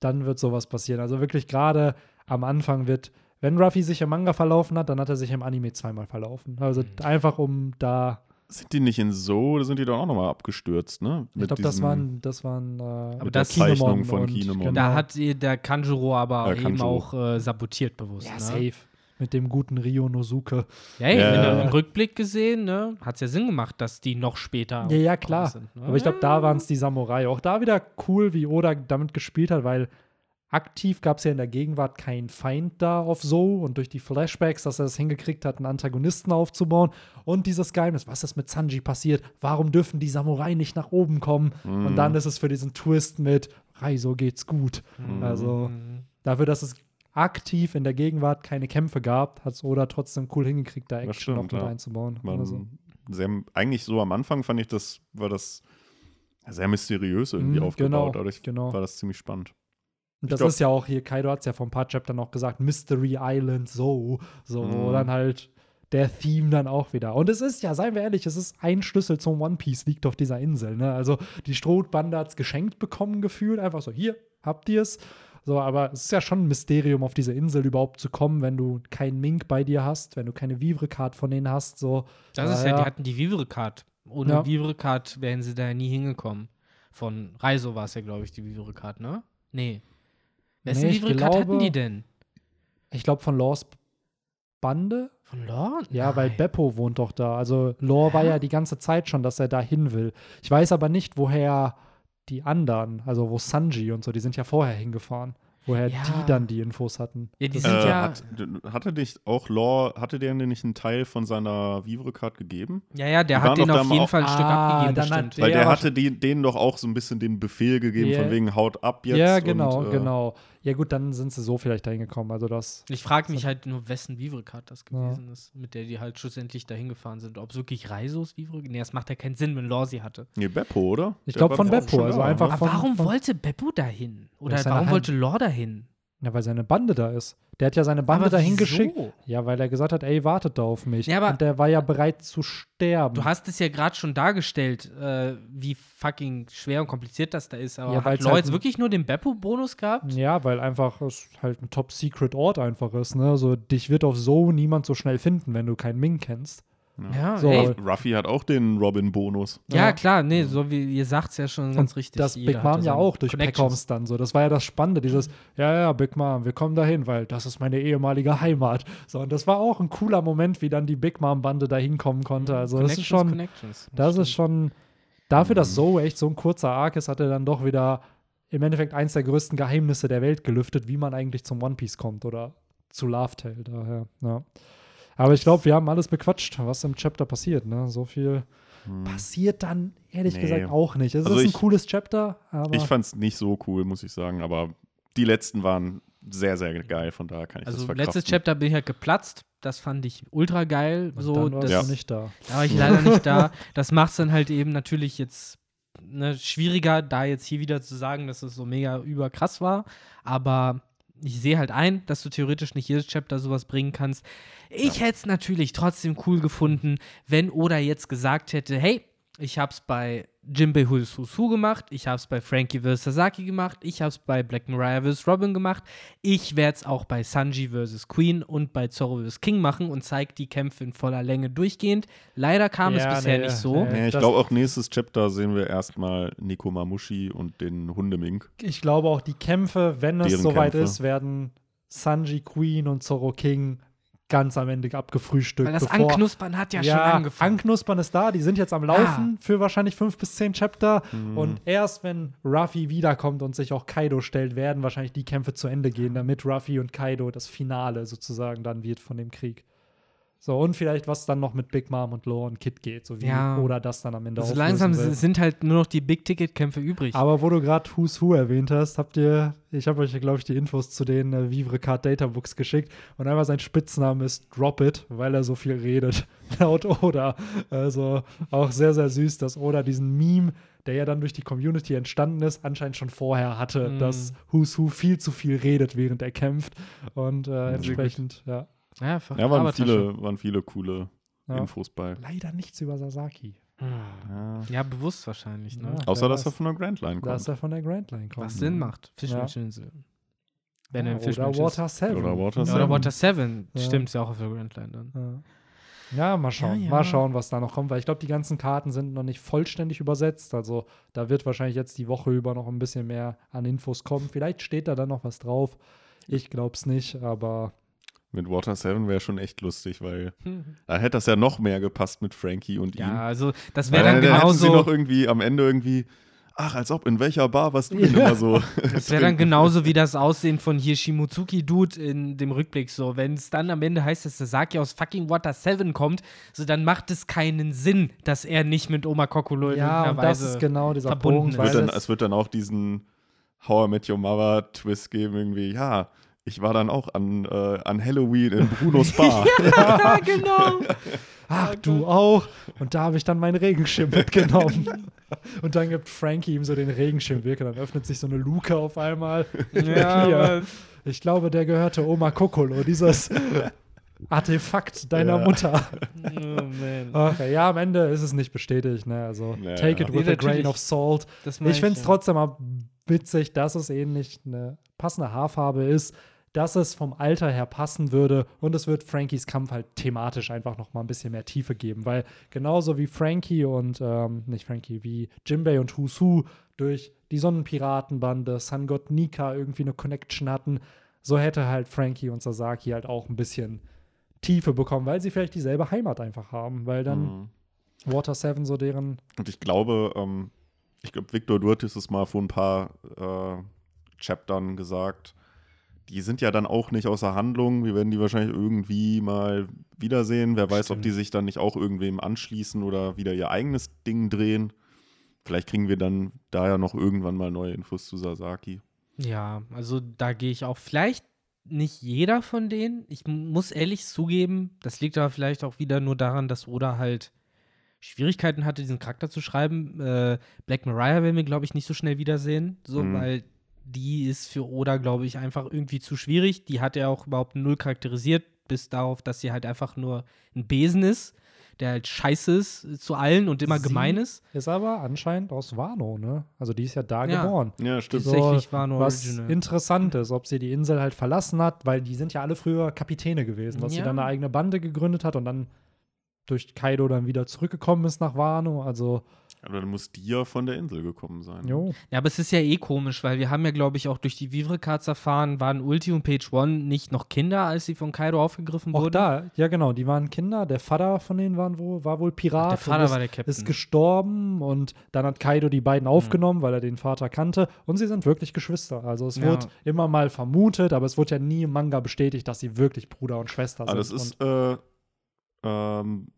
dann wird sowas passieren. Also wirklich gerade am Anfang wird, wenn Ruffy sich im Manga verlaufen hat, dann hat er sich im Anime zweimal verlaufen. Also Mhm. einfach um da, Sind die nicht in so, oder sind die doch auch nochmal abgestürzt, ne? ich glaube, das waren, das waren äh, Aber das- Zeichnung Kinemon von und- Kinemon. genau. Da hat der Kanjuro aber Ja, eben Kanjuro. auch äh, sabotiert bewusst. ja ne? safe mit dem guten Ryo Nosuke. Ja, ey, Ja. im Rückblick gesehen, ne, hat es ja Sinn gemacht, dass die noch später. Ja, ja, klar. Sind, ne? Aber ich glaube, da waren es die Samurai. Auch da wieder cool, wie Oda damit gespielt hat, weil aktiv gab es ja in der Gegenwart keinen Feind da auf So und durch die Flashbacks, dass er es hingekriegt hat, einen Antagonisten aufzubauen und dieses Geheimnis, was ist mit Sanji passiert? Warum dürfen die Samurai nicht nach oben kommen? Mhm. Und dann ist es für diesen Twist mit Raizo geht's gut. Mhm. Also Mhm. dafür, dass es aktiv in der Gegenwart keine Kämpfe gab, hat es Oda trotzdem cool hingekriegt, da Das Action noch stimmt, mit ja. einzubauen. Man, Also, sehr, eigentlich so am Anfang fand ich das, war das sehr mysteriös irgendwie Mhm, aufgebaut. genau, Dadurch genau. war das ziemlich spannend. Und das glaub- ist ja auch hier, Kaido hat es ja vor ein paar Chaptern noch gesagt, Mystery Island, so, so, wo Mhm. dann halt der Theme dann auch wieder. Und es ist ja, seien wir ehrlich, es ist ein Schlüssel zum One Piece liegt auf dieser Insel, ne? Also die Strohbande hat es geschenkt bekommen, gefühlt, einfach so, hier, habt ihr es. So, aber es ist ja schon ein Mysterium, auf diese Insel überhaupt zu kommen, wenn du keinen Mink bei dir hast, wenn du keine Vivre-Card von denen hast, so. Das ist Ah, ja, die hatten die Vivre-Card. Ohne Ja. Vivre-Card wären sie da nie hingekommen. Von Reiso war es ja, glaube ich, die Vivre-Card, ne? Nee. Wessen Nee, ich Vivre-Card hatten die denn? Ich glaube von Laws Bande? Von Lore? Ja, weil. Beppo wohnt doch da. Also Lore war ja die ganze Zeit schon, dass er da hin will. Ich weiß aber nicht, woher die anderen, also wo Sanji und so, die sind ja vorher hingefahren. Woher Ja. die dann die Infos hatten. Ja, die sind Äh, ja. hat, hatte nicht auch Law, hatte der denn nicht einen Teil von seiner Vivre-Card gegeben? ja, ja, der die hat denen auf jeden Fall ein Stück Ah, abgegeben, dann hat bestimmt. Der Weil der hatte die, denen doch auch so ein bisschen den Befehl gegeben, Ja. von wegen haut ab jetzt. ja, genau, und, äh, genau. Ja, gut, dann sind sie so vielleicht dahin gekommen. Also das. Ich frage mich halt nur, wessen Vivre-Card das Ja. gewesen ist, mit der die halt schlussendlich dahin gefahren sind. Ob es wirklich Reisos Vivre? Nee, das macht ja keinen Sinn, wenn Lore sie hatte. Nee, Beppo, oder? Ich Der glaub, war von Beppo, also da, einfach ne? Aber von- warum von- wollte Beppo dahin? Oder warum wollte Lore dahin? Ja, weil seine Bande da ist. Der hat ja seine Bande Aber dahin wieso? geschickt. Ja, weil er gesagt hat, ey, wartet da auf mich. Ja, aber- und der war ja bereit zu sterben. Du hast es ja gerade schon dargestellt, äh, wie fucking schwer und kompliziert das da ist. Aber Ja, hat Lore halt jetzt wirklich nur den Beppo-Bonus gehabt? Ja, weil einfach es halt ein Top-Secret-Ort einfach ist. Ne? So, dich wird auf so niemand so schnell finden, wenn du keinen Ming kennst. Ja, So. ey. Ruffy hat auch den Robin-Bonus. ja, Ja. klar, nee, so wie ihr sagt es ja schon ganz richtig. Das Jeder Big Mom ja auch durch. Peckhams dann so. Das war ja das Spannende, dieses, ja, ja, Big Mom, wir kommen dahin, weil das ist meine ehemalige Heimat. So, und das war auch ein cooler Moment, wie dann die Big Mom-Bande da hinkommen konnte. Also das ist schon, Connections. das ist schon, dafür, Mhm. dass so echt so ein kurzer Arc ist, hat er dann doch wieder im Endeffekt eins der größten Geheimnisse der Welt gelüftet, wie man eigentlich zum One Piece kommt oder zu Love Tale daher. Ja. Aber ich glaube, wir haben alles bequatscht, was im Chapter passiert. Ne? So viel passiert dann ehrlich Nee. gesagt auch nicht. Es Also ist ein ich- cooles Chapter, aber Ich fand es nicht so cool, muss ich sagen, aber die letzten waren sehr, sehr geil, von daher kann ich das Also verkraften. letztes Chapter bin ich halt geplatzt. Das fand ich ultra geil. Und So, dann warst das, du nicht da. Da war ich leider nicht da. Das macht es dann halt eben natürlich jetzt ne, schwieriger, da jetzt hier wieder zu sagen, dass es so mega überkrass war. Aber ich sehe halt ein, dass du theoretisch nicht jedes Chapter sowas bringen kannst. Ich hätte es natürlich trotzdem cool gefunden, wenn Oda jetzt gesagt hätte, hey, ich hab's bei Jinbei vs. Husu gemacht, ich habe es bei Frankie vs. Sasaki gemacht, ich habe es bei Black Mariah vs. Robin gemacht, ich werde es auch bei Sanji vs. Queen und bei Zorro vs. King machen und zeige die Kämpfe in voller Länge durchgehend. Leider kam Ja, es bisher nee, nicht so. nee. Ich glaube auch nächstes Chapter sehen wir erstmal Nico Mamushi und den Hundemink. Ich glaube auch, die Kämpfe, wenn es soweit Kämpfe. ist, werden Sanji, Queen und Zorro King ganz am Ende abgefrühstückt. Weil das bevor- Anknuspern hat ja, schon ja, angefangen. Anknuspern ist da, die sind jetzt am Laufen für wahrscheinlich fünf bis zehn Chapter. Mhm. Und erst wenn Ruffy wiederkommt und sich auch Kaido stellt, werden wahrscheinlich die Kämpfe zu Ende gehen, damit Ruffy und Kaido das Finale sozusagen dann wird von dem Krieg. So, und vielleicht, was dann noch mit Big Mom und Law und Kid geht, so wie Ja. oder das dann am Ende also langsam will. sind halt nur noch die Big-Ticket-Kämpfe übrig. Aber wo du gerade Who's Who erwähnt hast, habt ihr, ich habe euch, glaube ich, die Infos zu den äh, Vivre Card Data Books geschickt und einmal sein Spitzname ist Drop It, weil er so viel redet, laut Oda. Also auch sehr, sehr süß, dass Oda diesen Meme, der ja dann durch die Community entstanden ist, anscheinend schon vorher hatte, Mm. dass Who's Who viel zu viel redet, während er kämpft und äh, entsprechend, ja. Ja, Ja, waren viele, waren viele coole Ja. Infos bei. Leider nichts über Sasaki. Hm. Ja. Ja, bewusst wahrscheinlich, ne? Ja. Außer, dass er von der Grand Line Dass kommt. er von der Grand Line kommt. Was Sinn macht. Er ja, ein oder Fischmensch ist. Water 7. Oder Water Ja, Seven. oder Water 7. Ja. Stimmt, ja auch auf der Grand Line dann. Ja. Ja, mal schauen. Ja, ja. Mal schauen, was da noch kommt, weil ich glaube, die ganzen Karten sind noch nicht vollständig übersetzt. Also da wird wahrscheinlich jetzt die Woche über noch ein bisschen mehr an Infos kommen. Vielleicht steht da dann noch was drauf. Ich glaube es nicht, aber Mit Water 7 wäre schon echt lustig, weil da hätte das ja noch mehr gepasst mit Frankie und ihm. Ja, also das wäre dann dann hätten sie noch genauso. irgendwie am Ende irgendwie, ach, als ob, in welcher Bar warst du denn immer so? Das wäre dann genauso wie das Aussehen von hier Shimotsuki-Dude in dem Rückblick. So, wenn es dann am Ende heißt, dass Sasaki aus fucking Water 7 kommt, so dann macht es keinen Sinn, dass er nicht mit Oma Kokolo in ja, irgendeiner und das Weise ist genau dieser verbunden Punkt. ist. Es wird, dann, es, es wird dann auch diesen How I Met Your Mother Twist geben, irgendwie, ja, ich war dann auch an, äh, an Halloween in Brunos Bar. ja, genau. ach, du auch. Und da habe ich dann meinen Regenschirm mitgenommen. und dann gibt Frankie ihm so den Regenschirm weg und dann öffnet sich so eine Luke auf einmal. ja, Ich glaube, der gehörte Oma Kokolo, dieses Artefakt deiner Ja. Mutter. oh, man. Ach, ja, am Ende ist es nicht bestätigt, ne? Also Ja, take ja. it with Nee, a grain of salt. Ich finde es ja. trotzdem mal witzig, dass es eben nicht eine passende Haarfarbe ist, dass es vom Alter her passen würde und es wird Frankies Kampf halt thematisch einfach noch mal ein bisschen mehr Tiefe geben, weil genauso wie Frankie und ähm, nicht Frankie, wie Jimbei und Husu durch die Sonnenpiratenbande Sun God Nika irgendwie eine Connection hatten, so hätte halt Frankie und Sasaki halt auch ein bisschen Tiefe bekommen, weil sie vielleicht dieselbe Heimat einfach haben, weil dann Mhm. Water 7 so deren Und ich glaube, ähm, ich glaube, Victor, du hattest es mal vor ein paar äh, Chaptern gesagt. Die sind ja dann auch nicht außer Handlung. Wir werden die wahrscheinlich irgendwie mal wiedersehen. Wer weiß, ob Stimmt. die sich dann nicht auch irgendwem anschließen oder wieder ihr eigenes Ding drehen. Vielleicht kriegen wir dann da ja noch irgendwann mal neue Infos zu Sasaki. Ja, also da gehe ich auch. Vielleicht nicht jeder von denen. Ich muss ehrlich zugeben, das liegt aber vielleicht auch wieder nur daran, dass Oda halt Schwierigkeiten hatte, diesen Charakter zu schreiben. Äh, Black Mariah werden wir, glaube ich, nicht so schnell wiedersehen, so, Mhm. weil die ist für Oda, glaube ich, einfach irgendwie zu schwierig. Die hat er auch überhaupt null charakterisiert, bis darauf, dass sie halt einfach nur ein Besen ist, der halt scheiße ist zu allen und immer Sie- gemein ist. ist aber anscheinend aus Wano, ne? Also die ist ja da Ja. geboren. Ja, stimmt. So, Tatsächlich war nur was Original. interessant ist, ob sie die Insel halt verlassen hat, weil die sind ja alle früher Kapitäne gewesen, dass sie Ja. dann eine eigene Bande gegründet hat und dann durch Kaido dann wieder zurückgekommen ist nach Wano. Also, Aber dann muss die ja von der Insel gekommen sein. jo. Ja, aber es ist ja eh komisch, weil wir haben ja, glaube ich, auch durch die Vivre-Cards erfahren, waren Ulti und Page One nicht noch Kinder, als sie von Kaido aufgegriffen Auch wurden. da, ja genau, die waren Kinder. Der Vater von denen waren wohl, war wohl Pirat. Der Vater und war ist, der Captain. ist gestorben und dann hat Kaido die beiden aufgenommen, weil er den Vater kannte. Und sie sind wirklich Geschwister. Also es Ja. wird immer mal vermutet, aber es wird ja nie im Manga bestätigt, dass sie wirklich Bruder und Schwester sind. Aber das und ist äh, ähm,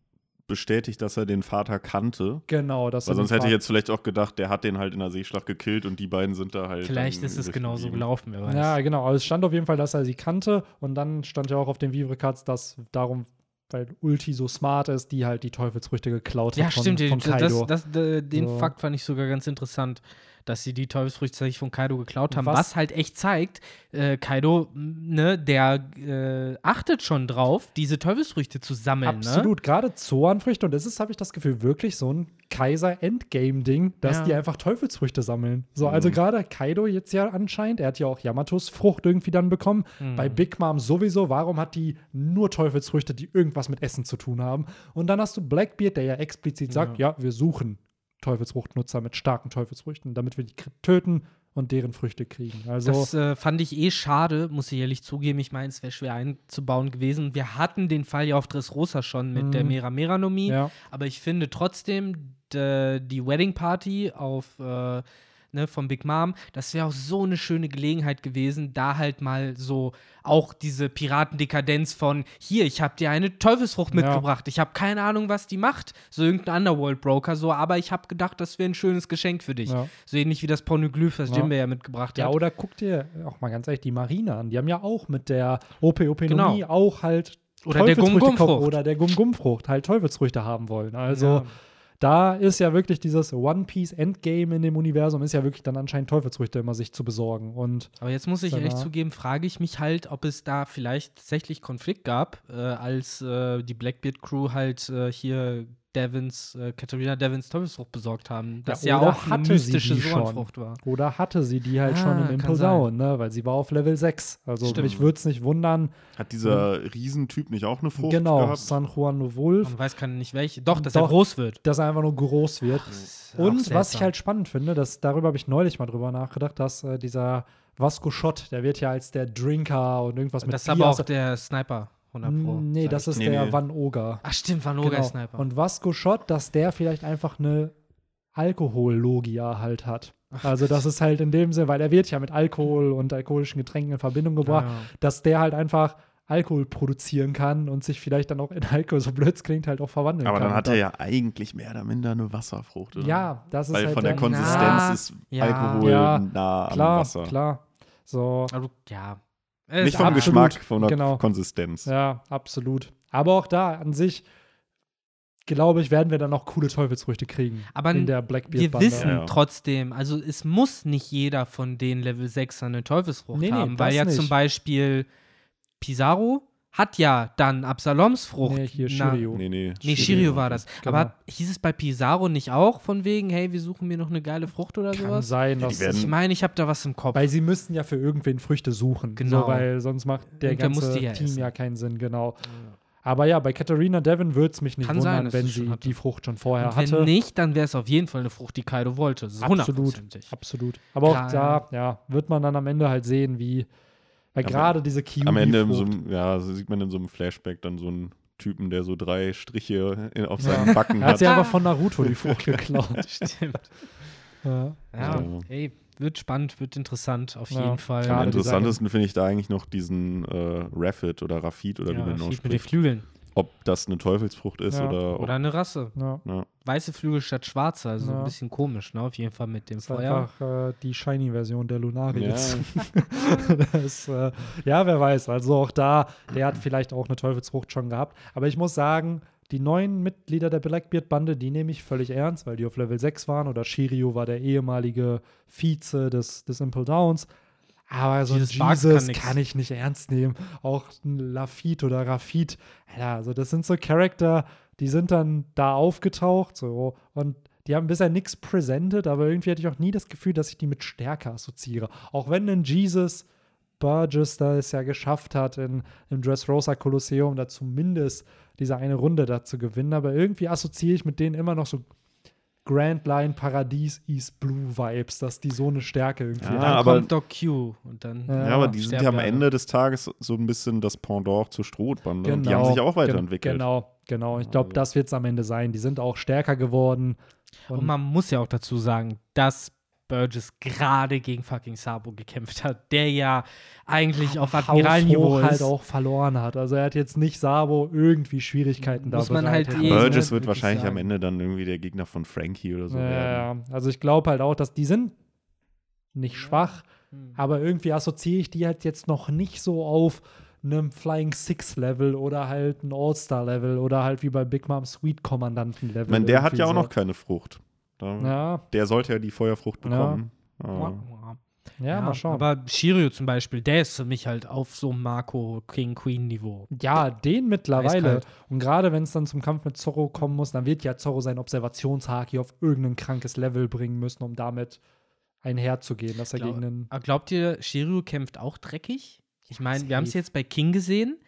bestätigt, dass er den Vater kannte. Genau, das Weil sonst hätte ich jetzt vielleicht auch gedacht, der hat den halt in der Seeschlacht gekillt und die beiden sind da halt. Vielleicht ist es genauso gelaufen, wer weiß. Ja, genau. Aber es stand auf jeden Fall, dass er sie kannte. Und dann stand ja auch auf den Vivre Cards, dass darum, weil Ulti so smart ist, die halt die Teufelsfrüchte geklaut Ja, hat von, stimmt. von das, Kaido. das, das, äh, den So. Fakt fand ich sogar ganz interessant, dass sie die Teufelsfrüchte tatsächlich von Kaido geklaut haben. Was- Was, halt echt zeigt, äh, Kaido, ne, der äh, achtet schon drauf, diese Teufelsfrüchte zu sammeln. Ne? Absolut, gerade Zoanfrüchte. Und es ist, habe ich das Gefühl, wirklich so ein Kaiser-Endgame-Ding, dass Ja. die einfach Teufelsfrüchte sammeln. So, also gerade Kaido jetzt ja anscheinend, er hat ja auch Yamatos Frucht irgendwie dann bekommen. Mhm. Bei Big Mom sowieso, warum hat die nur Teufelsfrüchte, die irgendwas mit Essen zu tun haben? Und dann hast du Blackbeard, der ja explizit sagt, ja, wir suchen Teufelsfruchtnutzer mit starken Teufelsfrüchten, damit wir die töten und deren Früchte kriegen. Also Das äh, fand ich eh schade, muss ich ehrlich zugeben. Ich meine, es wäre schwer einzubauen gewesen. Wir hatten den Fall ja auf Dressrosa schon mit der Mera Meranomie. ja. Aber ich finde trotzdem, die Wedding Party auf, äh, ne, von Big Mom, das wäre auch so eine schöne Gelegenheit gewesen, da halt mal so auch diese Piratendekadenz von hier, ich habe dir eine Teufelsfrucht Ja. mitgebracht. Ich habe keine Ahnung, was die macht. So irgendein Underworld-Broker, so, aber ich habe gedacht, das wäre ein schönes Geschenk für dich. Ja. So ähnlich wie das Pornoglyph, das Ja. Jimbe ja mitgebracht Ja, hat. oder guck dir auch mal ganz ehrlich die Marine an. Die haben ja auch mit der OP-Openomie Genau. auch halt Oder der Gum-Gum-Frucht. Oder der Gum-Gum-Frucht, halt Teufelsfrüchte haben wollen. Also Ja. Da ist ja wirklich dieses One-Piece-Endgame in dem Universum, ist ja wirklich dann anscheinend Teufelsfrüchte immer sich zu besorgen. Und Aber jetzt muss ich ehrlich zugeben, frage ich mich halt, ob es da vielleicht tatsächlich Konflikt gab, äh, als äh, die Blackbeard-Crew halt äh, hier Devins, äh, Katharina Devins Teufelsfrucht besorgt haben. Das ja, oder auch eine hatte sie mystische die schon? Sohnfrucht war. Oder hatte sie die halt Ah, schon im kann Impel sein. Down, ne? Weil sie war auf Level 6. Also Stimmt. mich würde es nicht wundern. Hat dieser Riesentyp nicht auch eine Frucht genau, gehabt? San Juan no Wolf, Man weiß kann nicht welche. Doch, dass Doch. er groß wird. dass er einfach nur groß wird. ist auch Und was ich halt spannend finde, dass, darüber habe ich neulich mal drüber nachgedacht, dass äh, dieser Vasco Schott, der wird ja als der Drinker und irgendwas mit Das ist aber auch der Sniper, 100 Pro. Nee, sag das ist Nee, der nee. Van Oga. Ach, stimmt, Van Oga Genau. Sniper. Und Vasco Schott, dass der vielleicht einfach eine Alkohollogia halt hat. Also das ist halt in dem Sinne, weil er wird ja mit Alkohol und alkoholischen Getränken in Verbindung gebracht, Ja. dass der halt einfach Alkohol produzieren kann und sich vielleicht dann auch in Alkohol, so blöd es klingt, halt auch verwandeln Aber kann. dann hat er ja eigentlich mehr oder minder eine Wasserfrucht, oder? Ja, das ist Weil halt von der der- Konsistenz Na, ist. Alkohol Ja, nah am Klar, Wasser. klar. So, Aber du- ja. Nicht vom Absolut, Geschmack, von der genau. Konsistenz. ja, absolut. Aber auch da an sich, glaube ich, werden wir dann noch coole Teufelsfrüchte kriegen Aber in der Blackbeard Wir Bande. wissen Ja, ja. trotzdem, also es muss nicht jeder von den Level 6 eine Teufelsfrucht Nee, nee, haben, weil ja nicht. zum Beispiel Pizarro hat ja dann Absaloms Frucht. Nee, hier Na- Shiryu. Nee, nee. Nee, Shirio war das. Genau. Aber hieß es bei Pizarro nicht auch von wegen, hey, wir suchen mir noch eine geile Frucht oder Kann sowas? sein, Ja, dass werden- Ich meine, ich habe da was im Kopf. Weil sie müssten ja für irgendwen Früchte suchen. Genau. So, weil sonst macht der Irgendwer ganze ja Team essen. ja keinen Sinn, genau. Aber ja, bei Katharina Devon würde es mich nicht Kann wundern, sein, wenn sie die Frucht schon vorher Und wenn hatte. nicht, dann wäre es auf jeden Fall eine Frucht, die Kaido wollte. So Absolut. Absolut. Aber auch Klar, da, ja, wird man dann am Ende halt sehen, wie. Weil Aber gerade diese Kiwi. Am Ende so ja, sieht man in so einem Flashback dann so einen Typen, der so drei Striche in, auf seinen Backen er hat hat. sie einfach von Naruto die Frucht geklaut. Stimmt. ja. Ja, Ja. ey, wird spannend, wird interessant, auf Ja, jeden Fall. Am interessantesten finde ich da eigentlich noch diesen äh, Rafid oder Rafid oder ja, wie man ihn Fied mit den ausspricht. Flügeln. Ob das eine Teufelsfrucht ist Ja. oder, Oder eine Rasse. Ja. ja. Weiße Flügel statt schwarze, also Ja. ein bisschen komisch, ne? Auf jeden Fall mit dem Das ist Feuer. einfach äh, die Shiny-Version der Lunarius. Ja. das, äh, ja, wer weiß. Also auch da, der hat vielleicht auch eine Teufelsfrucht schon gehabt. Aber ich muss sagen, die neuen Mitglieder der Blackbeard-Bande, die nehme ich völlig ernst, weil die auf Level 6 waren. Oder Shiryu war der ehemalige Vize des, des Impel Downs. Aber so ein Jesus Jesus kann kann, ich nicht ernst nehmen. Auch ein Lafitte oder Rafid. Ja, also das sind so Charakter, die sind dann da aufgetaucht so und die haben bisher nichts presented, aber irgendwie hatte ich auch nie das Gefühl, dass ich die mit Stärke assoziiere. Auch wenn ein Jesus Burgess da es ja geschafft hat, in, im Dressrosa Kolosseum da zumindest diese eine Runde da zu gewinnen, aber irgendwie assoziiere ich mit denen immer noch so Grand Line Paradies East Blue Vibes, dass die so eine Stärke irgendwie Ja, Und haben. dann aber- kommt Doc Q und dann. Ja, Ja, aber die sind ja am. Ende des Tages so ein bisschen das Pendant zur Strohbande. Und die haben Genau, sich auch weiterentwickelt. Genau, genau. Ich glaube, Also- das wird es am Ende sein. Die sind auch stärker geworden. Und man muss ja auch dazu sagen, dass Burgess gerade gegen fucking Sabo gekämpft hat, der ja eigentlich auf Admiralniveau halt auch verloren hat. Also er hat jetzt nicht Sabo irgendwie Schwierigkeiten da Muss man halt eh- Burgess wird wahrscheinlich ich am sagen. Ende dann irgendwie der Gegner von Frankie oder so Ja, werden. ja. also ich glaube halt auch, dass die sind nicht schwach, Hm. aber irgendwie assoziiere ich die halt jetzt noch nicht so auf einem Flying Six Level oder halt ein All-Star Level oder halt wie bei Big Mom Sweet Kommandanten Level. Ich meine, der hat ja auch so. noch keine Frucht. Da, Ja, Der sollte ja die Feuerfrucht Ja. bekommen. Ah. ja, mal schauen. Aber Shiryu zum Beispiel, der ist für mich halt auf so einem Marco King Queen Niveau. Ja, den mittlerweile. Eiskalt. Und gerade wenn es dann zum Kampf mit Zorro kommen muss, dann wird ja Zorro sein Observationshaki auf irgendein krankes Level bringen müssen, um damit einherzugehen, dass er Glaub- gegen einen. Aber glaubt ihr, Shiryu kämpft auch dreckig? Ich meine, wir haben es jetzt bei King gesehen.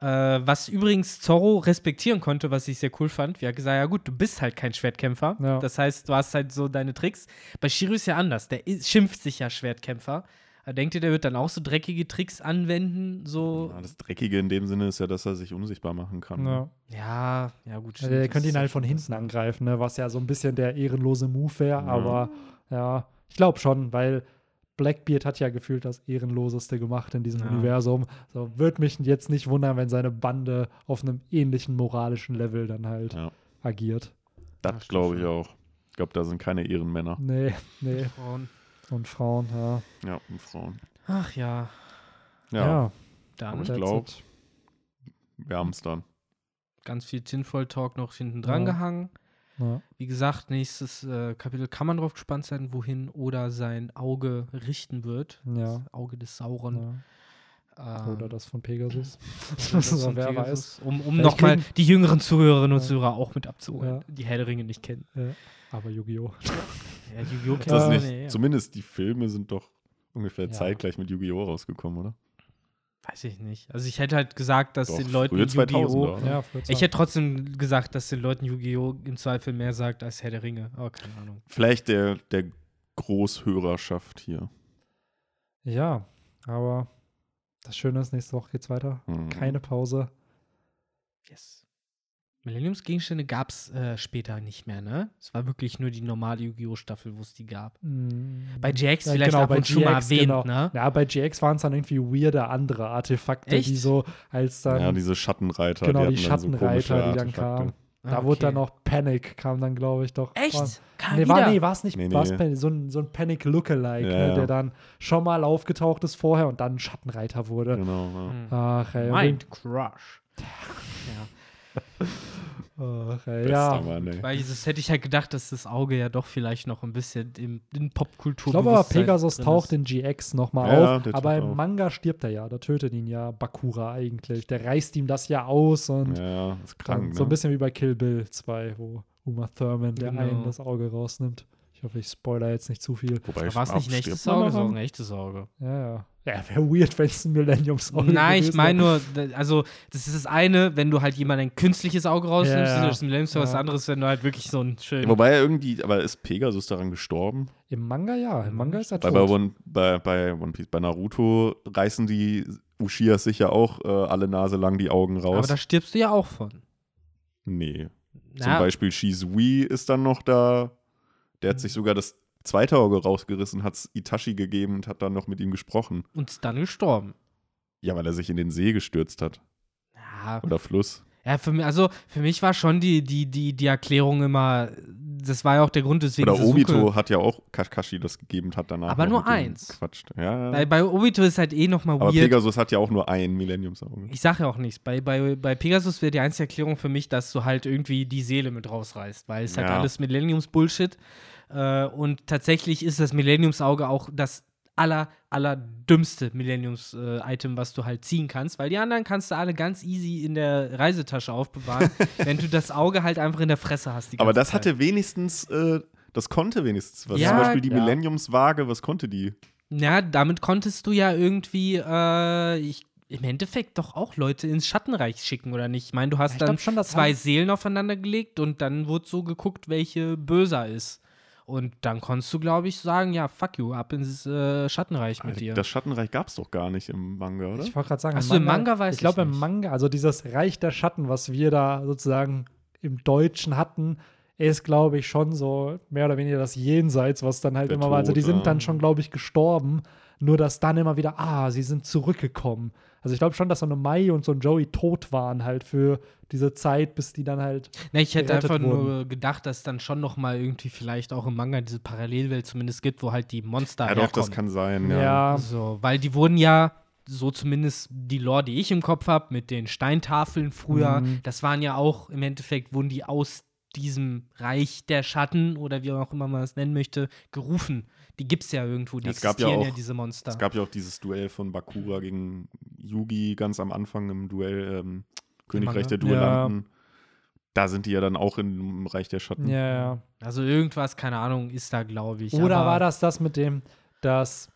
Äh, was übrigens Zorro respektieren konnte, was ich sehr cool fand. Wir haben gesagt, ja gut, du bist halt kein Schwertkämpfer. Ja. Das heißt, du hast halt so deine Tricks. Bei Shiryu ist ja anders. Der ist, schimpft sich ja Schwertkämpfer. Denkt ihr, der wird dann auch so dreckige Tricks anwenden? So, Ja, das Dreckige in dem Sinne ist ja, dass er sich unsichtbar machen kann. Ja. ja, ja, gut. Also, stimmt, der das könnte ihn halt von hinten angreifen, ne? was ja so ein bisschen der ehrenlose Move wäre. Ja. Aber ja, ich glaube schon, weil Blackbeard hat ja gefühlt das Ehrenloseste gemacht in diesem Ja. Universum. So würde mich jetzt nicht wundern, wenn seine Bande auf einem ähnlichen moralischen Level dann halt Ja. agiert. Das glaube ich auch. Ich glaube, da sind keine Ehrenmänner. Nee, nee. Frauen. Und Frauen, ja. Ja, und Frauen. Ach ja, Ja, dann Aber ich that's glaub- it. wir haben es dann. ganz viel Tinfoil-Talk noch hinten dran Ja. gehangen. Ja. Wie gesagt, nächstes äh, Kapitel kann man drauf gespannt sein, wohin oder sein Auge richten wird. Ja. Das Auge des Sauron. ja. Ähm, Oder das von Pegasus. oder das von wer Pegasus. Um, um Vielleicht nochmal die jüngeren Zuhörerinnen und Ja. Zuhörer auch mit abzuholen, Ja. die Herr der Ringe nicht kennen. weiß. Ja. Aber Yu-Gi-Oh! Ja, Yu-Gi-Oh! Ist kennt das Ja. man, nicht. Zumindest die Filme sind doch ungefähr Ja. zeitgleich mit Yu-Gi-Oh! rausgekommen, oder? Weiß ich nicht. Also ich hätte halt gesagt, dass Doch, den Leuten Yu-Gi-Oh! 2000er, oder? Ja, Ich hätte trotzdem gesagt, dass den Leuten Yu-Gi-Oh! im Zweifel mehr sagt als Herr der Ringe. Aber keine Ahnung. Vielleicht der, der Großhörerschaft hier. Ja, aber das Schöne ist, nächste Woche geht's weiter. Mhm. Keine Pause. Yes. Millenniumsgegenstände gab es äh, später nicht mehr, ne? Es war wirklich nur die normale Yu-Gi-Oh! Staffel, wo es die gab. Bei GX Ja, vielleicht genau, ab bei und zu mal GX, erwähnt, genau. ne? Ja, bei GX waren es dann irgendwie weirde andere Artefakte, Echt? die so als dann, ja, diese Schattenreiter. genau, die, hatten dann so Schattenreiter, die dann kamen. Ah, Da okay. wurde dann noch Panic, kam dann, glaube ich, doch. War, Echt? Kam nee, war, nee, war es nicht. Nee, war's nee. Panic, so ein, so ein Panic-Lookalike, Ja, ne, ja. der dann schon mal aufgetaucht ist vorher und dann Schattenreiter wurde. Genau, ja. Ach, ey. Mind Crush. ja. Ach, ey ja. Mann, ey. Weil das hätte ich halt gedacht, dass das Auge ja doch vielleicht noch ein bisschen im, in Popkultur Ich glaube aber, Pegasus taucht in GX nochmal Ja, auf. Aber im auf. Manga stirbt er ja. Da tötet ihn ja Bakura eigentlich. Der reißt ihm das ja aus und Ja, krank, so ein ne? bisschen wie bei Kill Bill 2, wo Uma Thurman der Genau. einen das Auge rausnimmt. Ich hoffe, ich spoiler jetzt nicht zu viel. Wobei, War es nicht ein echtes Auge? am- ein echtes Auge. Ja, ja. Ja, wäre weird, wenn es ein Millenniums-Auge Nein, ich meine nur, also das ist das eine, wenn du halt jemand ein künstliches Auge rausnimmst, Ja, ja. das ist Millennium was Ja. anderes, wenn du halt wirklich so ein schön. Ja, wobei er irgendwie, aber ist Pegasus daran gestorben? Im Manga ja. Im Manga ist er Weil tot. bei One, bei, bei One Piece, bei Naruto reißen die Ushiyas sich ja auch äh, alle Nase lang die Augen raus. aber da stirbst du ja auch von. nee. Zum Na, Beispiel Shizui ist dann noch da. Der hat sich sogar das zweite Auge rausgerissen, hat es Itachi gegeben und hat dann noch mit ihm gesprochen. und ist dann gestorben. Ja, weil er sich in den See gestürzt hat. Ja, Oder Fluss. ja für mich, also für mich war schon die, die, die, die Erklärung immer, das war ja auch der Grund, weswegen Oder Obito hat ja auch Kakashi das gegeben und hat danach. Aber nur eins. Quatscht. Ja, Bei, bei Obito ist halt eh nochmal Aber weird. Pegasus hat ja auch nur ein Millenniumsauge. Ich sage ja auch nichts. Bei, bei, bei Pegasus wäre die einzige Erklärung für mich, dass du halt irgendwie die Seele mit rausreißt, weil es halt Ja. alles Millenniums-Bullshit. Äh, und tatsächlich ist das Millenniumsauge auch das aller, aller dümmste Millenniums-Item, was du halt ziehen kannst, weil die anderen kannst du alle ganz easy in der Reisetasche aufbewahren, wenn du das Auge halt einfach in der Fresse hast. Die Aber das Zeit. hatte wenigstens, äh, das konnte wenigstens was. Ja, Zum Beispiel die ja. Millenniumswaage, was konnte die? Ja, damit konntest du ja irgendwie, äh, ich, im Endeffekt doch auch Leute ins Schattenreich schicken, oder nicht? Ich meine, du hast Ich dann schon, das zwei Seelen aufeinander gelegt und dann wurde so geguckt, welche böser ist. Und dann konntest du, glaube ich, sagen, ja, fuck you, ab ins äh, Schattenreich mit dir. Das Schattenreich gab es doch gar nicht im Manga, oder? Ich wollte gerade sagen, Ach so, im Manga weiß ich glaube, ich im nicht. Manga, also dieses Reich der Schatten, was wir da sozusagen im Deutschen hatten, ist, glaube ich, schon so mehr oder weniger das Jenseits, was dann halt Der immer war. Also die Tod, sind ja. dann schon, glaube ich, gestorben. Nur dass dann immer wieder, ah, sie sind zurückgekommen. Also ich glaube schon, dass so eine Mai und so ein Joey tot waren halt für diese Zeit, bis die dann halt. Ne, ich hätte einfach nur wurden. gedacht, dass dann schon noch mal irgendwie vielleicht auch im Manga diese Parallelwelt zumindest gibt, wo halt die Monster ja, doch, das herkommen. kann sein, Ja, ja. So, weil die wurden ja, so zumindest die Lore, die ich im Kopf habe, mit den Steintafeln früher, Mhm. das waren ja auch im Endeffekt, wurden die aus diesem Reich der Schatten oder wie auch immer man es nennen möchte, gerufen. Die gibt es ja irgendwo, die Es gab ja existieren ja, auch- diese Monster. Es gab ja auch dieses Duell von Bakura gegen Yugi ganz am Anfang im Duell ähm, Königreich der Duellanten. Da sind die ja dann auch im Reich der Schatten. Ja, ja. also irgendwas, keine Ahnung, ist da, glaube ich. Oder aber war das das mit dem, dass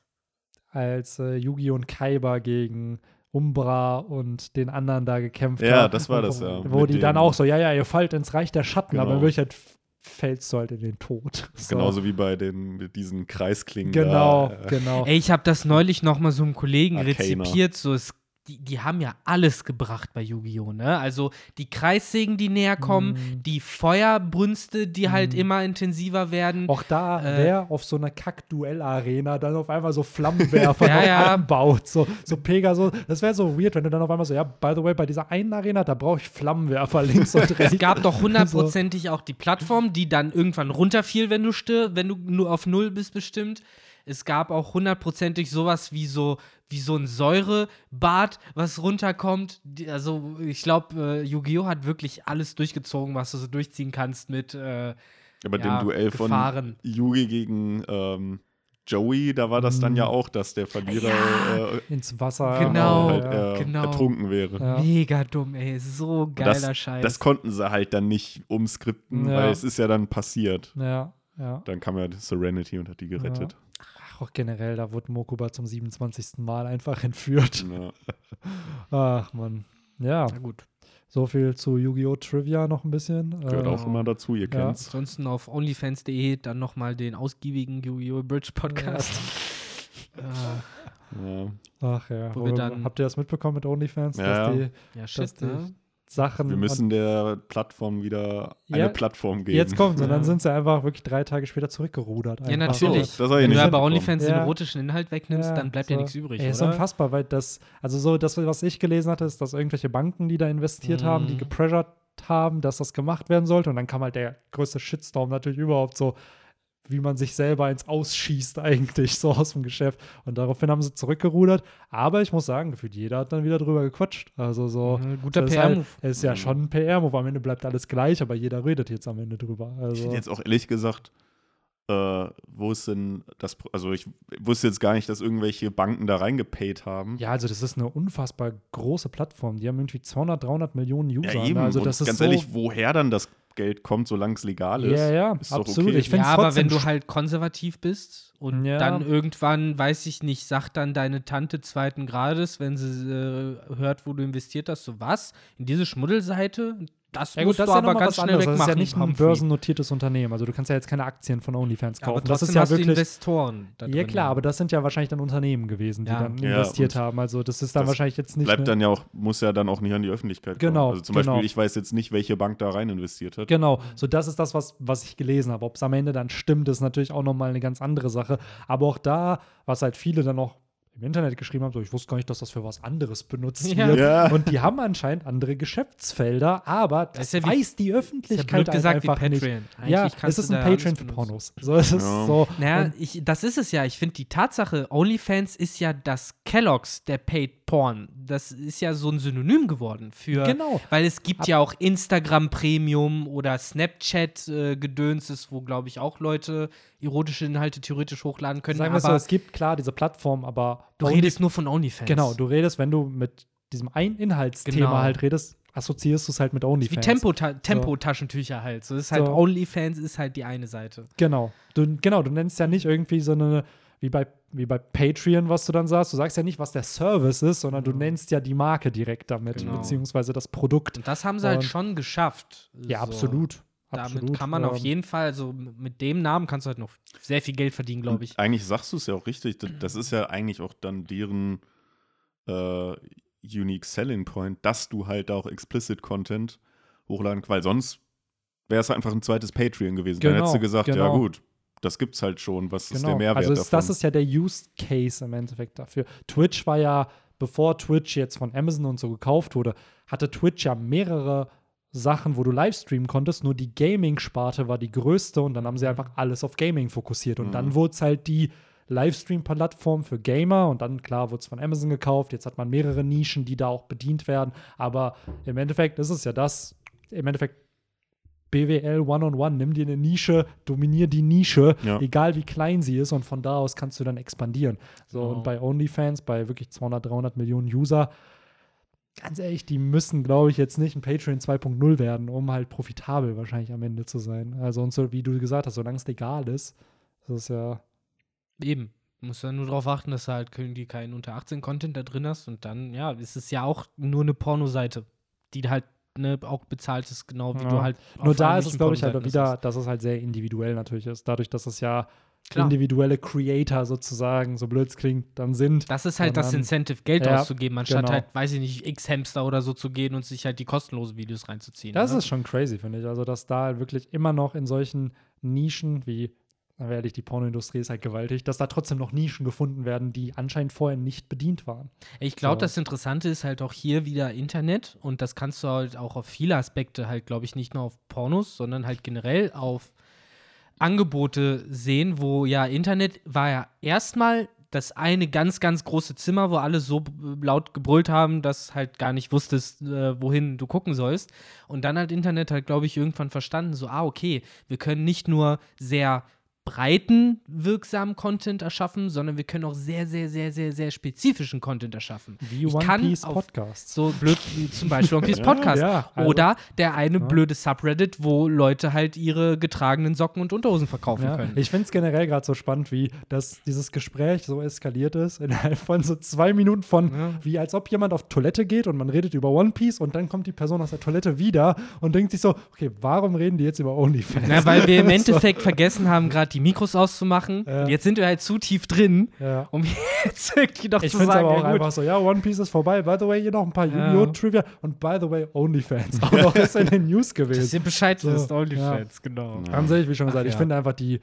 als äh, Yugi und Kaiba gegen Umbra und den anderen da gekämpft Ja, haben? das war wo, das, ja. Wo Mit die dann auch so, ja, ja, ihr fallt ins Reich der Schatten, aber in Genau. Wirklichkeit fällst du halt in den Tod. So. Genauso wie bei den, mit diesen Kreisklingen. Genau, Da, äh, genau. Ey, ich habe das neulich noch mal so einem Kollegen Arcana. rezipiert, so es, die, die haben ja alles gebracht bei Yu-Gi-Oh! Ne? Also die Kreissägen, die näher kommen, Mm. die Feuerbrünste, die halt Mm. immer intensiver werden. Auch da, Äh, wer auf so einer Kack-Duell-Arena dann auf einmal so Flammenwerfer Ja, ja. anbaut. So, so Pegasus. Das wäre so weird, wenn du dann auf einmal so, ja, by the way, bei dieser einen Arena, da brauche ich Flammenwerfer links und rechts. Es gab doch hundertprozentig auch die Plattform, die dann irgendwann runterfiel, wenn du stirbst, wenn du nur auf Null bist bestimmt. Es gab auch hundertprozentig sowas wie so, wie so ein Säurebad, was runterkommt. Also ich glaube, äh, Yu-Gi-Oh! hat wirklich alles durchgezogen, was du so durchziehen kannst mit äh, Ja, bei ja, dem Duell von Gefahren. Yugi gegen ähm, Joey, da war das dann ja auch, dass der Verlierer Ja. äh, ins Wasser. Genau, halt, ja. äh, genau. ertrunken wäre. Ja. Mega dumm, ey. So geiler das, Scheiß. Das konnten sie halt dann nicht umskripten, Ja. weil es ist ja dann passiert. Ja, ja. Dann kam ja Serenity und hat die gerettet. Auch generell, da wurde Mokuba zum 27. Mal einfach entführt. Ja. Ach, Mann. Ja, Na gut. so viel zu Yu-Gi-Oh! Trivia noch ein bisschen. Gehört Äh, auch immer dazu, ihr ja. kennt's. Ansonsten auf onlyfans.de dann nochmal den ausgiebigen Yu-Gi-Oh! Bridge Podcast. äh, Ja. Ach ja. Wo wir Wo- dann- habt ihr das mitbekommen mit OnlyFans, Ja. dass die ja, Dass shit, die- ne? Sachen. Wir müssen der Plattform wieder eine Ja, Plattform und geben. jetzt kommt's. Und dann Ja. sind sie einfach wirklich drei Tage später zurückgerudert. Ja, natürlich. So, das hab ich Wenn nicht du aber. OnlyFans den Ja. erotischen Inhalt wegnimmst, Ja, dann bleibt ja so. nichts übrig, Ey, ist unfassbar, weil das, also so das, was ich gelesen hatte, ist, dass irgendwelche Banken, die da investiert haben, die Mhm. gepressured haben, dass das gemacht werden sollte. Und dann kam halt der größte Shitstorm natürlich überhaupt so, wie man sich selber ins Ausschießt eigentlich, so aus dem Geschäft. Und daraufhin haben sie zurückgerudert. Aber ich muss sagen, gefühlt jeder hat dann wieder drüber gequatscht. Also so. Mhm, guter das ist PR-Move. Halt, ist ja Mhm. schon ein PR-Move. Am Ende bleibt alles gleich, aber jeder redet jetzt am Ende drüber. Ich Also, hätte jetzt auch ehrlich gesagt, äh, wo ist denn das, also ich wusste jetzt gar nicht, dass irgendwelche Banken da reingepaid haben. ja, also das ist eine unfassbar große Plattform. Die haben irgendwie 200, 300 Millionen User. Ja, eben. Ne? Also Und das ist ganz so, ehrlich, woher dann das Geld kommt, solange es legal ist. Ja, ja, ist absolut. okay. Ich finde Ja, aber wenn du halt konservativ bist und Ja. dann irgendwann, weiß ich nicht, sagt dann deine Tante zweiten Grades, wenn sie äh, hört, wo du investiert hast, so was? In diese Schmuddelseite? Das Ja musst gut, das du ist ja aber noch mal ganz was schnell anderes. Das ist wegmachen. ja nicht ein börsennotiertes Unternehmen. Also du kannst ja jetzt keine Aktien von OnlyFans Ja, aber kaufen. das ist ja wirklich. Investoren da Ja klar, aber das sind ja wahrscheinlich dann Unternehmen gewesen, die Ja. dann Ja, investiert haben. Also das ist dann das wahrscheinlich jetzt nicht. Bleibt dann ja auch, muss ja dann auch nicht an die Öffentlichkeit kommen. Genau, Also zum genau. Beispiel, ich weiß jetzt nicht, welche Bank da rein investiert hat. Genau, so das ist das, was, was ich gelesen habe. Ob es am Ende dann stimmt, ist natürlich auch nochmal eine ganz andere Sache. Aber auch da, was halt viele dann auch im Internet geschrieben haben, so ich wusste gar nicht, dass das für was anderes benutzt Ja. wird. Ja. Und die haben anscheinend andere Geschäftsfelder, aber das, ist ja wie- weiß die Öffentlichkeit halt gesagt wie einfach nicht. Ja, es ist ein Patreon für. Pornos. So, es ist so. Naja, ich, das ist es ja. Ich finde die Tatsache, OnlyFans ist ja das Kellogg's der Paid Porn. Das ist ja so ein Synonym geworden für. Genau. Weil es gibt ja auch Instagram Premium oder Snapchat äh, Gedönses, wo glaube ich auch Leute erotische Inhalte theoretisch hochladen können. Sagen wir aber so, es gibt klar diese Plattform, aber du Only- redest nur von OnlyFans. Genau, du redest, wenn du mit diesem einen Inhaltsthema Genau. halt redest, assoziierst du es halt mit wie OnlyFans. Tempo Tempo-Taschentücher halt. So ist halt So. OnlyFans ist halt die eine Seite. Genau. Du, genau, du nennst ja nicht irgendwie so eine, wie bei, wie bei Patreon, was du dann sagst. Du sagst ja nicht, was der Service ist, sondern du Genau. nennst ja die Marke direkt damit, Genau. beziehungsweise das Produkt. Und das haben sie halt Und- schon geschafft. Ja, So. absolut. Damit absolut. kann man auf Ähm, jeden Fall, also mit dem Namen kannst du halt noch sehr viel Geld verdienen, glaube ich. Eigentlich sagst du es ja auch richtig. Das ist ja eigentlich auch dann deren äh, Unique Selling Point, dass du halt auch Explicit Content hochladen, weil sonst wäre es einfach ein zweites Patreon gewesen. Dann Genau, hättest du gesagt, ja genau. gut, das gibt's halt schon. Was ist Genau. der Mehrwert also ist, davon? das ist ja der Use Case im Endeffekt dafür. Twitch war ja, bevor Twitch jetzt von Amazon und so gekauft wurde, hatte Twitch ja mehrere Sachen, wo du Livestreamen konntest, nur die Gaming-Sparte war die größte und dann haben sie einfach alles auf Gaming fokussiert. Und dann Mhm. wurde es halt die Livestream-Plattform für Gamer und dann, klar, wurde es von Amazon gekauft. Jetzt hat man mehrere Nischen, die da auch bedient werden. Aber im Endeffekt ist es ja das, im Endeffekt BWL One-on-One, nimm dir eine Nische, dominier die Nische, Ja. egal wie klein sie ist und von da aus kannst du dann expandieren. So, Genau. und bei OnlyFans, bei wirklich 200, 300 Millionen User, ganz ehrlich, die müssen, glaube ich, jetzt nicht ein Patreon 2.0 werden, um halt profitabel wahrscheinlich am Ende zu sein. Also und so, wie du gesagt hast, solange es legal ist, das ist ja, Eben. Du musst ja nur darauf achten, dass du halt irgendwie keinen unter 18 Content da drin hast und dann, ja, ist es ja auch nur eine Pornoseite, die halt ne, auch bezahlt ist, genau wie Ja. du halt. Nur da ist es, glaube ich, halt wieder, das dass es halt sehr individuuell natürlich ist. Dadurch, dass es ja Klar. individuelle Creator sozusagen, so blöd es klingt, dann sind. Das ist halt das Sondern- Incentive, Geld Ja, auszugeben, anstatt genau. halt, weiß ich nicht, X-Hamster oder so zu gehen und sich halt die kostenlosen Videos reinzuziehen. Das ne? ist schon crazy, finde ich. Also, dass da halt wirklich immer noch in solchen Nischen wie, na ehrlich, die Pornoindustrie ist halt gewaltig, dass da trotzdem noch Nischen gefunden werden, die anscheinend vorher nicht bedient waren. Ich glaube, So. das Interessante ist halt auch hier wieder Internet und das kannst du halt auch auf viele Aspekte halt, glaube ich, nicht nur auf Pornos, sondern halt generell auf Angebote sehen, wo ja Internet war ja erstmal das eine ganz, ganz große Zimmer, wo alle so laut gebrüllt haben, dass halt gar nicht wusstest, äh, wohin du gucken sollst. Und dann hat Internet halt, glaube ich, irgendwann verstanden, so, ah, okay, wir können nicht nur sehr breiten, wirksamen Content erschaffen, sondern wir können auch sehr, sehr, sehr, sehr, sehr spezifischen Content erschaffen. Wie Ich One kann Piece Podcasts. So blöd wie zum Beispiel One Piece Ja, Podcast. ja, also- Oder der eine Ja. blöde Subreddit, wo Leute halt ihre getragenen Socken und Unterhosen verkaufen Ja, können. ich finde es generell gerade so spannend, wie das, dieses Gespräch so eskaliert ist, innerhalb von so zwei Minuten von, Ja. wie als ob jemand auf Toilette geht und man redet über One Piece und dann kommt die Person aus der Toilette wieder und denkt sich so, okay, warum reden die jetzt über OnlyFans? Na, weil wir im Endeffekt vergessen haben, gerade die Mikros auszumachen. Ja. Jetzt sind wir halt zu tief drin, ja. um jetzt irgendwie noch Ich zu finde es sagen, aber auch ja, gut. einfach so, ja, One Piece ist vorbei. By the way, hier noch ein paar Ja. Trivia und by the way, OnlyFans. Auch noch ist in den News dass gewesen. ihr Bescheid So, wisst, OnlyFans, genau. Ja. An sich, wie schon Ach gesagt, ich ja. finde einfach die,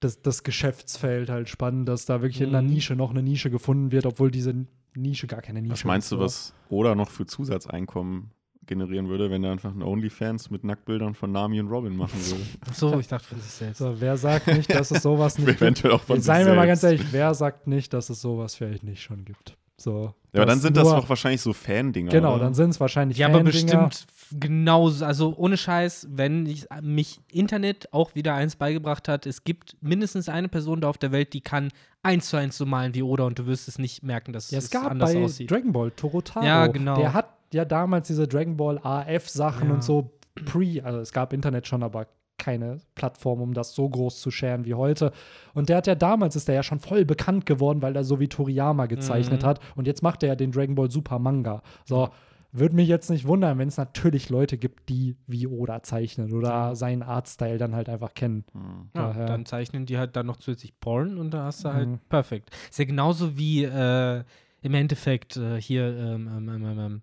das, das Geschäftsfeld halt spannend, dass da wirklich in einer Mhm. Nische noch eine Nische gefunden wird, obwohl diese Nische gar keine Nische Was meinst ist. du, so. was Oda noch für Zusatzeinkommen generieren würde, wenn er einfach ein OnlyFans mit Nacktbildern von Nami und Robin machen würde? Ach so, ich dachte für sich selbst. So, wer sagt nicht, dass es sowas nicht gibt? Eventuell auch von sich seien wir mal ganz ehrlich, wer sagt nicht, dass es sowas vielleicht nicht schon gibt? So, Ja, aber dann sind das doch wahrscheinlich so Fan-Dinger. Genau, oder? dann sind es wahrscheinlich Ja, aber Fan-Dinger. bestimmt genauso, also ohne Scheiß, wenn ich, mich Internet auch wieder eins beigebracht hat, es gibt mindestens eine Person da auf der Welt, die kann eins zu eins so malen wie Oda und du wirst es nicht merken, dass Ja, es es gab anders bei aussieht. Dragon Ball Torotaro. Ja, genau. Der hat ja damals diese Dragon Ball AF-Sachen Ja. und so pre, also es gab Internet schon, aber keine Plattform, um das so groß zu sharen wie heute. Und der hat ja damals, ist der ja schon voll bekannt geworden, weil er so wie Toriyama gezeichnet Mhm. hat. Und jetzt macht er ja den Dragon Ball Super Manga. So, würde mich jetzt nicht wundern, wenn es natürlich Leute gibt, die wie Oda zeichnen oder seinen Artstyle dann halt einfach kennen. Hm. Ja, dann zeichnen die halt dann noch zusätzlich Porn und da hast du halt Mhm. perfekt. Ist ja genauso wie äh, im Endeffekt äh, hier, ähm, ähm, ähm, ähm,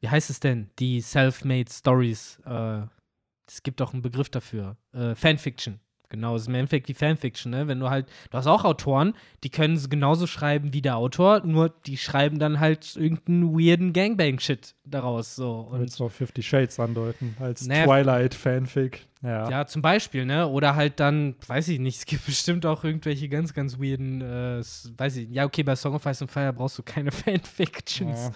wie heißt es denn? Die Self-Made Stories. Äh, es gibt auch einen Begriff dafür. Äh, Fanfiction. Genau, es ist im Endeffekt die Fanfiction, ne? Wenn du halt, du hast auch Autoren, die können es genauso schreiben wie der Autor, nur die schreiben dann halt irgendeinen weirden Gangbang-Shit daraus. So. Und jetzt noch Fifty Shades andeuten als Naja, Twilight-Fanfic. Ja. Ja, zum Beispiel, ne? Oder halt dann, weiß ich nicht, es gibt bestimmt auch irgendwelche ganz, ganz weirden, äh, weiß ich, ja, okay, bei Song of Ice and Fire brauchst du keine Fanfictions. Ja.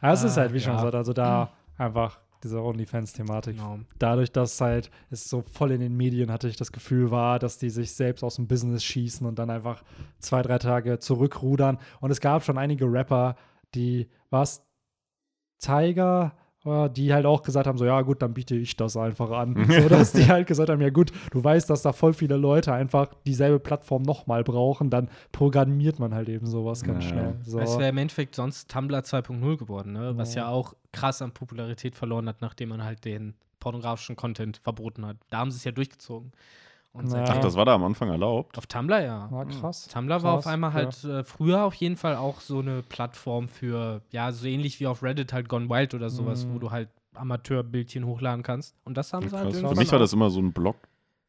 Aber es ist Ah, halt, wie schon ja. gesagt, also da einfach diese OnlyFans-Thematik. Genau. Dadurch, dass halt es so voll in den Medien, hatte ich das Gefühl war, dass die sich selbst aus dem Business schießen und dann einfach zwei, drei Tage zurückrudern. Und es gab schon einige Rapper, die, was, Tiger, äh, die halt auch gesagt haben, so, ja gut, dann biete ich das einfach an. so, dass die halt gesagt haben, ja gut, du weißt, dass da voll viele Leute einfach dieselbe Plattform nochmal brauchen, dann programmiert man halt eben sowas ganz Ja. schnell. So. Es wäre im Endeffekt sonst Tumblr 2.0 geworden, ne? Was Ja. ja auch krass an Popularität verloren hat, nachdem man halt den pornografischen Content verboten hat. Da haben sie es ja durchgezogen. Und Ja. Ach, das war da am Anfang erlaubt. auf Tumblr ja. War krass. Tumblr war Krass, auf einmal ja. halt äh, früher auf jeden Fall auch so eine Plattform für, ja, so ähnlich wie auf Reddit halt Gone Wild oder sowas, Mhm. wo du halt Amateurbildchen hochladen kannst. Und das haben sie halt. Für mich war das immer so ein Blog.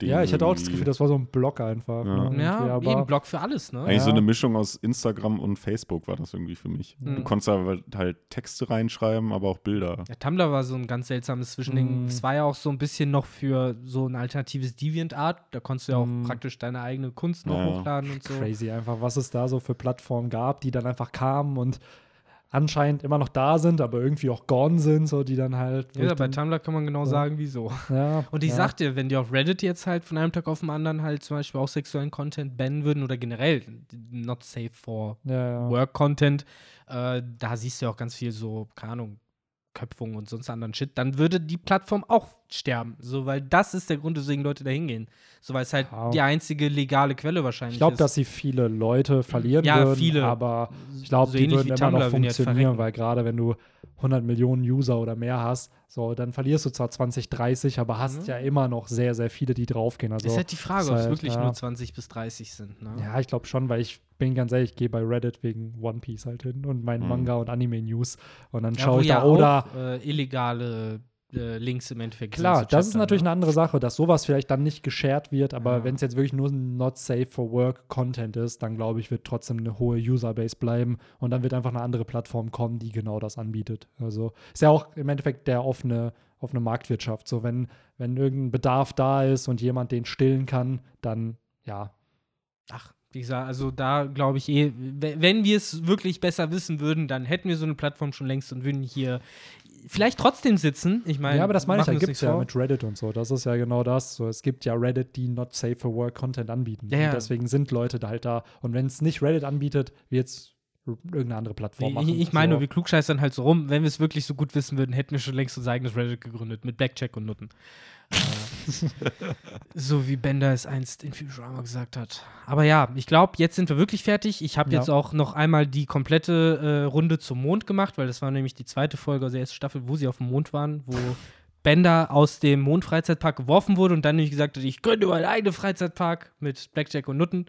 Ja, ich hatte auch das Gefühl, das war so ein Blog einfach. Ja. Ne, Ja, aber eben Blog für alles, ne? Eigentlich so Ja. eine Mischung aus Instagram und Facebook war das irgendwie für mich. Mhm. Du konntest da halt- Texte reinschreiben, aber auch Bilder. Ja, Tumblr war so ein ganz seltsames Zwischending. Mm. Es war ja auch so ein bisschen noch für so ein alternatives DeviantArt. Da konntest du ja auch Mm. praktisch deine eigene Kunst noch Ja. hochladen und so. crazy einfach, was es da so für Plattformen gab, die dann einfach kamen und anscheinend immer noch da sind, aber irgendwie auch gone sind, so die dann halt. Ja, bei Tumblr kann man genau Ja. sagen, wieso. ja, Und ich ja. sag dir, wenn die auf Reddit jetzt halt von einem Tag auf den anderen halt zum Beispiel auch sexuellen Content bannen würden oder generell not safe for ja, ja. Work-Content, äh, da siehst du ja auch ganz viel so, keine Ahnung, Köpfung und sonst anderen Shit, dann würde die Plattform auch sterben. So, weil das ist der Grund, weswegen Leute da hingehen. So, weil es halt Ja. die einzige legale Quelle wahrscheinlich Ich glaube, ist. dass sie viele Leute verlieren Ja, würden, viele. aber ich glaube, So die würden immer noch Tumblr, die jetzt funktionieren, weil gerade wenn du 100 Millionen User oder mehr hast, so, dann verlierst du zwar 20, 30, aber hast Mhm. ja immer noch sehr, sehr viele, die draufgehen. Also, ist halt die Frage, ob es halt, wirklich ja. nur 20 bis 30 sind. Ne? ja, ich glaube schon, weil ich bin ganz ehrlich, ich gehe bei Reddit wegen One Piece halt hin und meinen Mhm. Manga und Anime-News und dann Ja, schaue ich ja da oder auch, äh, illegale äh, Links im Endeffekt Klar, das ist natürlich ne? eine andere Sache, dass sowas vielleicht dann nicht geshared wird, aber Ja. wenn es jetzt wirklich nur ein Not Safe for Work Content ist, dann glaube ich, wird trotzdem eine hohe Userbase bleiben und dann wird einfach eine andere Plattform kommen, die genau das anbietet. Also ist ja auch im Endeffekt der offene, offene Marktwirtschaft. So, wenn, wenn irgendein Bedarf da ist und jemand den stillen kann, dann ja. Ach, wie gesagt, also da glaube ich eh, we- wenn wir es wirklich besser wissen würden, dann hätten wir so eine Plattform schon längst und würden hier vielleicht trotzdem sitzen. Ich meine, ja, aber das meine ich, da gibt es ja vor. mit Reddit und so. Das ist ja genau das. So, es gibt ja Reddit, die Not Safe for Work Content anbieten. Ja, ja. Und deswegen sind Leute da halt da. Und wenn es nicht Reddit anbietet, wird es irgendeine andere Plattform machen. Ich, ich meine, so. nur, wir klugscheißern halt so rum. Wenn wir es wirklich so gut wissen würden, hätten wir schon längst unser eigenes Reddit gegründet mit Blackjack und Nutten. so wie Bender es einst in Futurama gesagt hat. Aber ja, ich glaube, jetzt sind wir wirklich fertig. Ich habe Ja. jetzt auch noch einmal die komplette äh, Runde zum Mond gemacht, weil das war nämlich die zweite Folge aus der ersten Staffel, wo sie auf dem Mond waren, wo Bender aus dem Mondfreizeitpark geworfen wurde und dann nämlich gesagt hat, ich gründe meinen eigenen Freizeitpark mit Blackjack und Nutten.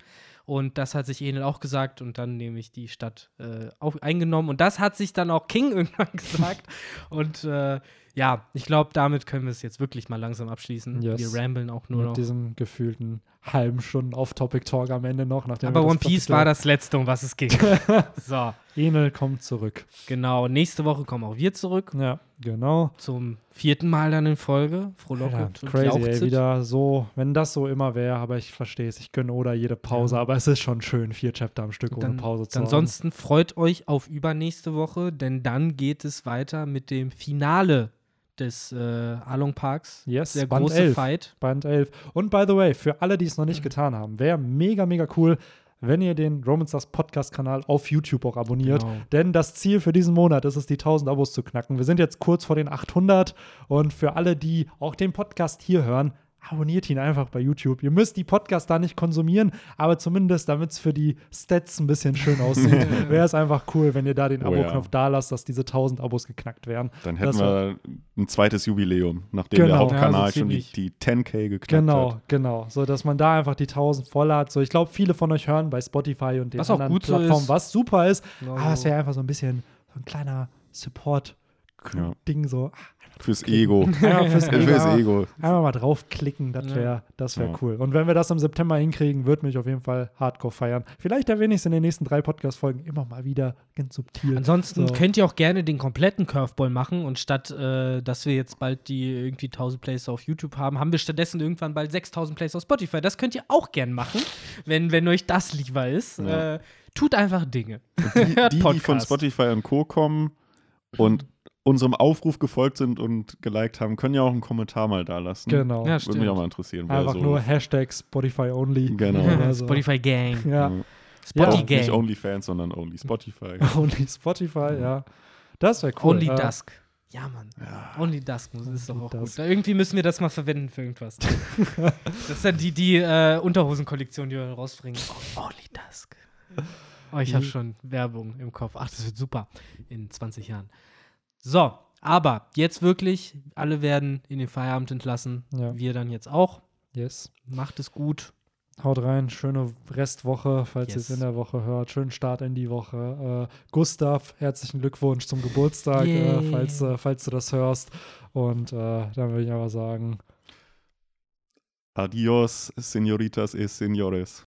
Und das hat sich Enel auch gesagt und dann nämlich die Stadt äh, auch eingenommen. Und das hat sich dann auch King irgendwann gesagt. und äh, ja, ich glaube, damit können wir es jetzt wirklich mal langsam abschließen. Yes. Wir ramblen auch nur mit noch. diesem gefühlten halben Stunden Off-Topic-Talk am Ende noch. Aber One Piece war das letzte, um was es ging. so, Enel kommt zurück. genau. Nächste Woche kommen auch wir zurück. Ja, genau. Zum vierten Mal dann in Folge. Ja, Frohlocket und crazy, ey, wieder so, wenn das so immer wäre, aber ich verstehe es, ich gönne oder jede Pause, Ja. aber es ist schon schön, vier Chapter am Stück ohne Dann, Pause zu haben. ansonsten freut euch auf übernächste Woche, denn dann geht es weiter mit dem Finale des äh, Along Parks. Yes, der Band große 11. Fight. Band 11. Und by the way, für alle, die es noch nicht getan haben, wäre mega, mega cool, wenn ihr den Romanstars Podcast-Kanal auf YouTube auch abonniert. Genau. Denn das Ziel für diesen Monat ist es, die 1000 Abos zu knacken. Wir sind jetzt kurz vor den 800 und für alle, die auch den Podcast hier hören, abonniert ihn einfach bei YouTube. Ihr müsst die Podcasts da nicht konsumieren, aber zumindest, damit es für die Stats ein bisschen schön aussieht, wäre es einfach cool, wenn ihr da den Oh ja. Abo-Knopf da lasst, dass diese 1000 Abos geknackt werden. Dann Das hätten wir ein zweites Jubiläum, nachdem Genau. der Hauptkanal Ja, so schon die, die 10k geknackt Genau, hat. genau. So, dass man da einfach die 1000 voll hat. So, ich glaube, viele von euch hören bei Spotify und den Was auch anderen gut so Plattformen, ist. was super ist. Genau. Aber es wäre einfach so ein bisschen so ein kleiner Support-Ding, Ja. so Fürs Ego. einfach fürs Ego. Fürs Ego. einfach mal draufklicken, das wäre das wär Ja. cool. Und wenn wir das im September hinkriegen, wird mich auf jeden Fall hardcore feiern. Vielleicht erwähne ich es in den nächsten drei Podcast-Folgen immer mal wieder ganz subtil. Ansonsten So. könnt ihr auch gerne den kompletten Curveball machen und statt, äh, dass wir jetzt bald die irgendwie 1000 Plays auf YouTube haben, haben wir stattdessen irgendwann bald 6000 Plays auf Spotify. Das könnt ihr auch gern machen, wenn, wenn euch das lieber ist. Ja. Äh, tut einfach Dinge. Die, die, die von. Spotify und Co. kommen und unserem Aufruf gefolgt sind und geliked haben, können ja auch einen Kommentar mal da lassen. Genau. Ja, Würde mich auch mal interessieren. einfach so, nur Hashtag Spotify only. Genau. Oder so. Spotify Gang. Ja. Spotty Auch Gang. Nicht OnlyFans, sondern Only Spotify. Only Spotify, ja. Das wäre cool. Only Äh, Dusk. Ja, Mann. Only Dusk muss, ist doch Only auch Dusk. gut. Da irgendwie müssen wir das mal verwenden für irgendwas. das ist dann die, die äh, Unterhosen-Kollektion, die wir rausbringen. Oh, Only Dusk. Oh, ich habe schon Werbung im Kopf. Ach, das wird super in 20 Jahren. So, aber jetzt wirklich, alle werden in den Feierabend entlassen. Ja. Wir dann jetzt auch. Yes. Macht es gut. Haut rein, schöne Restwoche, falls ihr Yes. es in der Woche hört. Schönen Start in die Woche. Äh, Gustav, herzlichen Glückwunsch zum Geburtstag, äh, Yay. falls, äh, falls du das hörst. Und äh, dann würde ich aber sagen, Adios, señoritas y señores.